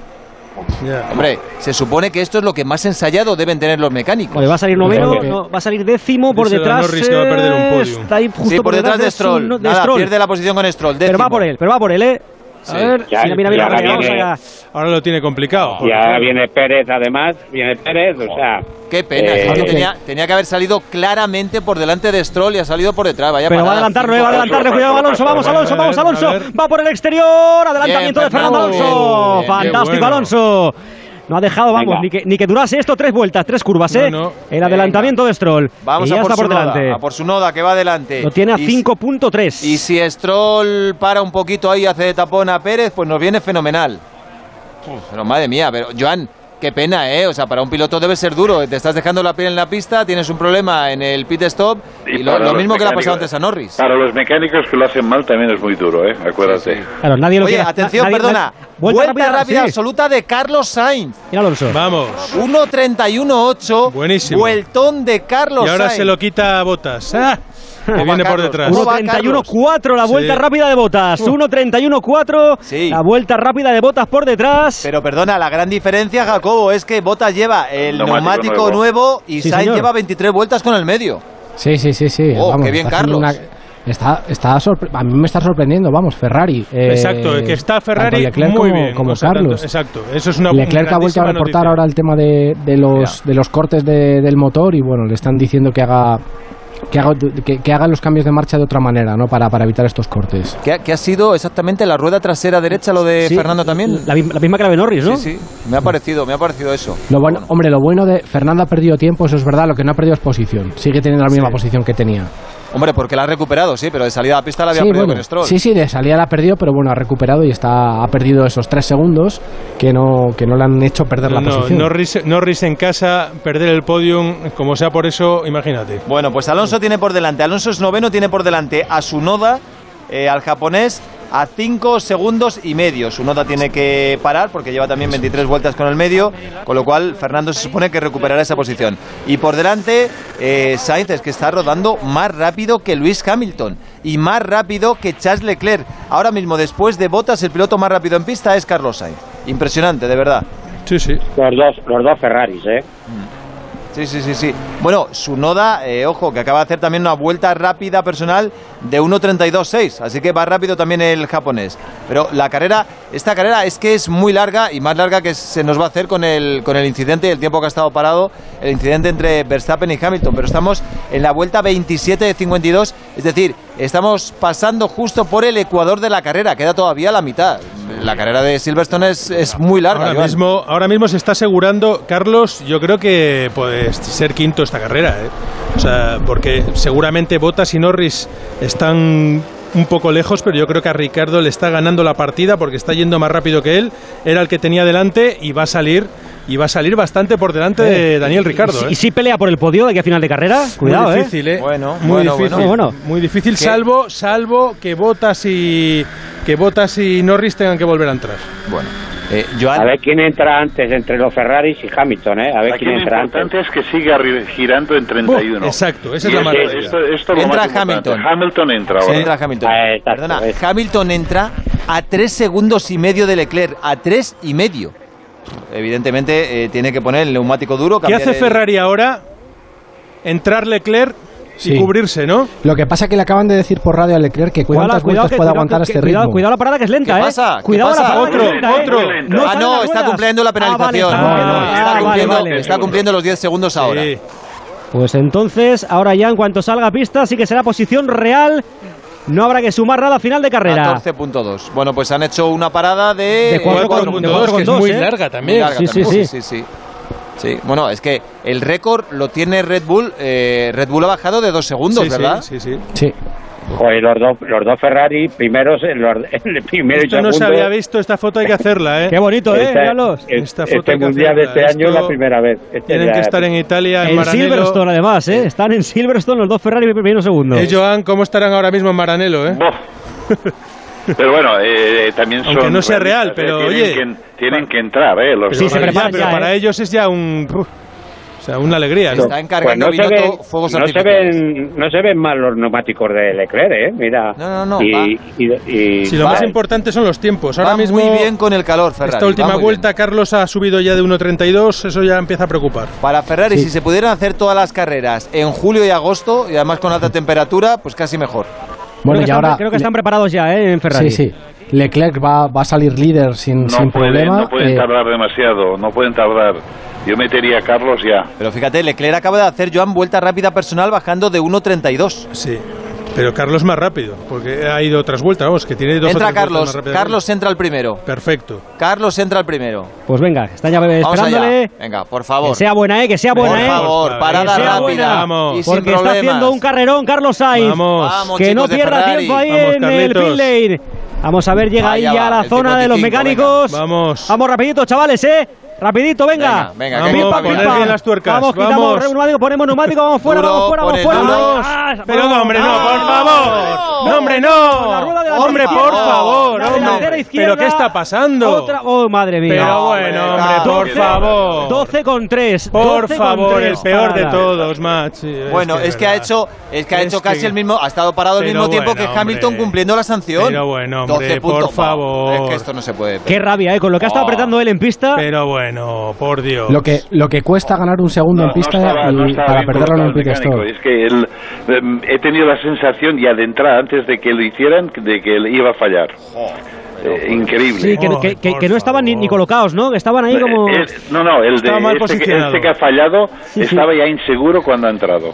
Hombre, se supone que esto es lo que más ensayado deben tener los mecánicos. Oye, va a salir noveno, no, va a salir décimo por Díselo detrás. Norris que va a perder un eh, podio. Está ahí justo Sí, por detrás de su- Stroll. de Nada, Stroll. pierde la posición con Stroll. Pero va décimo. por él, pero va por él, ¿eh? A ver, Ya- mira, mira, y mira, ahora viene- allá. Ahora lo tiene complicado. Y ahora viene Pérez, además, viene Pérez, o sea... Qué pena, eh, que tenía, tenía que haber salido claramente por delante de Stroll y ha salido por detrás. Vaya Pero va a eh, va a adelantarle, cuidado Alonso, vamos Alonso, vamos Alonso, va por el exterior, adelantamiento de Fernando Alonso, bien, bien, fantástico. Alonso. No ha dejado, vamos, Venga. ni que, ni que durase esto tres vueltas, tres curvas, ¿eh? No, no. El adelantamiento de Stroll. Vamos y a por, su por noda, delante. a por su noda que va adelante. Lo tiene a Y- 5.3. Y si Stroll para un poquito ahí y hace de tapón a Pérez, pues nos viene fenomenal. Pero madre mía, pero Joan, qué pena, ¿eh? O sea, para un piloto debe ser duro. Te estás dejando la piel en la pista, tienes un problema en el pit stop y, lo, mismo que le ha pasado antes a Norris. Para los mecánicos que lo hacen mal también es muy duro, ¿eh? Acuérdate. Claro, nadie lo Oye, quiere- atención, nadie- perdona. nadie- Vuelta, rápida, sí. absoluta de Carlos Sainz. Mira Alonso. Vamos. 1.31.8. Buenísimo. Vueltón de Carlos Y ahora Sainz. se lo quita a Botas. ¡Ah! Que [laughs] ¿Cómo viene por detrás. ¿Cómo va, 1.31.4 la vuelta Sí. rápida de botas. 1.31.4 la vuelta rápida de botas por detrás. Pero perdona, la gran diferencia, Jacobo, es que Botas lleva el Neumático neumático, nuevo. nuevo. y Sí, Sainz lleva 23 vueltas con el medio. Sí, sí, sí, sí. Oh, vamos, qué bien, Carlos. una- está, está a mí me está sorprendiendo, vamos, Ferrari. eh, Exacto, que está Ferrari tanto Leclerc muy como, bien. como o sea, tanto- Carlos. exacto, eso es una Leclerc ha vuelto a reportar noticia. ahora el tema de, de los, de los cortes de- del motor y bueno, le están diciendo que haga que haga, que, que haga los cambios de marcha de otra manera, ¿no? Para, para evitar estos cortes. ¿Qué, ha- qué ha sido exactamente la rueda trasera derecha lo de Sí, Fernando también? La, misma- la misma que la de Norris, ¿no? Sí, sí, me ha parecido, me ha parecido eso. Lo bueno, hombre, lo bueno de Fernando ha perdido tiempo, eso es verdad, lo que no ha perdido es posición. Sigue teniendo la misma posición que tenía. Hombre, porque la ha recuperado, sí, pero de salida a la pista la había Sí, perdido bueno, con Stroll. sí, sí, de salida la ha perdido, pero bueno, ha recuperado y está ha perdido esos tres segundos que no que no le han hecho perder la No, posición. Norris, Norris en casa, perder el podium, como sea por eso, imagínate. Bueno, pues Alonso tiene por delante, Alonso es noveno, tiene por delante a Sunoda, eh, al japonés, a 5 segundos y medio. Sunoda tiene que parar porque lleva también 23 vueltas con el medio, con lo cual Fernando se supone que recuperará esa posición. Y por delante, eh, Sainz es que está rodando más rápido que Luis Hamilton y más rápido que Charles Leclerc. Ahora mismo, después de Botas, el piloto más rápido en pista es Carlos Sainz. Impresionante, de verdad. Sí, sí. Los dos, los dos Ferraris, ¿eh? Sí, sí, sí, sí. Bueno, Sunoda, eh, ojo, que acaba de hacer también una vuelta rápida personal de 1.32.6, así que va rápido también el japonés. Pero la carrera, esta carrera es que es muy larga y más larga que se nos va a hacer con el, con el incidente y el tiempo que ha estado parado, el incidente entre Verstappen y Hamilton. Pero estamos en la vuelta 27 de 52, es decir, Estamos pasando justo por el ecuador de la carrera, queda todavía la mitad. La carrera de Silverstone es, es muy larga. Ahora mismo, ahora mismo se está asegurando, Carlos, yo creo que puede ser quinto esta carrera. ¿eh? O sea, porque seguramente Bottas y Norris están un poco lejos, pero yo creo que a Ricardo le está ganando la partida porque está yendo más rápido que él. Era el que tenía delante y va a salir y va a salir bastante por delante eh, de Daniel Ricardo. ¿eh? ¿Y, si, pelea por el podio de aquí a final de carrera? Cuidado, muy difícil, ¿eh? Bueno, muy difícil. Bueno. Muy difícil, salvo, salvo que Botas y que Botas y Norris tengan que volver a entrar. Bueno. Eh, Joan... A ver quién entra antes entre los Ferraris y Hamilton, ¿eh? A ver quién entra antes. Lo importante es que siga girando en 31. Uh, exacto, esa es la maravilla. Esto, esto Hamilton. Hamilton entra ahora. Pues. Hamilton. Entra a 3 segundos y medio de Leclerc, a 3 y medio evidentemente eh, tiene que poner el neumático duro. ¿Qué hace el... Ferrari ahora? Entrar Leclerc Sí. y cubrirse, ¿no? Lo que pasa es que le acaban de decir por radio a Leclerc que cuántas vueltas puede aguantar este que, este ritmo. Cuidado, la parada que es lenta, ¿Qué ¿eh? Pasa? Cuidado ¿Qué pasa? la parada otro, que es lenta, ¿eh? otro. ¿eh? No ah, no, está cumpliendo la penalización. Ah, vale, está, está, ah, cumpliendo, vale, vale. está, cumpliendo, los 10 segundos ahora. Sí. Pues entonces, ahora ya en cuanto salga a pista, sí que será posición real no habrá que sumar nada a final de carrera. 14.2. Bueno, pues han hecho una parada de, de 4.2, que es muy eh. larga también. Muy larga sí, también. Sí, sí, sí, sí. Sí, bueno, es que el récord lo tiene Red Bull. Eh, Red Bull ha bajado de dos segundos, sí, ¿verdad? sí, sí. sí. Joder, los dos, los dos Ferrari, primeros, eh, los, [laughs] el primero Esto y segundo. no se había visto, esta foto hay que hacerla, ¿eh? [laughs] Qué bonito, ¿eh? Esta, Míralos. Esta este foto este mundial de este año es la primera vez. Este tienen que estar en Italia, en, en Silverstone, además, ¿eh? Están en Silverstone los dos Ferrari primero y segundo. Eh, Joan, ¿cómo estarán ahora mismo en Maranello, eh? Pero bueno, eh, eh también son. Aunque no sea real, eh, pero tienen oye. Que, tienen que entrar, ¿eh? Los sí, se ya, pero para ellos es ya un una alegría. ¿no? Está encargando pues no se ven, no se, ven, mal los neumáticos de Leclerc, ¿eh? Mira. No, no, no. Y, si lo más eh. importante son los tiempos. Ahora va mismo. Muy bien con el calor, Ferrari. Esta última vuelta. Carlos ha subido ya de 1.32. Eso ya empieza a preocupar. Para Ferrari, si se pudieran hacer todas las carreras en julio y agosto, y además con alta temperatura, pues casi mejor. Bueno, creo, y ahora, creo que están preparados ya ¿eh? en Ferrari. Sí, sí. Leclerc va, va a salir líder sin, no sin problema. No pueden eh, tardar demasiado, no pueden tardar. Yo metería a Carlos ya. Pero fíjate, Leclerc acaba de hacer Joan vuelta rápida personal bajando de 1.32. Sí. Pero Carlos más rápido, porque ha ido otras vueltas, vamos, que tiene dos Entra Carlos, Carlos entra el primero. Perfecto. Carlos entra el primero. Pues venga, está ya esperándole. Allá. Venga, por favor. Que sea buena, eh, que sea buena, por eh. Por favor, parada rápida. Buena. Vamos. Y porque está haciendo un carrerón Carlos Sainz. Vamos. Vamos que no pierda tiempo ahí en el pit lane. Vamos a ver, llega ahí ya a la zona de los mecánicos. Vamos. Vamos rapidito, chavales, eh. Rapidito, venga. Venga, venga. Vamos, las tuercas. Vamos, vamos. quitamos neumático, ponemos neumático, vamos fuera, duro, vamos fuera, vamos fuera. Ah, Pero no, hombre, no, por favor. No, hombre, no. Hombre, por favor. Pero ¿qué está pasando? Otra. Oh, madre mía. Pero bueno, hombre, por favor. 12 con 3. Por favor, el peor de todos, match. Bueno, es que ha hecho es que ha hecho casi el mismo, ha estado parado al mismo tiempo que Hamilton cumpliendo la sanción. Pero bueno, hombre, por favor. Es que esto no se puede. Qué rabia, eh, con lo que ha estado oh. apretando él en pista. Pero bueno. Bueno, por Dios. Lo que, lo que cuesta ganar un segundo no, en pista no estaba, no para perderlo en el pit stop. Es que em, he tenido la sensación ya de entrada, antes de que lo hicieran, de que él iba a fallar. Joder. Eh, increíble. Sí, que, que, que, que no estaban ni, ni, colocados, ¿no? Estaban ahí eh, como... Es, no, no, el de este, este que, este ha fallado sí, estaba sí. ya inseguro cuando ha entrado.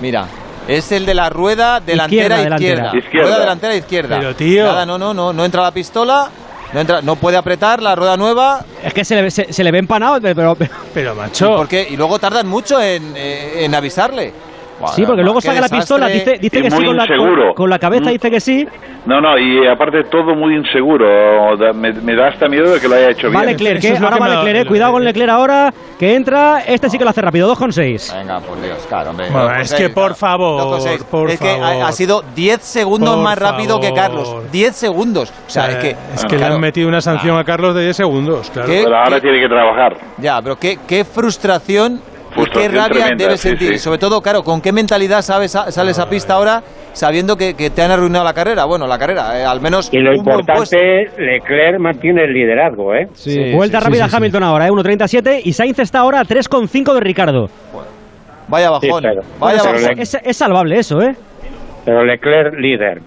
Mira, es el de la rueda delantera izquierda. izquierda. izquierda. Rueda delantera izquierda. Pero, tío. Nada, no, no, no, no entra la pistola no, entra, no puede apretar la rueda nueva. Es que se le, se, se le ve empanado, pero, pero, macho. ¿Y, y luego tardan mucho en, eh, en avisarle. Bueno, sí, porque luego saca la pistola, dice, dice que sí con la, con, con la, cabeza, mm. dice que sí. No, no, y aparte todo muy inseguro. Me, me da hasta miedo de que lo haya hecho vale, bien. Leclerc, ¿eh? ahora va Leclerc, eh. cuidado con Leclerc ahora, que entra. Este sí que lo hace rápido, 2,6. Venga, por Dios, claro, hombre. Bueno, es que por favor, por es que favor. ha sido 10 segundos por más rápido favor. que Carlos. 10 segundos. O sea, o es eh, que. Es que claro. le han metido una sanción ah. a Carlos de 10 segundos, claro. Pero ahora ¿Qué? tiene que trabajar. Ya, pero qué, qué frustración qué rabia tremenda, debes sí, sentir. Sí. Sobre todo, claro, ¿con qué mentalidad sabes, sales a ah, pista eh. ahora sabiendo que, que te han arruinado la carrera? Bueno, la carrera, eh, al menos. Y lo importante, Leclerc mantiene el liderazgo, ¿eh? Sí, Vuelta rápida a Hamilton ahora, ¿eh? 1.37 y Sainz está ahora a 3.5 de Ricardo. Bueno, vaya bajón. Vaya bajón. Es, es salvable eso, ¿eh? Pero Leclerc líder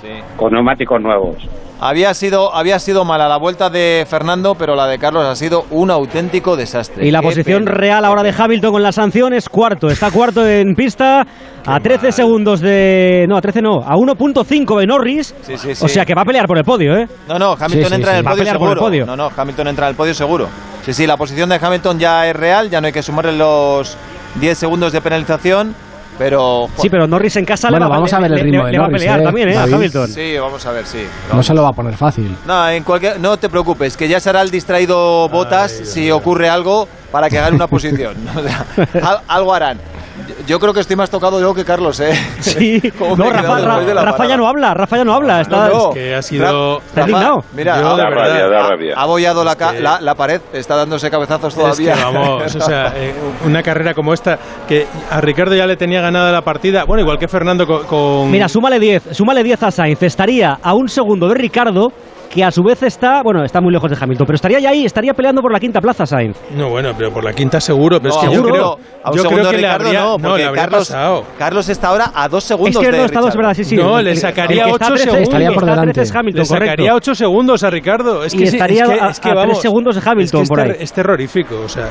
sí. con neumáticos nuevos. Había sido, había sido mala la vuelta de Fernando, pero la de Carlos ha sido un auténtico desastre. Y la Qué posición pena. real ahora de Hamilton con la sanción es cuarto. Está cuarto en pista, Qué a 13 mal. segundos de. No, a 13 no, a 1.5 de Norris. Sí, sí, o sea que va a pelear por el podio, ¿eh? No, no, Hamilton entra en el, va podio a pelear por el podio. No, no, Hamilton entra en el podio seguro. Sí, sí, la posición de Hamilton ya es real, ya no hay que sumarle los 10 segundos de penalización. Pero sí, pero Norris en casa bueno, le va, vamos a ver el ritmo le, de le va a Norris, pelear ¿eh? también, ¿eh? A David. Hamilton. Sí, vamos a ver, sí. No se lo va a poner fácil. No, en cualquier, no te preocupes, que ya será el distraído Botas si ocurre algo para que gane una posición. [laughs] O sea, [laughs] al- algo harán. Yo- creo que estoy más tocado yo que Carlos, ¿eh? [laughs] Sí, [laughs] ¿Cómo no, Rafa, de la Rafa ya no habla, Rafa ya no habla. Está, No, no. Es que ha sido... Está indignado. Mira, Yo, verdad, rabia, da rabia. Ha abollado la, ca- la, la pared, está dándose cabezazos Es que todavía. vamos, o sea, [laughs] eh, una carrera como esta, que a Ricardo ya le tenía ganada la partida, bueno, igual que Fernando con... con- Mira, súmale 10, súmale 10 a Sainz. Estaría a un segundo de Ricardo, que a su vez está, bueno, está muy lejos de Hamilton, pero estaría ya ahí, estaría peleando por la quinta plaza Sainz. No, bueno, pero por la quinta seguro, pero No, es que yo creo, segundo- a un yo segundo creo que de le Ricardo habría, no, no, le habría Carlos, pasado. Carlos está ahora a dos segundos Es que de no está dos. ¿verdad? Sí, sí. No, le sacaría el que está a 8 13 segundos. el que está a por 13 es delante. Hamilton, Le sacaría. 8 segundos a Ricardo. Es Y que sí, estaría es que, a- es que a tres vamos, segundos de Hamilton es que por ahí. Es terrorífico, o sea.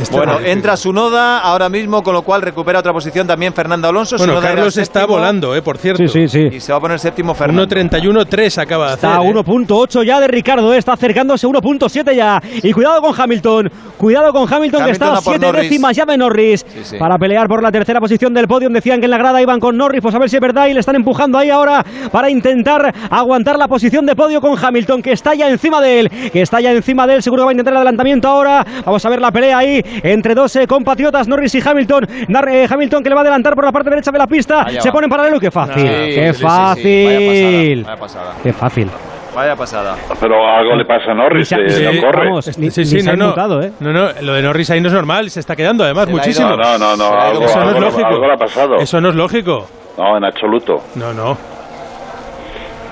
Es Bueno, terrorífico. entra su noda ahora mismo, con lo cual recupera otra posición también Fernando Alonso. Bueno, Tsunoda era Carlos está volando, eh, por cierto. Sí, sí, sí. Y se va a poner séptimo Fernando. 1.31.3 acaba de hacer. Está a eh. 1.8 ya de Ricardo, eh, está acercándose a 1.7 ya. Y cuidado con Hamilton, cuidado con Hamilton, que está a a por 7 Norris. décimas ya de Norris sí. para pelear por la tercera posición del podio. Decían que en la grada iban con Norris, pues a ver si es verdad y le están empujando ahí ahora para intentar aguantar la posición de podio con Hamilton, que está ya encima de él, que está ya encima de él, seguro que va a intentar el adelantamiento ahora. Vamos a ver la pelea ahí entre dos eh, compatriotas, Norris y Hamilton. Nar- eh, Hamilton que le va a adelantar por la parte derecha de la pista, se pone en paralelo, qué fácil, Sí, qué sí, sí, sí. fácil. Vaya pasada, vaya pasada. Qué fácil. Vaya pasada. Pero algo le pasa a Norris, eh, sí, no corre. vamos, ni- sí, ni sí, se no, no. ¿eh? no, no, lo de Norris ahí no es normal, se está quedando además Se muchísimo. No, no, no, algo, Eso no es algo- lógico. algo le ha pasado. Eso no es lógico. No, en absoluto. No, no.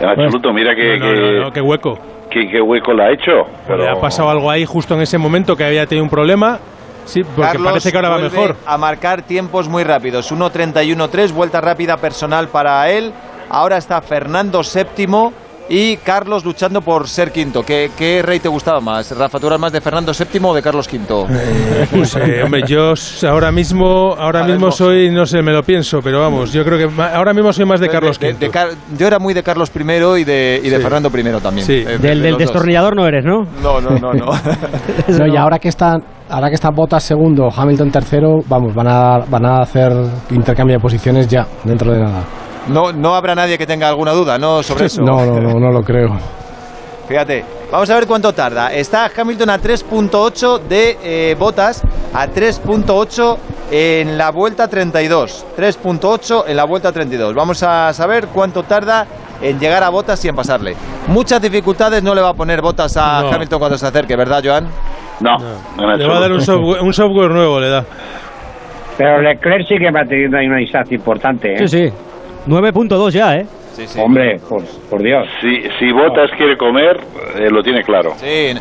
En absoluto, mira que, no, no, que- no, no, qué hueco. que- qué hueco le ha hecho. Pero... Le ha pasado algo ahí justo en ese momento que había tenido un problema. Sí, porque Carlos parece que ahora va mejor. A marcar tiempos muy rápidos. 1.31.3, vuelta rápida personal para él. Ahora está Fernando séptimo y Carlos luchando por ser quinto. ¿Qué, qué rey te gustaba más? Rafa, ¿tú eras más de Fernando séptimo o de Carlos quinto? Pues, eh, hombre, yo ahora mismo, ahora mismo soy, no sé, me lo pienso, pero vamos, yo creo que ma- ahora mismo soy más de Carlos De- V. de Car- yo era muy de Carlos I y de, y de Sí. Fernando I también. Sí. Eh, de- Del, de del destornillador no eres, ¿no? No, no, no, no. [laughs] No, y ahora que están ahora que está Bottas segundo, Hamilton tercero, vamos, van a, van a hacer intercambio de posiciones ya, dentro de nada. No. No habrá nadie que tenga alguna duda, ¿no? Sobre eso. No, no, no, no lo creo. Fíjate, vamos a ver cuánto tarda. Está Hamilton a 3.8 de eh, botas, a 3.8 en la vuelta 32. 3.8 en la vuelta 32. Vamos a saber cuánto tarda en llegar a botas y en pasarle. Muchas dificultades no le va a poner botas a No. Hamilton cuando se acerque, ¿verdad, Joan? No, Le va a dar un software, un software nuevo, le da. Pero Leclerc sí que va teniendo ahí una distancia importante, ¿eh? Sí, sí. 9.2 ya, ¿eh? Sí, sí. Hombre, por, por Dios. Si, si Botas quiere comer, eh, lo tiene claro. Sí.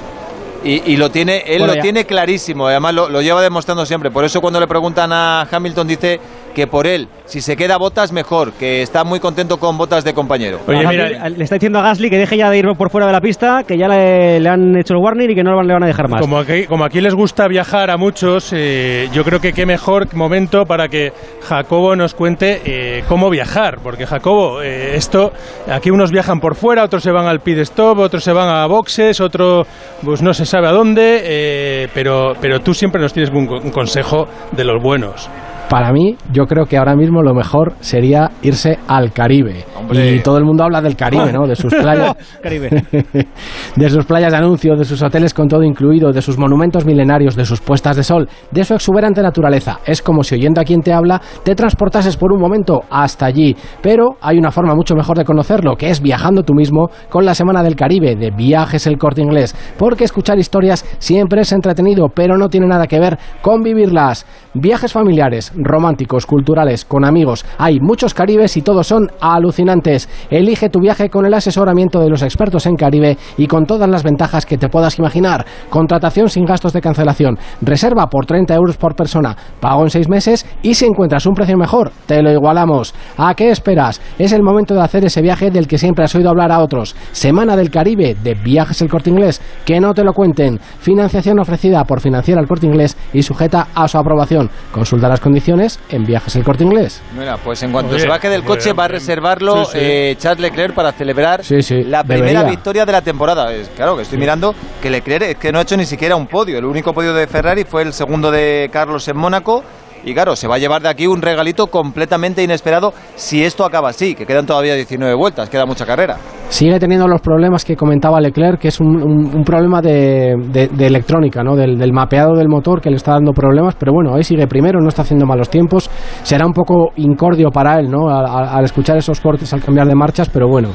Y, y lo tiene, él Bueno, lo ya. tiene clarísimo, además lo, lo lleva demostrando siempre. Por eso cuando le preguntan a Hamilton dice que por él, si se queda Botas mejor, que está muy contento con Botas de compañero. Oye, mira, le está diciendo a Gasly que deje ya de ir por fuera de la pista, que ya le, le han hecho el warning y que no le van a dejar más. Como aquí, como aquí les gusta viajar a muchos, eh, yo creo que qué mejor momento para que Jacobo nos cuente eh, cómo viajar. Porque Jacobo, eh, esto, aquí unos viajan por fuera, otros se van al pit stop, otros se van a boxes, otro pues no se sabe a dónde, eh, pero, pero tú siempre nos tienes un, un consejo de los buenos. Para mí, yo creo que ahora mismo lo mejor sería irse al Caribe. Hombre. Y todo el mundo habla del Caribe, ¿no? De sus [laughs] playas. Caribe. [laughs] de sus playas de anuncio, de sus hoteles con todo incluido, de sus monumentos milenarios, de sus puestas de sol, de su exuberante naturaleza. Es como si oyendo a quien te habla te transportases por un momento hasta allí. Pero hay una forma mucho mejor de conocerlo, que es viajando tú mismo con la Semana del Caribe de Viajes el Corte Inglés. Porque escuchar historias siempre es entretenido, pero no tiene nada que ver con vivirlas. Viajes familiares, románticos, culturales, con amigos. Hay muchos Caribes y todos son alucinantes. Elige tu viaje con el asesoramiento de los expertos en Caribe y con todas las ventajas que te puedas imaginar. Contratación sin gastos de cancelación. Reserva por 30 euros por persona. Pago en 6 meses y si encuentras un precio mejor, te lo igualamos. ¿A qué esperas? Es el momento de hacer ese viaje del que siempre has oído hablar a otros. Semana del Caribe de Viajes el Corte Inglés. Que no te lo cuenten. Financiación ofrecida por Financiera el Corte Inglés y sujeta a su aprobación. Consulta las condiciones en Viajes el Corte Inglés. Mira, pues en cuanto Oye, se baje del coche va a reservarlo Sí, sí. eh, Charles Leclerc para celebrar Sí, sí, la primera debería. victoria de la temporada. Es, claro, que estoy mirando que Leclerc es que no ha hecho ni siquiera un podio. El único podio de Ferrari fue el segundo de Carlos en Mónaco y claro, se va a llevar de aquí un regalito completamente inesperado si esto acaba así, que quedan todavía 19 vueltas, queda mucha carrera. Sigue teniendo los problemas que comentaba Leclerc, que es un, problema de, electrónica, ¿no? Del, mapeado del motor que le está dando problemas, pero bueno, ahí sigue primero, no está haciendo malos tiempos, será un poco incordio para él, ¿no? Al, escuchar esos cortes, al cambiar de marchas, pero bueno.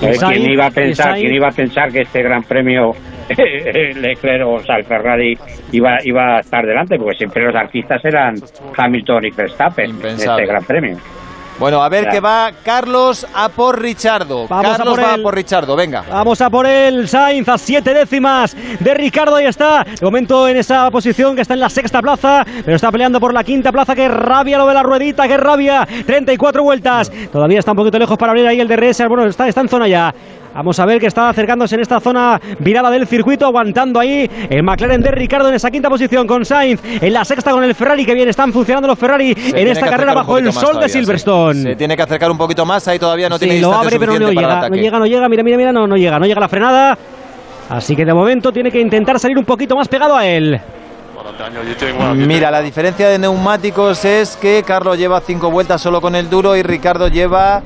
¿Quién iba a pensar, ¿quién iba a pensar que este Gran Premio [laughs] Leclerc o sea, el Ferrari iba, iba a estar delante, porque siempre los artistas eran Hamilton y Verstappen en este Gran Premio. Bueno, a ver qué va Carlos a por Richardo. Vamos Carlos a por va a por Richardo, venga. Vamos a por el Sainz a siete décimas de Ricardo. Ahí está. De momento en esa posición que está en la sexta plaza, pero está peleando por la quinta plaza. Qué rabia lo de la ruedita, qué rabia. 34 vueltas. Todavía está un poquito lejos para abrir ahí el DRS. Bueno, está, está en zona ya. Vamos a ver que está acercándose en esta zona virada del circuito, aguantando ahí el McLaren de Ricardo en esa quinta posición con Sainz en la sexta con el Ferrari, que bien están funcionando los Ferrari en esta carrera bajo el sol de Silverstone. Se tiene que acercar un poquito más, ahí todavía no tiene lo abre, pero no llega, no llega, no llega, mira, mira, mira, no, no llega, no llega la frenada. Así que de momento tiene que intentar salir un poquito más pegado a él. Mira, la diferencia de neumáticos es que Carlos lleva cinco vueltas solo con el duro y Ricardo lleva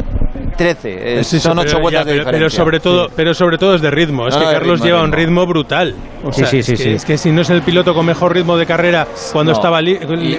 13. son 8 vueltas de diferencia. Pero sobre, todo, pero sobre todo es de ritmo. es que Carlos lleva un ritmo brutal. sí, sí, sí, es, que, si no es el piloto con mejor ritmo de carrera cuando estaba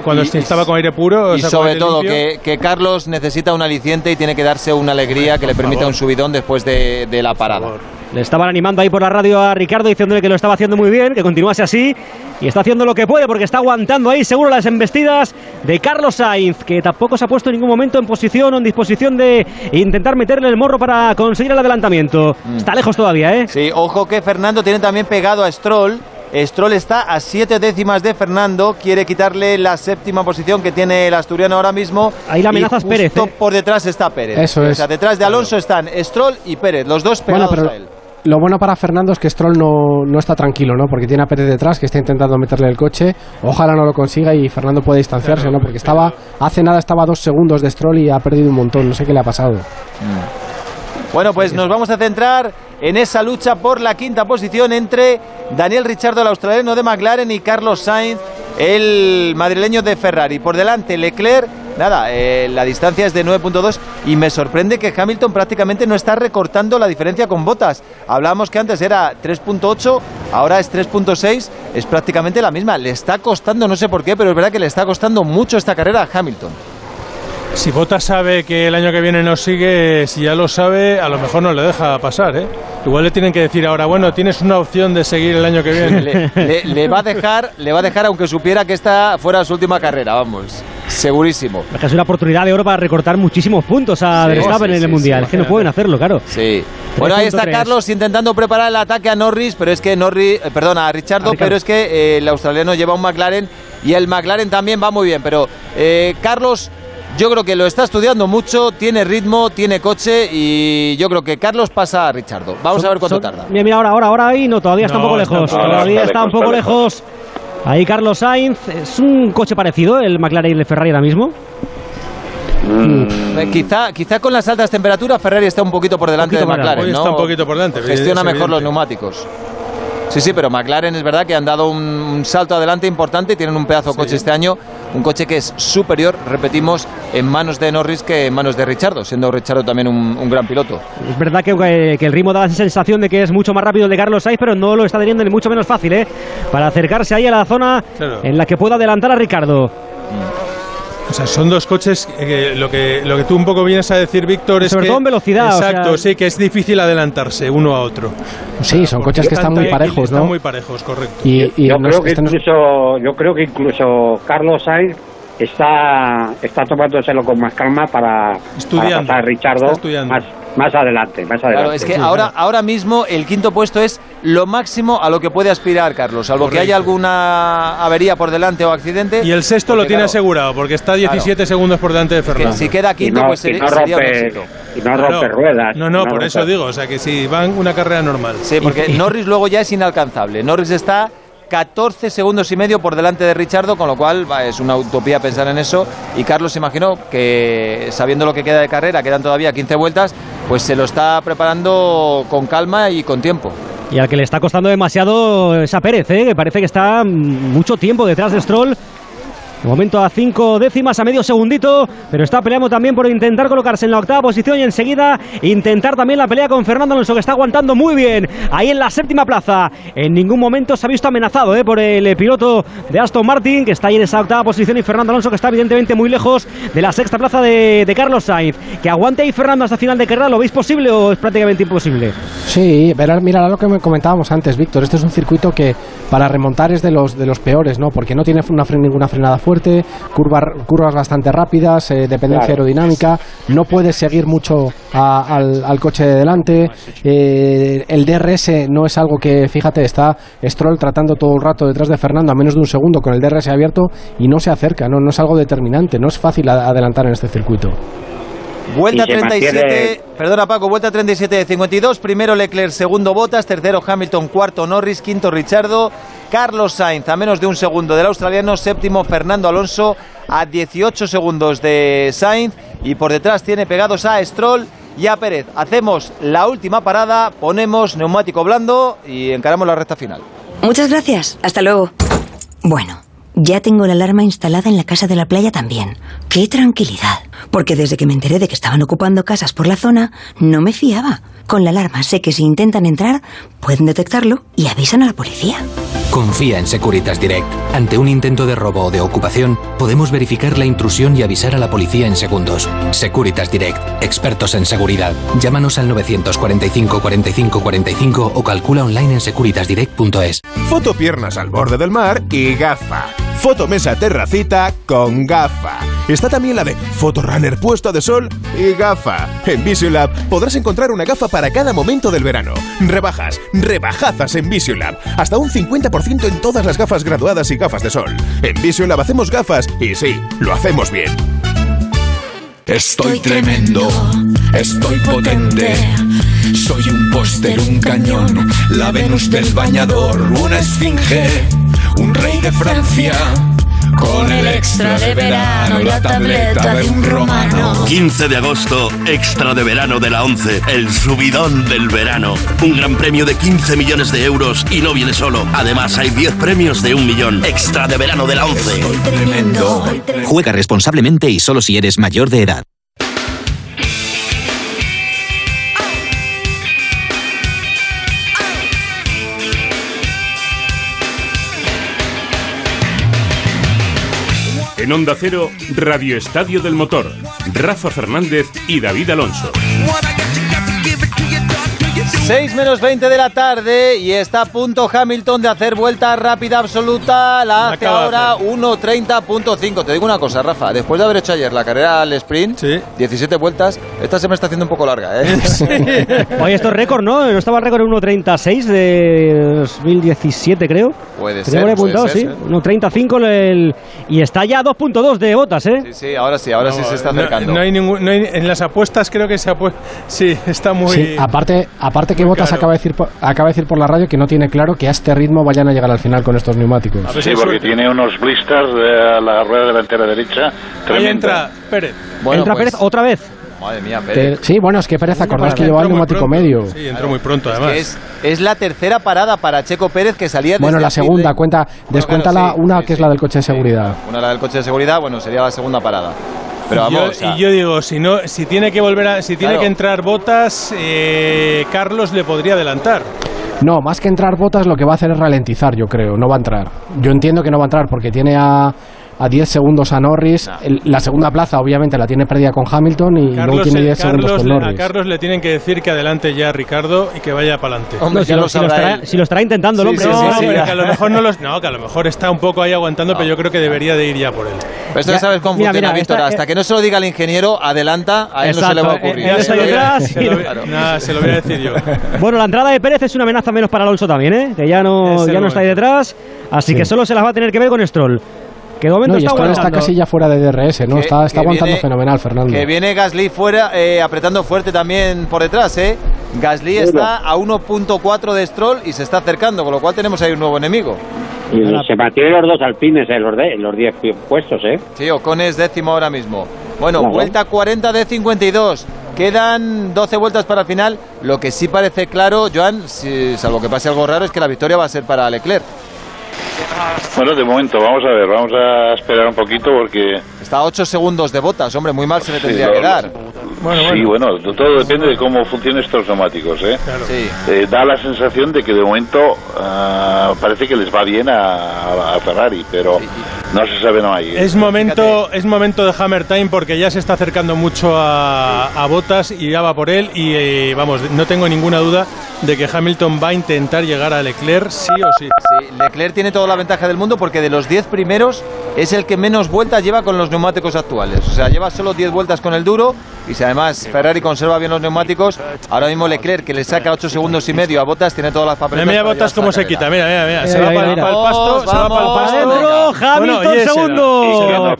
cuando estaba con aire puro. Y sobre todo que, que, Carlos necesita un aliciente y tiene que darse una alegría que le permita un subidón después de, de la parada. Le estaban animando ahí por la radio a Ricardo diciéndole que lo estaba haciendo muy bien, que continuase así. Y está haciendo lo que puede porque está aguantando ahí seguro las embestidas de Carlos Sainz, que tampoco se ha puesto en ningún momento en posición o en disposición de intentar meterle el morro para conseguir el adelantamiento. Mm. Está lejos todavía, ¿eh? Sí, ojo que Fernando tiene también pegado a Stroll. Stroll está a siete décimas de Fernando, quiere quitarle la séptima posición que tiene el asturiano ahora mismo. Ahí la amenaza es Pérez. ¿eh? Por detrás está Pérez. Eso es. O sea, detrás de Alonso están Stroll y Pérez, los dos pegados a él lo bueno para Fernando es que Stroll no, no, está tranquilo, ¿no? Porque tiene a Pérez detrás que está intentando meterle el coche. Ojalá no lo consiga y Fernando puede distanciarse, ¿no? Porque estaba hace nada estaba dos segundos de Stroll y ha perdido un montón. No sé qué le ha pasado. Bueno, pues nos vamos a centrar en esa lucha por la quinta posición entre Daniel Richardo, el australiano de McLaren, y Carlos Sainz, el madrileño de Ferrari. Por delante, Leclerc nada, eh, la distancia es de 9.2 y me sorprende que Hamilton prácticamente no está recortando la diferencia con botas. Hablábamos que antes era 3.8, ahora es 3.6, es prácticamente la misma. Le está costando, no sé por qué, pero es verdad que le está costando mucho esta carrera a Hamilton. Si Bota sabe que el año que viene no sigue, si ya lo sabe, a lo mejor no le deja pasar, ¿eh? Igual le tienen que decir ahora, bueno, tienes una opción de seguir el año que viene. le, va a dejar, le va a dejar aunque supiera que esta fuera su última carrera, vamos. Segurísimo. Es una oportunidad de oro para recortar muchísimos puntos a Verstappen en el Mundial. es que no pueden hacerlo, claro. Sí. Bueno, ahí está Carlos intentando preparar el ataque a Norris, pero es que Norris, eh, perdona, a Richardo, pero es que eh, el australiano lleva un McLaren y el McLaren también va muy bien. Pero eh, Carlos yo creo que lo está estudiando mucho, tiene ritmo, tiene coche y yo creo que Carlos pasa a Richardo. Vamos a ver cuánto tarda. Mira, mira, ahora, ahora, ahora ahí no, todavía está un poco lejos. todavía está, un poco lejos. Ahí Carlos Sainz, ¿es un coche parecido el McLaren y el Ferrari ahora mismo? Mm. Quizá, quizá con las altas temperaturas Ferrari está un poquito por delante de McLaren, ¿no? Está un poquito por delante. Gestiona mejor los neumáticos. Sí, sí, pero McLaren es verdad que han dado un, salto adelante importante y tienen un pedazo de coche este año, un coche que es superior, repetimos, en manos de Norris que en manos de Richardo, siendo Richardo también un, gran piloto. Es verdad que, el ritmo da la sensación de que es mucho más rápido el de Carlos Sainz, pero no lo está teniendo ni mucho menos fácil, ¿eh? Para acercarse ahí a la zona en la que pueda adelantar a Ricardo. Mm. O sea, son dos coches que lo que lo que tú un poco vienes a decir, Víctor, es Sobre todo en velocidad. Exacto, sí, que es difícil adelantarse uno a otro. sí, son coches que están muy parejos, ¿no? Están muy parejos, correcto. Y, yo, creo que incluso, yo creo que incluso Carlos Sainz está, está tomándoselo con más calma para, para pasar a Richardo más, más adelante, más adelante. Claro, es que ahora, ahora mismo el quinto puesto es lo máximo a lo que puede aspirar Carlos, salvo que haya alguna avería por delante o accidente. Y el sexto lo tiene asegurado, porque está 17 segundos por delante de Fernando. si queda quinto, pues sería, no rompe, Y no rompe ruedas. No, no, por eso digo, o sea que si van una carrera normal. Sí, porque Norris luego ya es inalcanzable. Norris está 14 segundos y medio por delante de Richardo, con lo cual es una utopía pensar en eso. Y Carlos imagino que sabiendo lo que queda de carrera, quedan todavía 15 vueltas, pues se lo está preparando con calma y con tiempo. Y al que le está costando demasiado esa Pérez, ¿eh? que parece que está mucho tiempo detrás de Stroll Momento a cinco décimas, a medio segundito, pero está peleando también por intentar colocarse en la octava posición y enseguida intentar también la pelea con Fernando Alonso, que está aguantando muy bien ahí en la séptima plaza. En ningún momento se ha visto amenazado ¿eh? por el piloto de Aston Martin, que está ahí en esa octava posición, y Fernando Alonso, que está evidentemente muy lejos de la sexta plaza de, de Carlos Sainz. Que aguante ahí Fernando hasta final de carrera, ¿lo veis posible o es prácticamente imposible? Sí, verás, mira lo que comentábamos antes, Víctor. Este es un circuito que para remontar es de los, de los peores, ¿no? Porque no tiene una ninguna frenada fuerte, curvas, curvas bastante rápidas, eh, dependencia aerodinámica, no puedes seguir mucho al, coche de delante. Eh, el DRS no es algo que, fíjate, está Stroll tratando todo el rato detrás de Fernando a menos de un segundo con el DRS abierto y no se acerca, no, no es algo determinante, no es fácil adelantar en este circuito. Vuelta 37, perdona Paco, vuelta 37 de 52, primero Leclerc, segundo Bottas, tercero Hamilton, cuarto Norris, quinto Richardo, Carlos Sainz a menos de un segundo del australiano, séptimo Fernando Alonso a 18 segundos de Sainz y por detrás tiene pegados a Stroll y a Pérez. Hacemos la última parada, ponemos neumático blando y encaramos la recta final. Muchas gracias, hasta luego. Bueno. Ya tengo la alarma instalada en la casa de la playa también. ¡Qué tranquilidad! Porque desde que me enteré de que estaban ocupando casas por la zona, no me fiaba. Con la alarma sé que si intentan entrar, pueden detectarlo y avisan a la policía. Confía en Securitas Direct. Ante un intento de robo o de ocupación, podemos verificar la intrusión y avisar a la policía en segundos. Securitas Direct, expertos en seguridad. Llámanos al 945 45 45 o calcula online en securitasdirect.es. Foto piernas al borde del mar y gafa. Fotomesa terracita con gafa. Está también la de Fotorunner puesta de sol y gafa. En Visiolab podrás encontrar una gafa para cada momento del verano. Rebajas, rebajazas en Visiolab. Hasta un 50% en todas las gafas graduadas y gafas de sol. En Visiolab hacemos gafas y sí, lo hacemos bien. Estoy tremendo, estoy potente. Soy un póster, un cañón, la Venus del bañador, una esfinge, un rey de Francia. Con el extra de verano, la tableta de un romano. 15 de agosto, extra de verano de la 11, el subidón del verano. Un gran premio de 15 millones de euros y no viene solo. Además, hay 10 premios de un millón. Extra de verano de la 11. Tremendo. Juega responsablemente y solo si eres mayor de edad. En Onda Cero, Radio Estadio del Motor, Rafa Fernández y David Alonso. 6 menos 20 de la tarde y está a punto Hamilton de hacer vuelta rápida absoluta. La hace ahora 1.30.5. Te digo una cosa, Rafa. Después de haber hecho ayer la carrera al sprint, 17 vueltas, esta se me está haciendo un poco larga. ¿eh? [laughs] [laughs] Oye, esto es récord, ¿no? ¿No estaba el récord en 1.36 de 2017, creo? Puede ser. Puede apuntado, sí. 1.35 el... y está ya a 2.2 de botas, ¿eh? Sí, sí, ahora sí, ahora sí se está acercando. No, hay ningún, no hay, en las apuestas creo que se apuesta. Sí, está muy. Sí, aparte, aparte que Botas acaba de, decir por, acaba de decir por la radio que no tiene claro que a este ritmo vayan a llegar al final con estos neumáticos. Sí, porque tiene unos blisters de la rueda delantera derecha. Ahí entra Pérez. entra pues, Pérez otra vez. Madre mía, Pérez. Sí, bueno, es que Pérez, acordáis que llevaba el neumático medio. Sí, entró muy pronto, además. Es, es, la tercera parada para Checo Pérez que salía Bueno, la segunda, cuenta, descuéntala una que es la del coche de seguridad. Una la del coche de seguridad, bueno, sería la segunda parada. Pero vamos, y yo digo, si no, si tiene que volver a, si tiene que entrar botas, eh, Carlos le podría adelantar. No, más que entrar botas, lo que va a hacer es ralentizar, yo creo. No va a entrar. Yo entiendo que no va a entrar porque tiene a, a 10 segundos a Norris. la segunda plaza, obviamente, la tiene perdida con Hamilton y no tiene 10 segundos con Norris. A Carlos le tienen que decir que adelante ya a Ricardo y que vaya para adelante. si, lo, estará, intentando el hombre. no, que a lo mejor no, los, no, que a lo mejor está un poco ahí aguantando, pero yo creo que debería de ir ya por él. Pero esto ya sabes cómo funciona, Víctor. Hasta que no se lo diga el ingeniero, adelanta, a él no se le va a eh, ocurrir. Eh, se lo voy a decir yo. [laughs] Bueno, la entrada de Pérez es una amenaza menos para Alonso también, ¿eh? que ya no, ya no está ahí detrás. Así que solo se las va a tener que ver con Stroll. Que no, está, está casi ya fuera de DRS, ¿no? está, está aguantando fenomenal, Fernando. Que viene Gasly fuera, eh, apretando fuerte también por detrás, ¿eh? Gasly está a 1.4 de Stroll y se está acercando, con lo cual tenemos ahí un nuevo enemigo. Y se mantienen los dos alpines, eh, los, de, los 10 puestos, ¿eh? Sí, Ocon es décimo ahora mismo. Bueno, vuelta 40 de 52. Quedan 12 vueltas para el final. Lo que sí parece claro, Joan, si, salvo que pase algo raro, es que la victoria va a ser para Leclerc. Bueno, de momento, vamos a ver, vamos a esperar un poquito porque... Está a 8 segundos de botas, hombre, muy mal se le tendría que dar. sí, bueno, todo depende de cómo funcionen estos neumáticos, ¿eh? Sí. Eh, da la sensación de que de momento ah, parece que les va bien a, a Ferrari, pero no se sabe no hay. Es momento, es momento de Hammer Time porque ya se está acercando mucho a, a Botas y ya va por él y eh, vamos, no tengo ninguna duda de que Hamilton va a intentar llegar a Leclerc sí o sí. Sí, Leclerc tiene toda la ventaja del mundo porque de los 10 primeros es el que menos vueltas lleva con los neumáticos actuales. O sea, lleva solo 10 vueltas con el duro y si además Ferrari conserva bien los neumáticos, ahora mismo Leclerc que le saca 8 segundos y medio a Botas tiene todas las papeletas. Mira, Botas cómo se quita, mira, mira, mira, se va para, el pasto, se va para el pasto. Adentro, Hamilton segundo.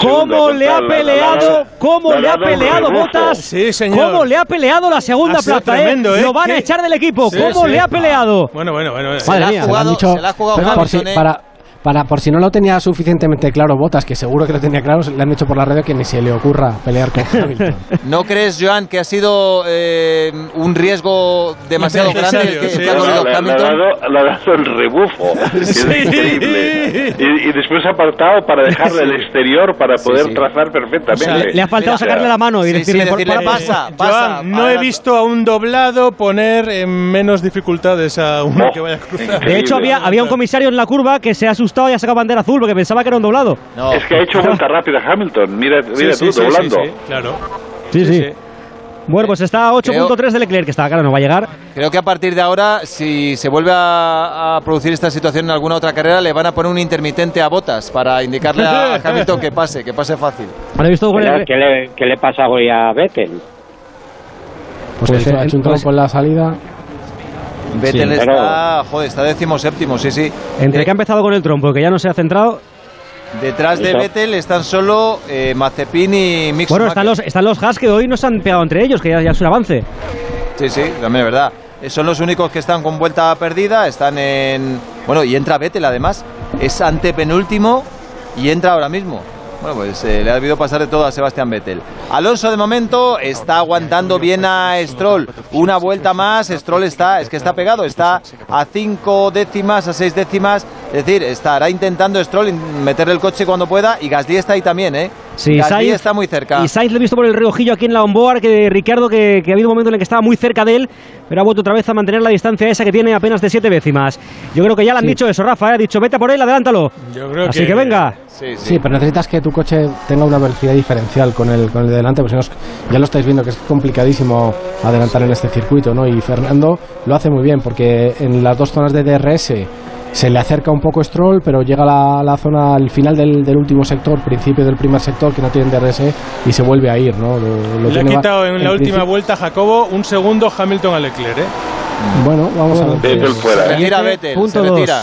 ¿Cómo le ha peleado? ¿Cómo le ha peleado. Botas? Sí, señor. ¿Cómo le ha peleado la segunda plaza? tremendo, eh? ¿eh? Lo van a echar del equipo. ¿Cómo le ha peleado? Bueno, bueno, bueno. Se la ha jugado, se la ha jugado Hamilton, ¿eh? para, para, por si no lo tenía suficientemente claro Botas, que seguro que lo tenía claro, le han dicho por la red que ni se le ocurra pelear con Hamilton. [laughs] ¿No crees, Joan, que ha sido eh, un riesgo demasiado grande el que, sí. ha No, corrido le, le ha Hamilton? dado, le ha dado el rebufo, que [laughs] es Sí. increíble. Y, y después ha apartado para dejarle el exterior para poder sí. trazar perfectamente. Le, le ha faltado O sea, sacarle la mano y sí, decirle, sí, por- decirle, para- pasa, Eh, pasa. Joan, no he visto a un doblado poner en menos dificultades a uno Oh, que vaya a cruzar. De hecho, había, había un comisario en la curva que se ha asustado y ha sacado bandera azul porque pensaba que era un doblado. No. Es que ha hecho vuelta [laughs] rápida Hamilton. Mira, mira sí, tú, sí, doblando. sí, sí, claro. Sí, sí. Bueno, pues está a 8.3 de Leclerc, que está claro, no va a llegar. Creo que a partir de ahora, si se vuelve a, a producir esta situación en alguna otra carrera, le van a poner un intermitente a botas para indicarle a [laughs] Hamilton que pase, que pase fácil. Visto ¿Qué le, qué le pasa hoy a Vettel? Pues, Pues, ha hecho un trompo en la salida. Vettel Sí, pero- está, joder, está décimo séptimo, sí, sí. entre Eh, que ha empezado con el trompo y que ya no se ha centrado. detrás de. Vettel están solo eh, Mazepin y Mick Bueno, están los, están los Haas que hoy no se han pegado entre ellos, que ya, ya es un avance. Sí, sí, también es verdad. Eh, Son los únicos que están con vuelta perdida, están en... Bueno, y entra Vettel además, es antepenúltimo y entra ahora mismo. Bueno, pues eh, le ha debido pasar de todo a Sebastián Vettel. Alonso de momento está aguantando bien a Stroll. Una vuelta más, Stroll está, es que está pegado, está a cinco décimas, a seis décimas. Es decir, estará intentando Stroll meterle el coche cuando pueda y Gasly está ahí también, ¿eh? Sí, Gasly Sainz- está muy cerca. Y Sainz le he visto por el riojillo aquí en la onboard, que Ricardo, que, que ha habido un momento en el que estaba muy cerca de él, pero ha vuelto otra vez a mantener la distancia esa que tiene apenas de siete décimas. Yo creo que ya le han dicho eso, Rafa, ¿eh? ha dicho, vete por él, adelántalo. Yo creo Así que, que, venga. Sí, sí. Sí, pero necesitas que tu coche tenga una velocidad diferencial con el, con el de delante, porque si no, es- ya lo estáis viendo que es complicadísimo adelantar en este circuito, ¿no? Y Fernando lo hace muy bien, porque en las dos zonas de DRS se le acerca un poco Stroll, pero llega a la, la zona al final del, del último sector, principio del primer sector, que no tiene DRS, y se vuelve a ir, ¿no? Lo- lo Le ha quitado en la última principio- vuelta Jacobo un segundo Hamilton a Leclerc, ¿eh? Bueno, vamos a ver. Vettel fuera, Se ¿eh? retira Vettel, Punto se dos. retira.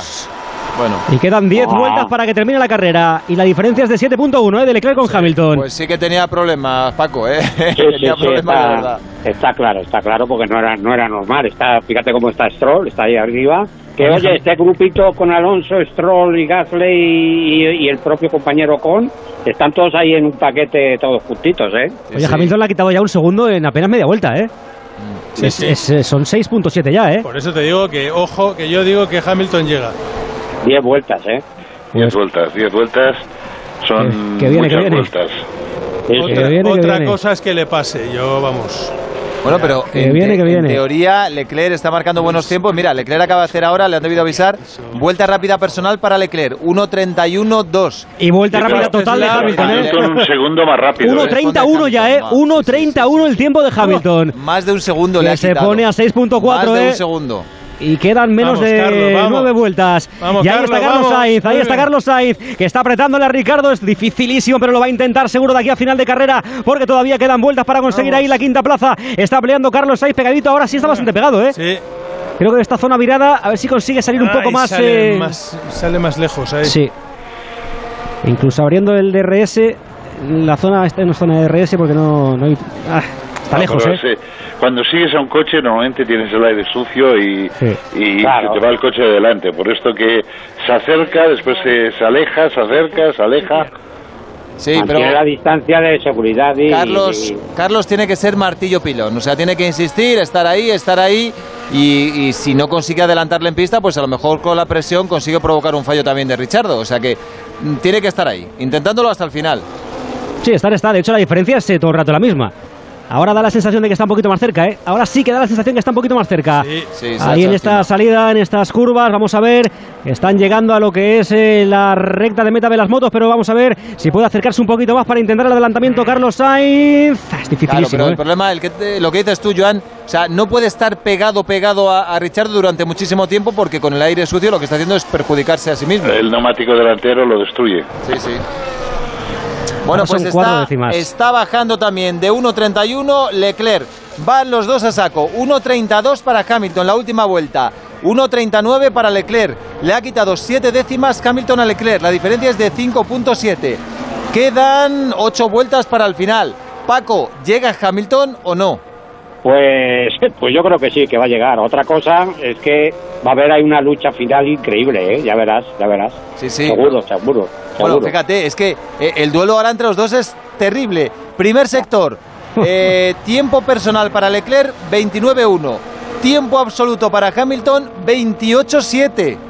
Bueno. Y quedan 10 Ah. vueltas para que termine la carrera. Y la diferencia es de 7.1 ¿eh? de Leclerc con Hamilton. Pues sí que tenía problemas, Paco, ¿eh? Sí, [laughs] sí, tenía sí, problemas, está, verdad. está claro, está claro, porque no era, no era normal. Está, fíjate cómo está Stroll, está ahí arriba. Que oye, este grupito con Alonso, Stroll y Gasly y, el propio compañero Con, están todos ahí en un paquete, todos juntitos, ¿eh? Oye, Hamilton le ha quitado ya un segundo en apenas media vuelta, ¿eh? Sí, Es- sí. es- son 6.7 ya, ¿eh? Por eso te digo que, ojo, que yo digo que Hamilton llega. Diez vueltas, ¿eh? Diez vueltas, diez vueltas son Que- que viene, que muchas viene. vueltas. Sí. Otra, viene, que otra viene. cosa es que le pase, yo vamos. Bueno, pero Que en, viene, que viene. en teoría Leclerc está marcando buenos tiempos. Mira, Leclerc acaba de hacer ahora, le han debido avisar, vuelta rápida personal para Leclerc, 1.31.2. Y vuelta Sí, rápida total de Hamilton, ¿eh? Un segundo más rápido. ¿eh? 1.31 ya, ¿eh? Hamilton, va. 1.31 el tiempo de Hamilton. Más de un segundo le ha se quitado. pone a 6.4, Más de ¿eh? un segundo. Y quedan menos Vamos, de Carlos, nueve vueltas. Vamos, y ahí Carlos, está Carlos vamos. Sainz, ahí está. Carlos Sainz, que está apretándole a Ricardo. Es dificilísimo, pero lo va a intentar seguro de aquí a final de carrera, porque todavía quedan vueltas para conseguir ahí la quinta plaza. Está peleando Carlos Sainz pegadito, ahora sí está bastante pegado, ¿eh? Sí. Creo que esta zona virada, a ver si consigue salir un poco Ay, más. Sale, eh, más. sale más lejos ahí. Sí. Incluso abriendo el DRS, la zona está en zona de DRS porque no, no hay. ah, está No, lejos, pero ¿eh? sí, Cuando sigues a un coche normalmente tienes el aire sucio y, Sí. y Claro. se te va el coche de delante. Por esto que se acerca, después se, se aleja, se acerca, se aleja. Sí, pero la distancia de seguridad y... Carlos, y- Carlos tiene que ser martillo pilón. O sea, tiene que insistir, estar ahí, estar ahí. y, si no consigue adelantarle en pista, pues a lo mejor con la presión consigue provocar un fallo también de Richardo. O sea que mm, tiene que estar ahí, intentándolo hasta el final. Sí, estar está. De hecho, la diferencia es eh, todo el rato la misma. Ahora da la sensación de que está un poquito más cerca, ¿eh? Ahora sí que da la sensación que está un poquito más cerca. Ahí en esta salida, en estas curvas, vamos a ver, están llegando a lo que es eh, la recta de meta de las motos, pero vamos a ver si puede acercarse un poquito más para intentar el adelantamiento Carlos Sainz. Es dificilísimo. pero el ¿eh? problema, el que lo que dices tú, Joan, o sea, no puede estar pegado, pegado a, a Richard durante muchísimo tiempo porque con el aire sucio lo que está haciendo es perjudicarse a sí mismo. El neumático delantero lo destruye. Sí, sí. Bueno, pues está, está, bajando también de 1.31 Leclerc. Van los dos a saco. 1.32 para Hamilton, la última vuelta. 1.39 para Leclerc. Le ha quitado 7 décimas Hamilton a Leclerc. La diferencia es de 5.7. Quedan 8 vueltas para el final. Paco, ¿llega Hamilton o no? Pues, [laughs] pues yo creo que sí, que va a llegar. Otra cosa es que va a haber ahí una lucha final increíble, ¿eh? Ya verás, ya verás. Sí, sí. Seguro, seguro. Bueno, fíjate, es que eh, el duelo ahora entre los dos es terrible. Primer sector, [laughs] eh, tiempo personal para Leclerc, 29-1. Tiempo absoluto para Hamilton, 28-7.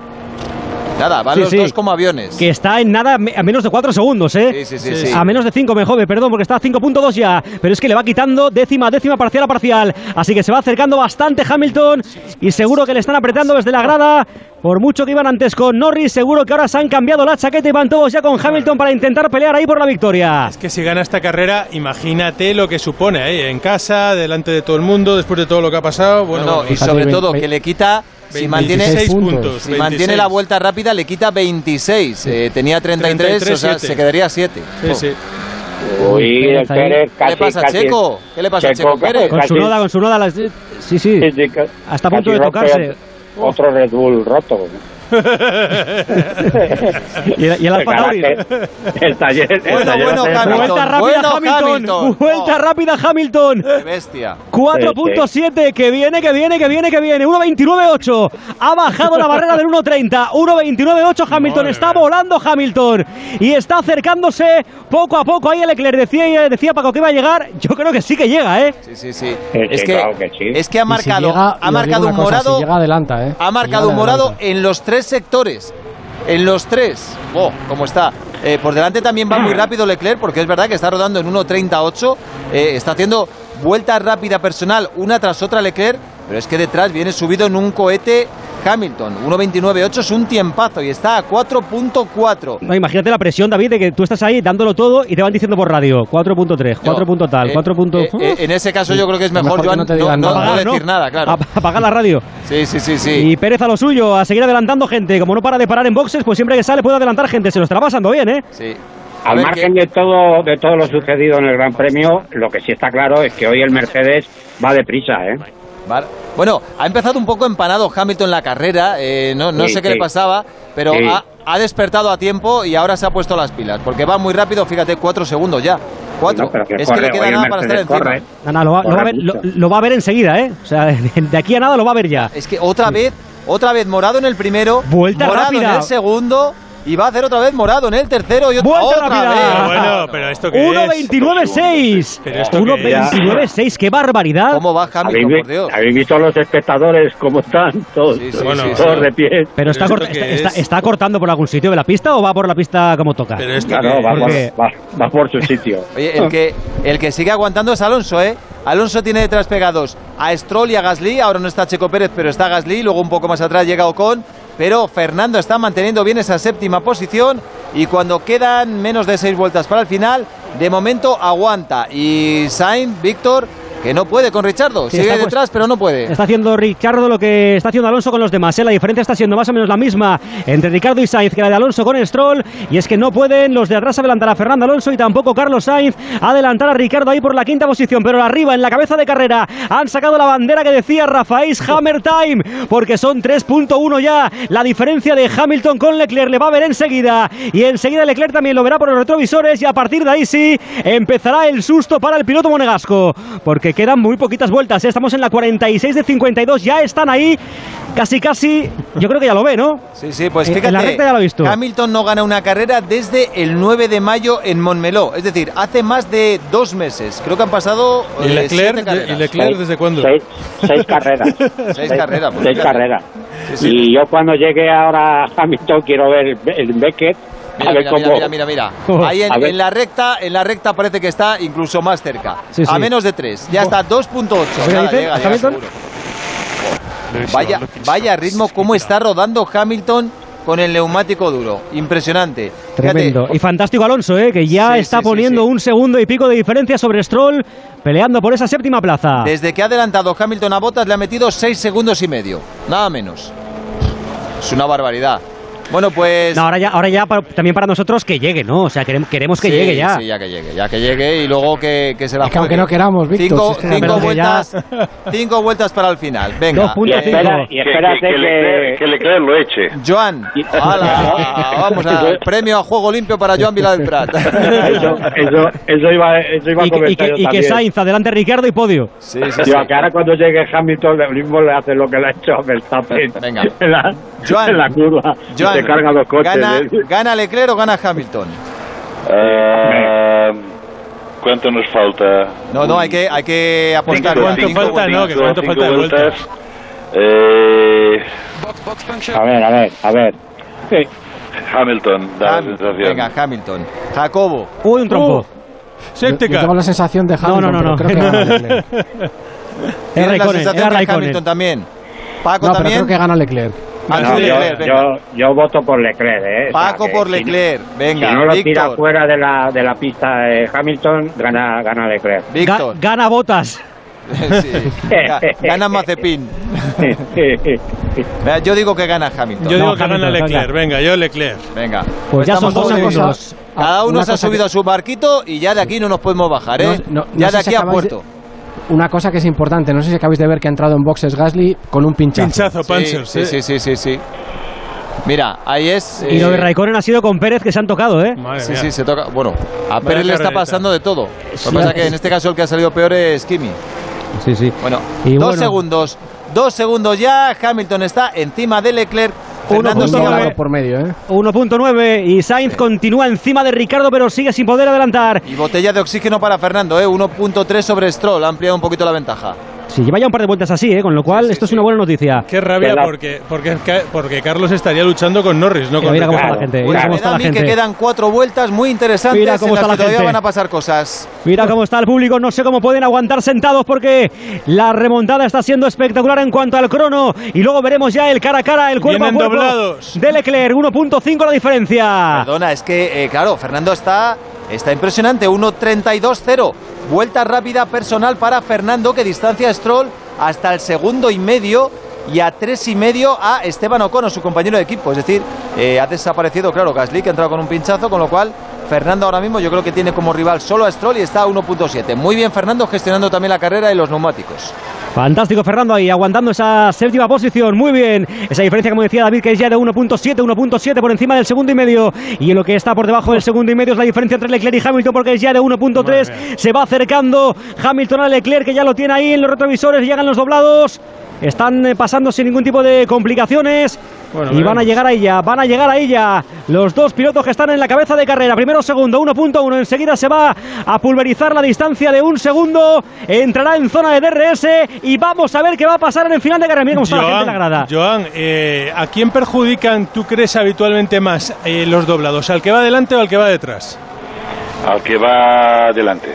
Nada, van los dos como aviones. Que está en nada a menos de 4 segundos, ¿eh? Sí, sí, sí. A menos de 5, me jode, perdón, porque está a 5.2 ya. Pero es que le va quitando décima, décima parcial a parcial. Así que se va acercando bastante Hamilton y seguro que le están apretando desde la grada. Por mucho que iban antes con Norris, seguro que ahora se han cambiado la chaqueta y van todos ya con Hamilton para intentar pelear ahí por la victoria. Es que si gana esta carrera, imagínate lo que supone ahí, en casa, delante de todo el mundo, después de todo lo que ha pasado. Bueno, y sobre todo que le quita si mantiene, puntos, si mantiene la vuelta rápida, le quita 26. Eh, tenía 33, o sea, se quedaría 7. Sí, sí. Uy, el Pérez casi, ¿Qué le pasa a Checo? ¿Qué le pasa a Checo Pérez? Con su noda, con su noda. Sí, sí. Hasta a punto de tocarse. Otro Red Bull roto. [laughs] y, el, y el Alfa Tauri. El taller. El bueno, taller bueno, Hamilton. Vuelta rápida bueno, Hamilton. Hamilton. Vuelta Oh. rápida Hamilton. Qué bestia. 4.7, que viene, que viene, que viene, que viene. 1.29.8. Ha bajado la barrera del 1.30. 1.29.8. Hamilton está volando Hamilton. Y está acercándose poco a poco. Ahí el Leclerc decía, decía Paco que iba a llegar. Yo creo que sí que llega, ¿eh? Sí, sí, sí. Es que, claro que sí. es que ha Y si marcado, llega, ha marcado un cosa, morado. si llega adelanta, ¿eh? Ha Si marcado llega un morado adelanta. en los tres sectores. En los tres. Oh, cómo está. Eh, por delante también va muy rápido Leclerc, porque es verdad que está rodando en 1.38. eh, está haciendo vuelta rápida personal, una tras otra Leclerc. Pero es que detrás viene subido en un cohete Hamilton. 1.29.8 es un tiempazo y está a 4.4. No, imagínate la presión, David, de que tú estás ahí dándolo todo y te van diciendo por radio 4.3, 4. punto tal, Eh, 4. punto- eh, eh, en ese caso yo creo que es mejor, Mejor que Joan, no te no, digan no- Apagar, ¿no? decir nada, claro. Ap- Apagar la radio. Sí, sí, sí, sí. Y Pérez a lo suyo, a seguir adelantando gente. Como no para de parar en boxes, pues siempre que sale puede adelantar gente. Se lo estará pasando bien, ¿eh? Sí. A Al margen de todo, de todo lo sucedido en el Gran Premio, lo que sí está claro es que hoy el Mercedes va deprisa, ¿eh? Bueno, ha empezado un poco empanado Hamilton la carrera, eh, no, no Sí, sé qué sí. le pasaba, pero Sí. ha, ha despertado a tiempo y ahora se ha puesto las pilas, porque va muy rápido, fíjate, cuatro segundos ya. Cuatro. No, pero que es corre, que le queda nada para estar encima. corre. No, no, lo, va, lo va a ver, lo, lo va a ver enseguida, ¿eh? O sea, [laughs] de aquí a nada lo va a ver ya. Es que otra vez, otra vez morado en el primero, Vuelta morado rápida. en el segundo y va a hacer otra vez morado en el tercero y otra, Vuelta otra rápida. vez. Pero bueno, pero esto qué es. 1.29.6. Pero esto qué es. 1.29.6. ¡Qué barbaridad! ¿Cómo va ¿Habéis, Hamilton, por Dios? habéis visto a los espectadores cómo están? Todos, Sí, sí, todos sí, todos sí. de pie. ¿Pero está, ¿Pero cort- esto qué está, es? está- está cortando por algún sitio de la pista o va por la pista como toca? Pero esto Claro, qué va Porque- va, va por su sitio. [laughs] Oye, el que, el que sigue aguantando es Alonso, ¿eh? Alonso tiene detrás pegados a Stroll y a Gasly. Ahora no está Checo Pérez, pero está Gasly. Luego un poco más atrás llega Ocon. Pero Fernando está manteniendo bien esa séptima posición. Y cuando quedan menos de seis vueltas para el final, de momento aguanta. Y Sainz, Víctor, que no puede con Richardo. Sí, Sigue está detrás, pero no puede. Está haciendo Ricardo lo que está haciendo Alonso con los demás. ¿eh? La diferencia está siendo más o menos la misma entre Ricardo y Sainz que la de Alonso con Stroll. Y es que no pueden los de atrás adelantar a Fernando Alonso y tampoco Carlos Sainz adelantar a Ricardo ahí por la quinta posición. Pero arriba, en la cabeza de carrera, han sacado la bandera que decía Rafael Hammer Time. Porque son 3.1 ya. La diferencia de Hamilton con Leclerc le va a ver enseguida. Y enseguida Leclerc también lo verá por los retrovisores. Y a partir de ahí sí empezará el susto para el piloto monegasco. Porque que quedan muy poquitas vueltas. ¿eh? Estamos en la 46 de 52, ya están ahí, casi casi. Yo creo que ya lo ve, ¿no? Sí, sí, pues Eh, fíjate. en la recta ya lo he visto. Hamilton no gana una carrera desde el 9 de mayo en Montmeló. Es decir, hace más de dos meses. Creo que han pasado. ¿Y eh, Leclerc, siete carreras. ¿y Leclerc desde cuándo? Seis, seis carreras. [laughs] Seis carreras, pues, Seis fíjate. carreras. Sí, sí. Y yo cuando llegue ahora a Hamilton quiero ver el Beckett. Mira, mira, cómo. mira, mira, mira, mira. Ahí en, la recta, en la recta parece que está incluso más cerca. Sí, sí. A menos de 3. Ya está 2.8. ¿Qué Nada, dice? llega, ¿A llega Hamilton? seguro. Vaya, vaya ritmo, cómo está rodando Hamilton con el neumático duro. Impresionante. Tremendo. Fíjate, Y fantástico Alonso, ¿eh? que ya Sí, está sí, sí, poniendo un segundo y pico de diferencia sobre Stroll, peleando por esa séptima plaza. Desde que ha adelantado Hamilton a Bottas le ha metido 6 segundos y medio. Nada menos. Es una barbaridad. Bueno, pues. No, ahora ya, ahora ya pa- también para nosotros que llegue, ¿no? O sea, queremos, queremos que Sí, llegue ya. Sí, ya que llegue, ya que llegue y luego que, que se la Es que aunque juegue. no queramos, Víctor, Cinco, si que cinco que vueltas, cinco vueltas para el final. Venga. Dos puntos cinco. Espera, y Que, espérate que, que que Leclerc lo eche. Joan, [laughs] hala, vamos a premio a juego limpio para Joan Vila del Prat. Eso, eso, eso iba, eso iba a Y, que- y comentar que, yo y que. Sainz adelante Ricardo y podio. Sí, sí, sí. Que ahora cuando llegue Hamilton, lo mismo le hace lo que le ha hecho a Verstappen Venga. [laughs] la, Joan, en [laughs] la curva. Joan, se carga los coches. ¿gana, ¿eh? ¿Gana Leclerc o gana Hamilton? Ah, ¿Cuánto nos falta? No, no, hay que, hay que apostar. Cinco, ¿Cuánto cinco, falta? No, que cinco, cuánto cinco falta de vueltas. Eh, A ver, a ver, a ver. Sí. Hamilton, da la Ham- sensación. Venga, Hamilton. Jacobo. Uy, un trompo. Yo, Séptica. tengo la sensación de No, Hamilton, no, no, pero no. creo que gana [laughs] Leclerc. ¿Tienes la sensación Raikkonen. Hamilton también? Paco No, pero también. creo que gana Leclerc. Ah, No, yo, Leclerc, venga. yo, yo voto por Leclerc, ¿eh? O sea, Paco por si- Leclerc. Venga, si no lo tira Víctor. fuera de la, de la pista eh, Hamilton, gana, gana Leclerc. Ga- Víctor. gana botas. [laughs] Sí. Ga- Gana Mazepin. Yo digo que gana Hamilton. Yo digo No, que gana Leclerc. venga. Yo Leclerc. Venga. Pues ya son estamos dos todos una segundos. cosa- Cada uno una se ha subido que- a su barquito y ya de aquí no nos podemos bajar, ¿eh? No, no, ya de si aquí a acabáis de- puerto. Una cosa que es importante, no sé si acabáis de ver que ha entrado en boxes Gasly con un pinchazo. Pinchazo, Panzer. sí, sí, sí, sí, sí. Mira, ahí es. Y lo de eh, Raikkonen ha sido con Pérez que se han tocado, ¿eh? Madre Sí, mía. sí, se toca. Bueno, a Pérez le está pasando de todo. Lo que pasa es que en este caso el que ha salido peor es Kimi. Sí, sí. Bueno, Y dos bueno. segundos. Dos segundos ya. Hamilton está encima de Leclerc. Fernando punto sigue nueve. abajo. por medio, ¿eh? 1.9 y Sainz continúa encima de Ricardo, pero sigue sin poder adelantar. Y botella de oxígeno para Fernando, ¿eh? 1.3 sobre Stroll. Ha ampliado un poquito la ventaja. Sí, lleva ya un par de vueltas así, ¿eh? con lo cual esto es una buena noticia. Qué rabia la- porque, porque, porque Carlos estaría luchando con Norris, no con mira cómo está la gente, Pues mira cómo me está la mí que gente. quedan cuatro vueltas muy interesantes Mira cómo en las está la que todavía gente. van a pasar cosas. Mira cómo está el público, no sé cómo pueden aguantar sentados porque la remontada está siendo espectacular en cuanto al crono. Y luego veremos ya el cara a cara, el cuerpo a cuerpo doblados. de Leclerc, 1.5 la diferencia. Perdona, es que, eh, claro, Fernando está, está impresionante. 1.32.0. Vuelta rápida personal para Fernando que distancia a Hasta el segundo y medio y a tres y medio a Esteban Ocon, su compañero de equipo. Es decir, eh, ha desaparecido, claro, Gasly, que ha entrado con un pinchazo, con lo cual Fernando ahora mismo yo creo que tiene como rival solo a Stroll y está a 1.7. Muy bien Fernando gestionando también la carrera y los neumáticos. Fantástico Fernando ahí, aguantando esa séptima posición, muy bien. Esa diferencia, como decía David, que es ya de 1.7, 1.7 por encima del segundo y medio. Y en lo que está por debajo del segundo y medio es la diferencia entre Leclerc y Hamilton, porque es ya de 1.3. Se va acercando Hamilton a Leclerc, que ya lo tiene ahí en los retrovisores, llegan los doblados. Están eh, pasando sin ningún tipo de complicaciones. Bueno, y van a llegar ahí ya, van a llegar ahí ya. Los dos pilotos que están en la cabeza de carrera. Primero, segundo, 1.1. Enseguida se va a pulverizar la distancia de un segundo. Entrará en zona de DRS y vamos a ver qué va a pasar en el final de carrera. Mira cómo está la gente en la grada. Joan, eh, ¿a quién perjudican, tú crees, habitualmente más eh, los doblados? ¿Al que va adelante o al que va detrás? Al que va adelante.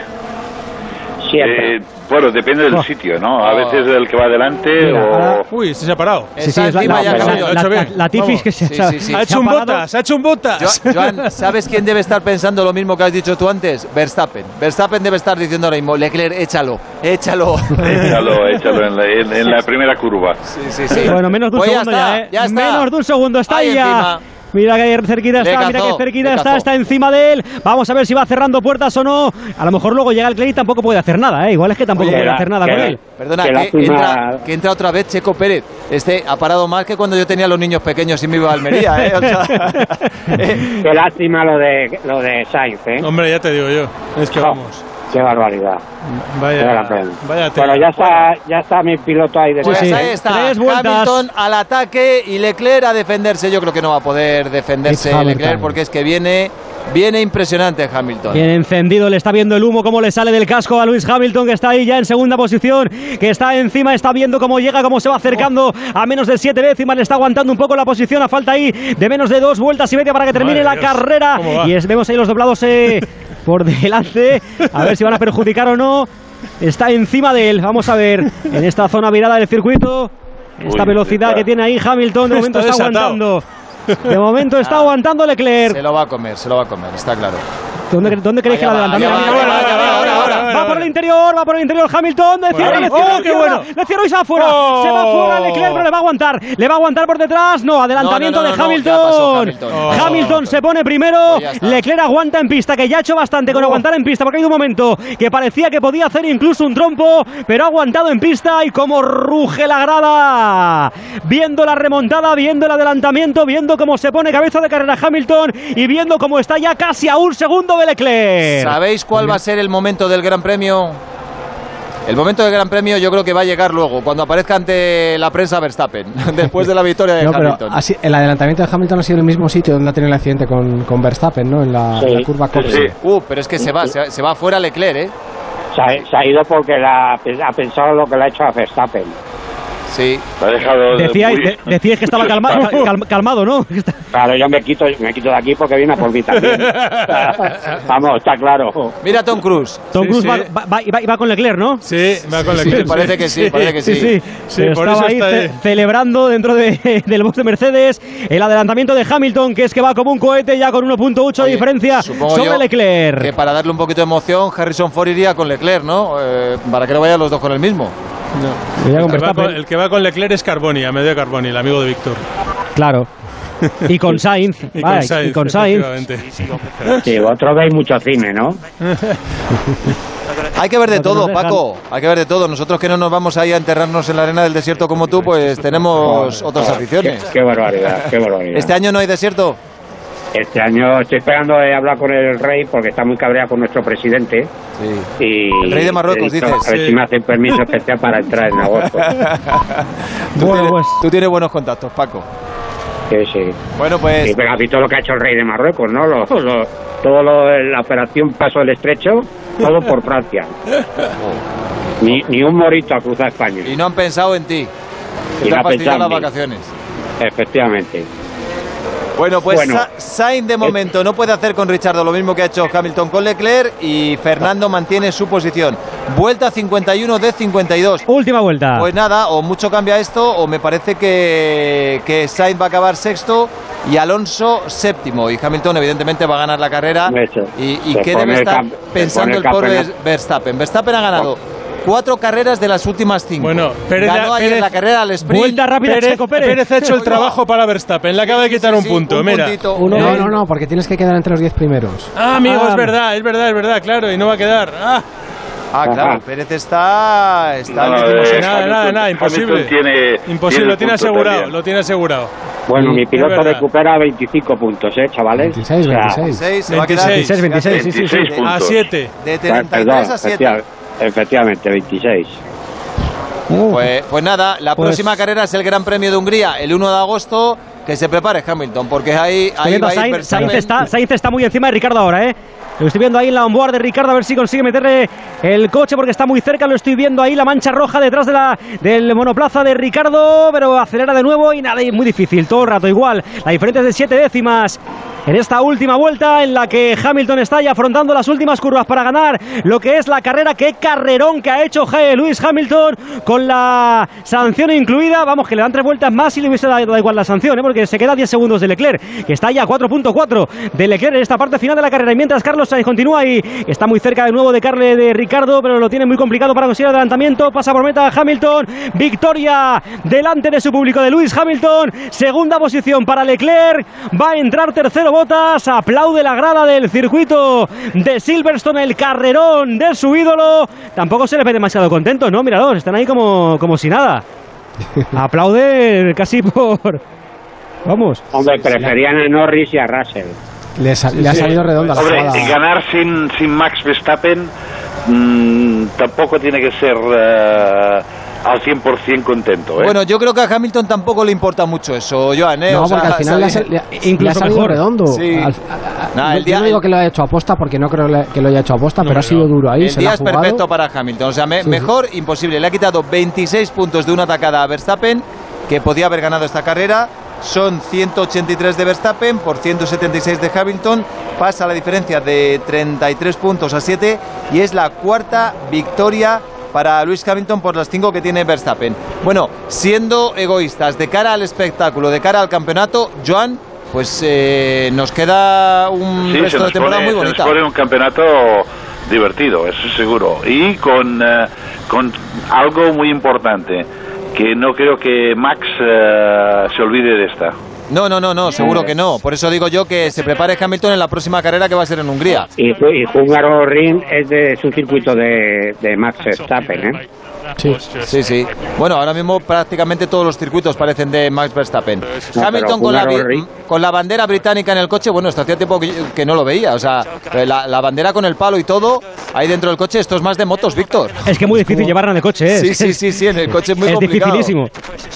Siempre. Eh, bueno, depende del sitio, ¿no? A veces el que va adelante Mira, o... ahora- Uy, se ha parado. Sí, sí, es la, la, la- Tifis que se, Sí, se- sí, Ha hecho un botas, ha hecho un botas. Jo- Joan, ¿sabes quién debe estar pensando lo mismo que has dicho tú antes? Verstappen. Verstappen debe estar diciendo ahora mismo, Leclerc, échalo, échalo. [laughs] Échalo, échalo en la, en- en la primera curva. Sí, sí, sí. Bueno, menos de un Pues ya segundo está, ya, ¿eh? ya está. Menos de un segundo, está ahí ya. encima. Mira que cerquita está, mira que cerquita está, está encima de él. Vamos a ver si va cerrando puertas o no. A lo mejor luego llega el Clay y tampoco puede hacer nada, ¿eh? Igual es que tampoco Oye, puede la- hacer nada que con él. Perdona, que, entra, que entra otra vez Checo Pérez. Este ha parado más que cuando yo tenía a los niños pequeños y me iba a Almería, ¿eh? O sea, [laughs] Qué lástima lo de, lo de Sainz, ¿eh? Hombre, ya te digo yo. Es que No. vamos. Qué barbaridad. Vaya, vaya bueno, ya está, ya está mi piloto ahí de Pues ahí está, Hamilton al ataque y Leclerc a defenderse. Yo creo que no va a poder defenderse Leclerc porque es que viene, viene impresionante Hamilton. Bien encendido, le está viendo el humo, cómo le sale del casco a Luis Hamilton, que está ahí ya en segunda posición, que está encima, está viendo cómo llega, cómo se va acercando a menos de siete décimas, le está aguantando un poco la posición, a falta ahí de menos de dos vueltas y media para que termine Madre la Dios, carrera. Y es- vemos ahí los doblados eh, [laughs] por delante, a ver si van a perjudicar o no. Está encima de él, vamos a ver, en esta zona virada del circuito, esta Uy, velocidad está- que tiene ahí Hamilton, de momento Está aguantando. De momento está aguantando Leclerc. Se lo va a comer, se lo va a comer, está claro. ¿Dónde, dónde creéis que la allá va, por el interior, va por el interior Hamilton, cierra, le cierra, ¡Oh, le qué cierra, bueno! le cierra y se va fuera, ¡Oh! se va fuera Leclerc, pero le va a aguantar, le va a aguantar por detrás, no, adelantamiento No, no, no, de Hamilton. pasó Hamilton. Oh. Hamilton se pone primero, Pues. Leclerc aguanta en pista, que ya ha hecho bastante con aguantar en pista, porque hay un momento que parecía que podía hacer incluso un trompo, pero ha aguantado en pista y como ruge la grada, viendo la remontada, viendo el adelantamiento, viendo cómo se pone cabeza de carrera Hamilton y viendo cómo está ya casi a un segundo de Leclerc. ¿Sabéis cuál va a ser el momento del Gran Premio? El momento del Gran Premio yo creo que va a llegar luego, cuando aparezca ante la prensa Verstappen, [laughs] después de la victoria de No, pero Hamilton. así- el adelantamiento de Hamilton ha sido en el mismo sitio donde ha tenido el accidente con, con Verstappen, ¿no? En la, Sí, en la curva Cox. Uh, pero es que se va, se, se va fuera Leclerc, ¿eh? Se ha, se ha ido porque la- ha pensado lo que le ha hecho a Verstappen. Sí. Lo dejado de- Decíais, muy- de- decíais que estaba calma- cal- [laughs] cal- calmado, ¿no? [laughs] Claro, yo me quito, me quito de aquí porque viene a por mí también. [laughs] Vamos, está claro. Mira a Tom Cruise. Tom Sí, Cruise sí. Va, va- va- va- va con Leclerc, ¿no? Sí, va con sí, Leclerc. parece que sí, parece que sí. Sí, Sí, por estaba eso ahí ce- celebrando dentro de- del box de Mercedes el adelantamiento de Hamilton, que es que va como un cohete ya con 1.8 de diferencia sobre Leclerc. Que para darle un poquito de emoción, Harrison Ford iría con Leclerc, ¿no? Eh, para que no vayan los dos con el mismo. El que, va con, el que va con Leclerc es Carboni, a medio Carboni, el amigo de Víctor. Claro. Y con [laughs] Sainz. Y vale, con Sainz, y con Sainz. Sí, vosotros veis mucho cine, ¿no? [laughs] Hay que ver de todo. Paco. Hay que ver de todo. Nosotros que no nos vamos ahí a enterrarnos en la arena del desierto como tú, pues tenemos otras Qué, aficiones. qué barbaridad, qué barbaridad. ¿Este año no hay desierto? Este año estoy esperando de hablar con el rey porque está muy cabreado con nuestro presidente. Sí. Y El rey de Marruecos, dices. A ver Sí. si me hacen permiso especial para entrar en agosto. [laughs] Tú, Bueno, tienes, pues. tú tienes buenos contactos, Paco. Sí, sí. Bueno, pues Y pero has visto lo que ha hecho el rey de Marruecos, ¿no? Lo, lo- todo lo, la operación Paso del Estrecho, todo por Francia. [laughs] Ni, ni un morito a cruzar España. y no han pensado en ti. Que Y te no las pensado en mí. vacaciones. Efectivamente. Bueno, pues Bueno. Sa- Sainz de momento no puede hacer con Richardo lo mismo que ha hecho Hamilton con Leclerc y Fernando mantiene su posición. Vuelta 51 de 52. Última vuelta. Pues nada, o mucho cambia esto, o me parece que, que Sainz va a acabar sexto y Alonso séptimo. Y Hamilton, evidentemente, va a ganar la carrera. Y, qué debe estar pensando el el pobre. Verstappen. Verstappen ha ganado cuatro carreras de las últimas cinco. Bueno, Pérez, Ganó ayer Pérez- la carrera al sprint. Vuelta rápida, Pérez, Checo Pérez. Pérez ha hecho el [laughs] trabajo para Verstappen, le acaba de quitar Sí, un punto, un mira. puntito. No, no, no, porque tienes que quedar entre los 10 primeros. Ah, amigo, Ah. es verdad, es verdad, es verdad, claro, y no va a quedar. Ah, Ah, claro, Ajá. Pérez está. está No, no, eh, nada, nada, nada, imposible. Tiene, imposible, lo tiene asegurado, también. lo tiene asegurado. Bueno, mi piloto recupera 25 puntos, ¿eh, chavales? 26, O sea, 26. 26, se va a quedar 26, 26, sí, sí, sí. 26 A puntos. 7. de Perdón, 33 a 7. efectiva- efectivamente, 26. Pues, pues nada, la Pues- próxima carrera es el Gran Premio de Hungría el 1 de agosto. Que se prepare Hamilton, porque ahí, ahí va a ir Sainz, está, Sainz está muy encima de Ricardo ahora, ¿eh? Lo estoy viendo ahí en la onboard de Ricardo a ver si consigue meterle el coche porque está muy cerca. Lo estoy viendo ahí la mancha roja detrás de la, del monoplaza de Ricardo, pero acelera de nuevo y nada, y muy difícil, todo el rato igual. La diferencia es de 7 décimas en esta última vuelta en la que Hamilton está ya afrontando las últimas curvas para ganar lo que es la carrera. Qué carrerón que ha hecho Luis Hamilton con la sanción incluida. Vamos, que le dan tres vueltas más y le hubiese dado igual la sanción, ¿eh? porque se queda 10 segundos de Leclerc, que está ya a 4.4 de Leclerc en esta parte final de la carrera. Y mientras Carlos Sainz continúa y está muy cerca de nuevo de Carle de Ricardo, pero lo tiene muy complicado para conseguir adelantamiento. Pasa por meta Hamilton. Victoria delante de su público de Luis Hamilton. Segunda posición para Leclerc. Va a entrar tercero Botas. Aplaude la grada del circuito de Silverstone, el carrerón de su ídolo. Tampoco se le ve demasiado contento, ¿no? Míralos, están ahí como, como si nada. [laughs] Aplaude casi por. Vamos. Hombre, preferían a Norris y a Russell. Le, sa- le ha Sí. salido redonda la Hombre, jugada. y ganar sin, sin Max Verstappen mm, tampoco tiene que ser eh, al 100% contento. ¿eh? Bueno, yo creo que a Hamilton tampoco le importa mucho eso, Joan. ¿eh? No, O sea, porque al final le ha, sabe- sal- le ha- le ha salido redondo. Sí. Al- Nah, yo- el día- yo no digo que lo haya hecho aposta porque no creo que lo haya hecho aposta, pero ha sido duro ahí. El se día ha es jugado. perfecto para Hamilton. O sea, me- Sí, sí. mejor imposible. Le ha quitado 26 puntos de una atacada a Verstappen, que podía haber ganado esta carrera. Son 183 de Verstappen por 176 de Hamilton. Pasa la diferencia de 33 puntos a 7 y es la cuarta victoria para Luis Hamilton por las 5 que tiene Verstappen. Bueno, siendo egoístas de cara al espectáculo, de cara al campeonato, Joan, pues eh, nos queda un Sí, resto de temporada pone, muy se nos bonita. pone un campeonato divertido, eso seguro. Y con, eh, con algo muy importante, que no creo que Max eh, se olvide de esta. No, no, no, no, seguro que no. Por eso digo yo que se prepare Hamilton en la próxima carrera que va a ser en Hungría. Y, y Húngaro Ring es, de, es un circuito de, de Max Verstappen, ¿eh? Sí, sí, sí. Bueno, ahora mismo prácticamente todos los circuitos parecen de Max Verstappen. No, Hamilton con la, con la bandera británica en el coche, bueno, esto hacía tiempo que, que no lo veía. O sea, la, la bandera con el palo y todo, ahí dentro del coche, esto es más de motos, Víctor. Es que es muy difícil llevarla en el coche, ¿eh? Sí, sí, sí, sí, en el coche es muy es complicado. dificilísimo.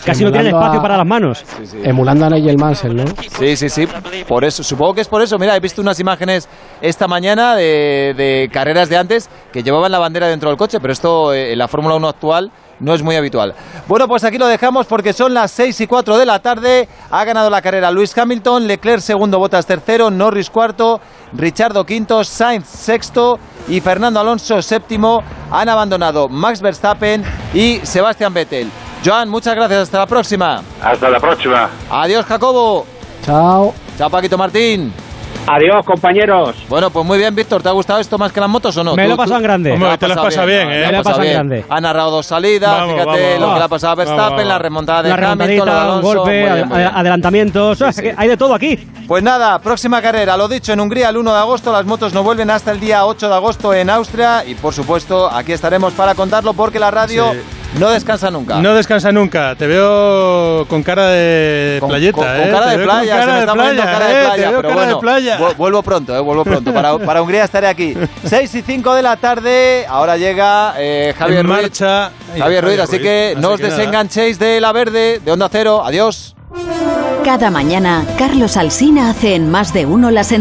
Casi no tienen Emulando espacio a- para las manos. Emulando a Nigel Mansell, ¿no? Sí, sí, sí. Por eso, supongo que es por eso. Mira, he visto unas imágenes esta mañana de, de carreras de antes que llevaban la bandera dentro del coche, pero esto eh, en la Fórmula 1 actual no es muy habitual. Bueno, pues aquí lo dejamos porque son las 6 y 4 de la tarde. Ha ganado la carrera Luis Hamilton, Leclerc segundo, Botas tercero, Norris cuarto, Richardo quinto, Sainz sexto y Fernando Alonso séptimo. Han abandonado Max Verstappen y Sebastián Vettel. Joan, muchas gracias. Hasta la próxima. Hasta la próxima. Adiós, Jacobo. Chao. Chao, Paquito Martín. Adiós, compañeros. Bueno, pues muy bien, Víctor. ¿Te ha gustado esto más que las motos o no? Me Tú- lo he pasado tú- en grande. Hombre, ha te lo has pasado bien, ¿eh? ha Me lo he pasado en grande. Ha narrado dos salidas, Vamos, fíjate vamos, lo que le ha pasado a Verstappen, la remontada de Una Hamilton, lo de Alonso. golpe, Muy bien, muy bien. adelantamientos. o sea, que Hay de todo aquí. Pues nada, próxima carrera, lo dicho, en Hungría el 1 de agosto, las motos no vuelven hasta el día 8 de agosto en Austria y por supuesto aquí estaremos para contarlo porque la radio no descansa nunca. No descansa nunca. Te veo con cara de Con- playeta, con, con ¿eh? cara Te de con playa, se cara me de está poniendo playa, cara ¿eh? de Te playa, veo pero cara de bueno, playa. vu- vuelvo pronto, eh, vuelvo pronto. Para, [laughs] para Hungría estaré aquí. 6 y 5 de la tarde, ahora llega eh, Javier En Ruiz. marcha. Javier Ruiz, así que Así no os nada. desenganchéis de la verde, de Onda Cero. Adiós. Cada mañana, Carlos Alsina hace en más de uno las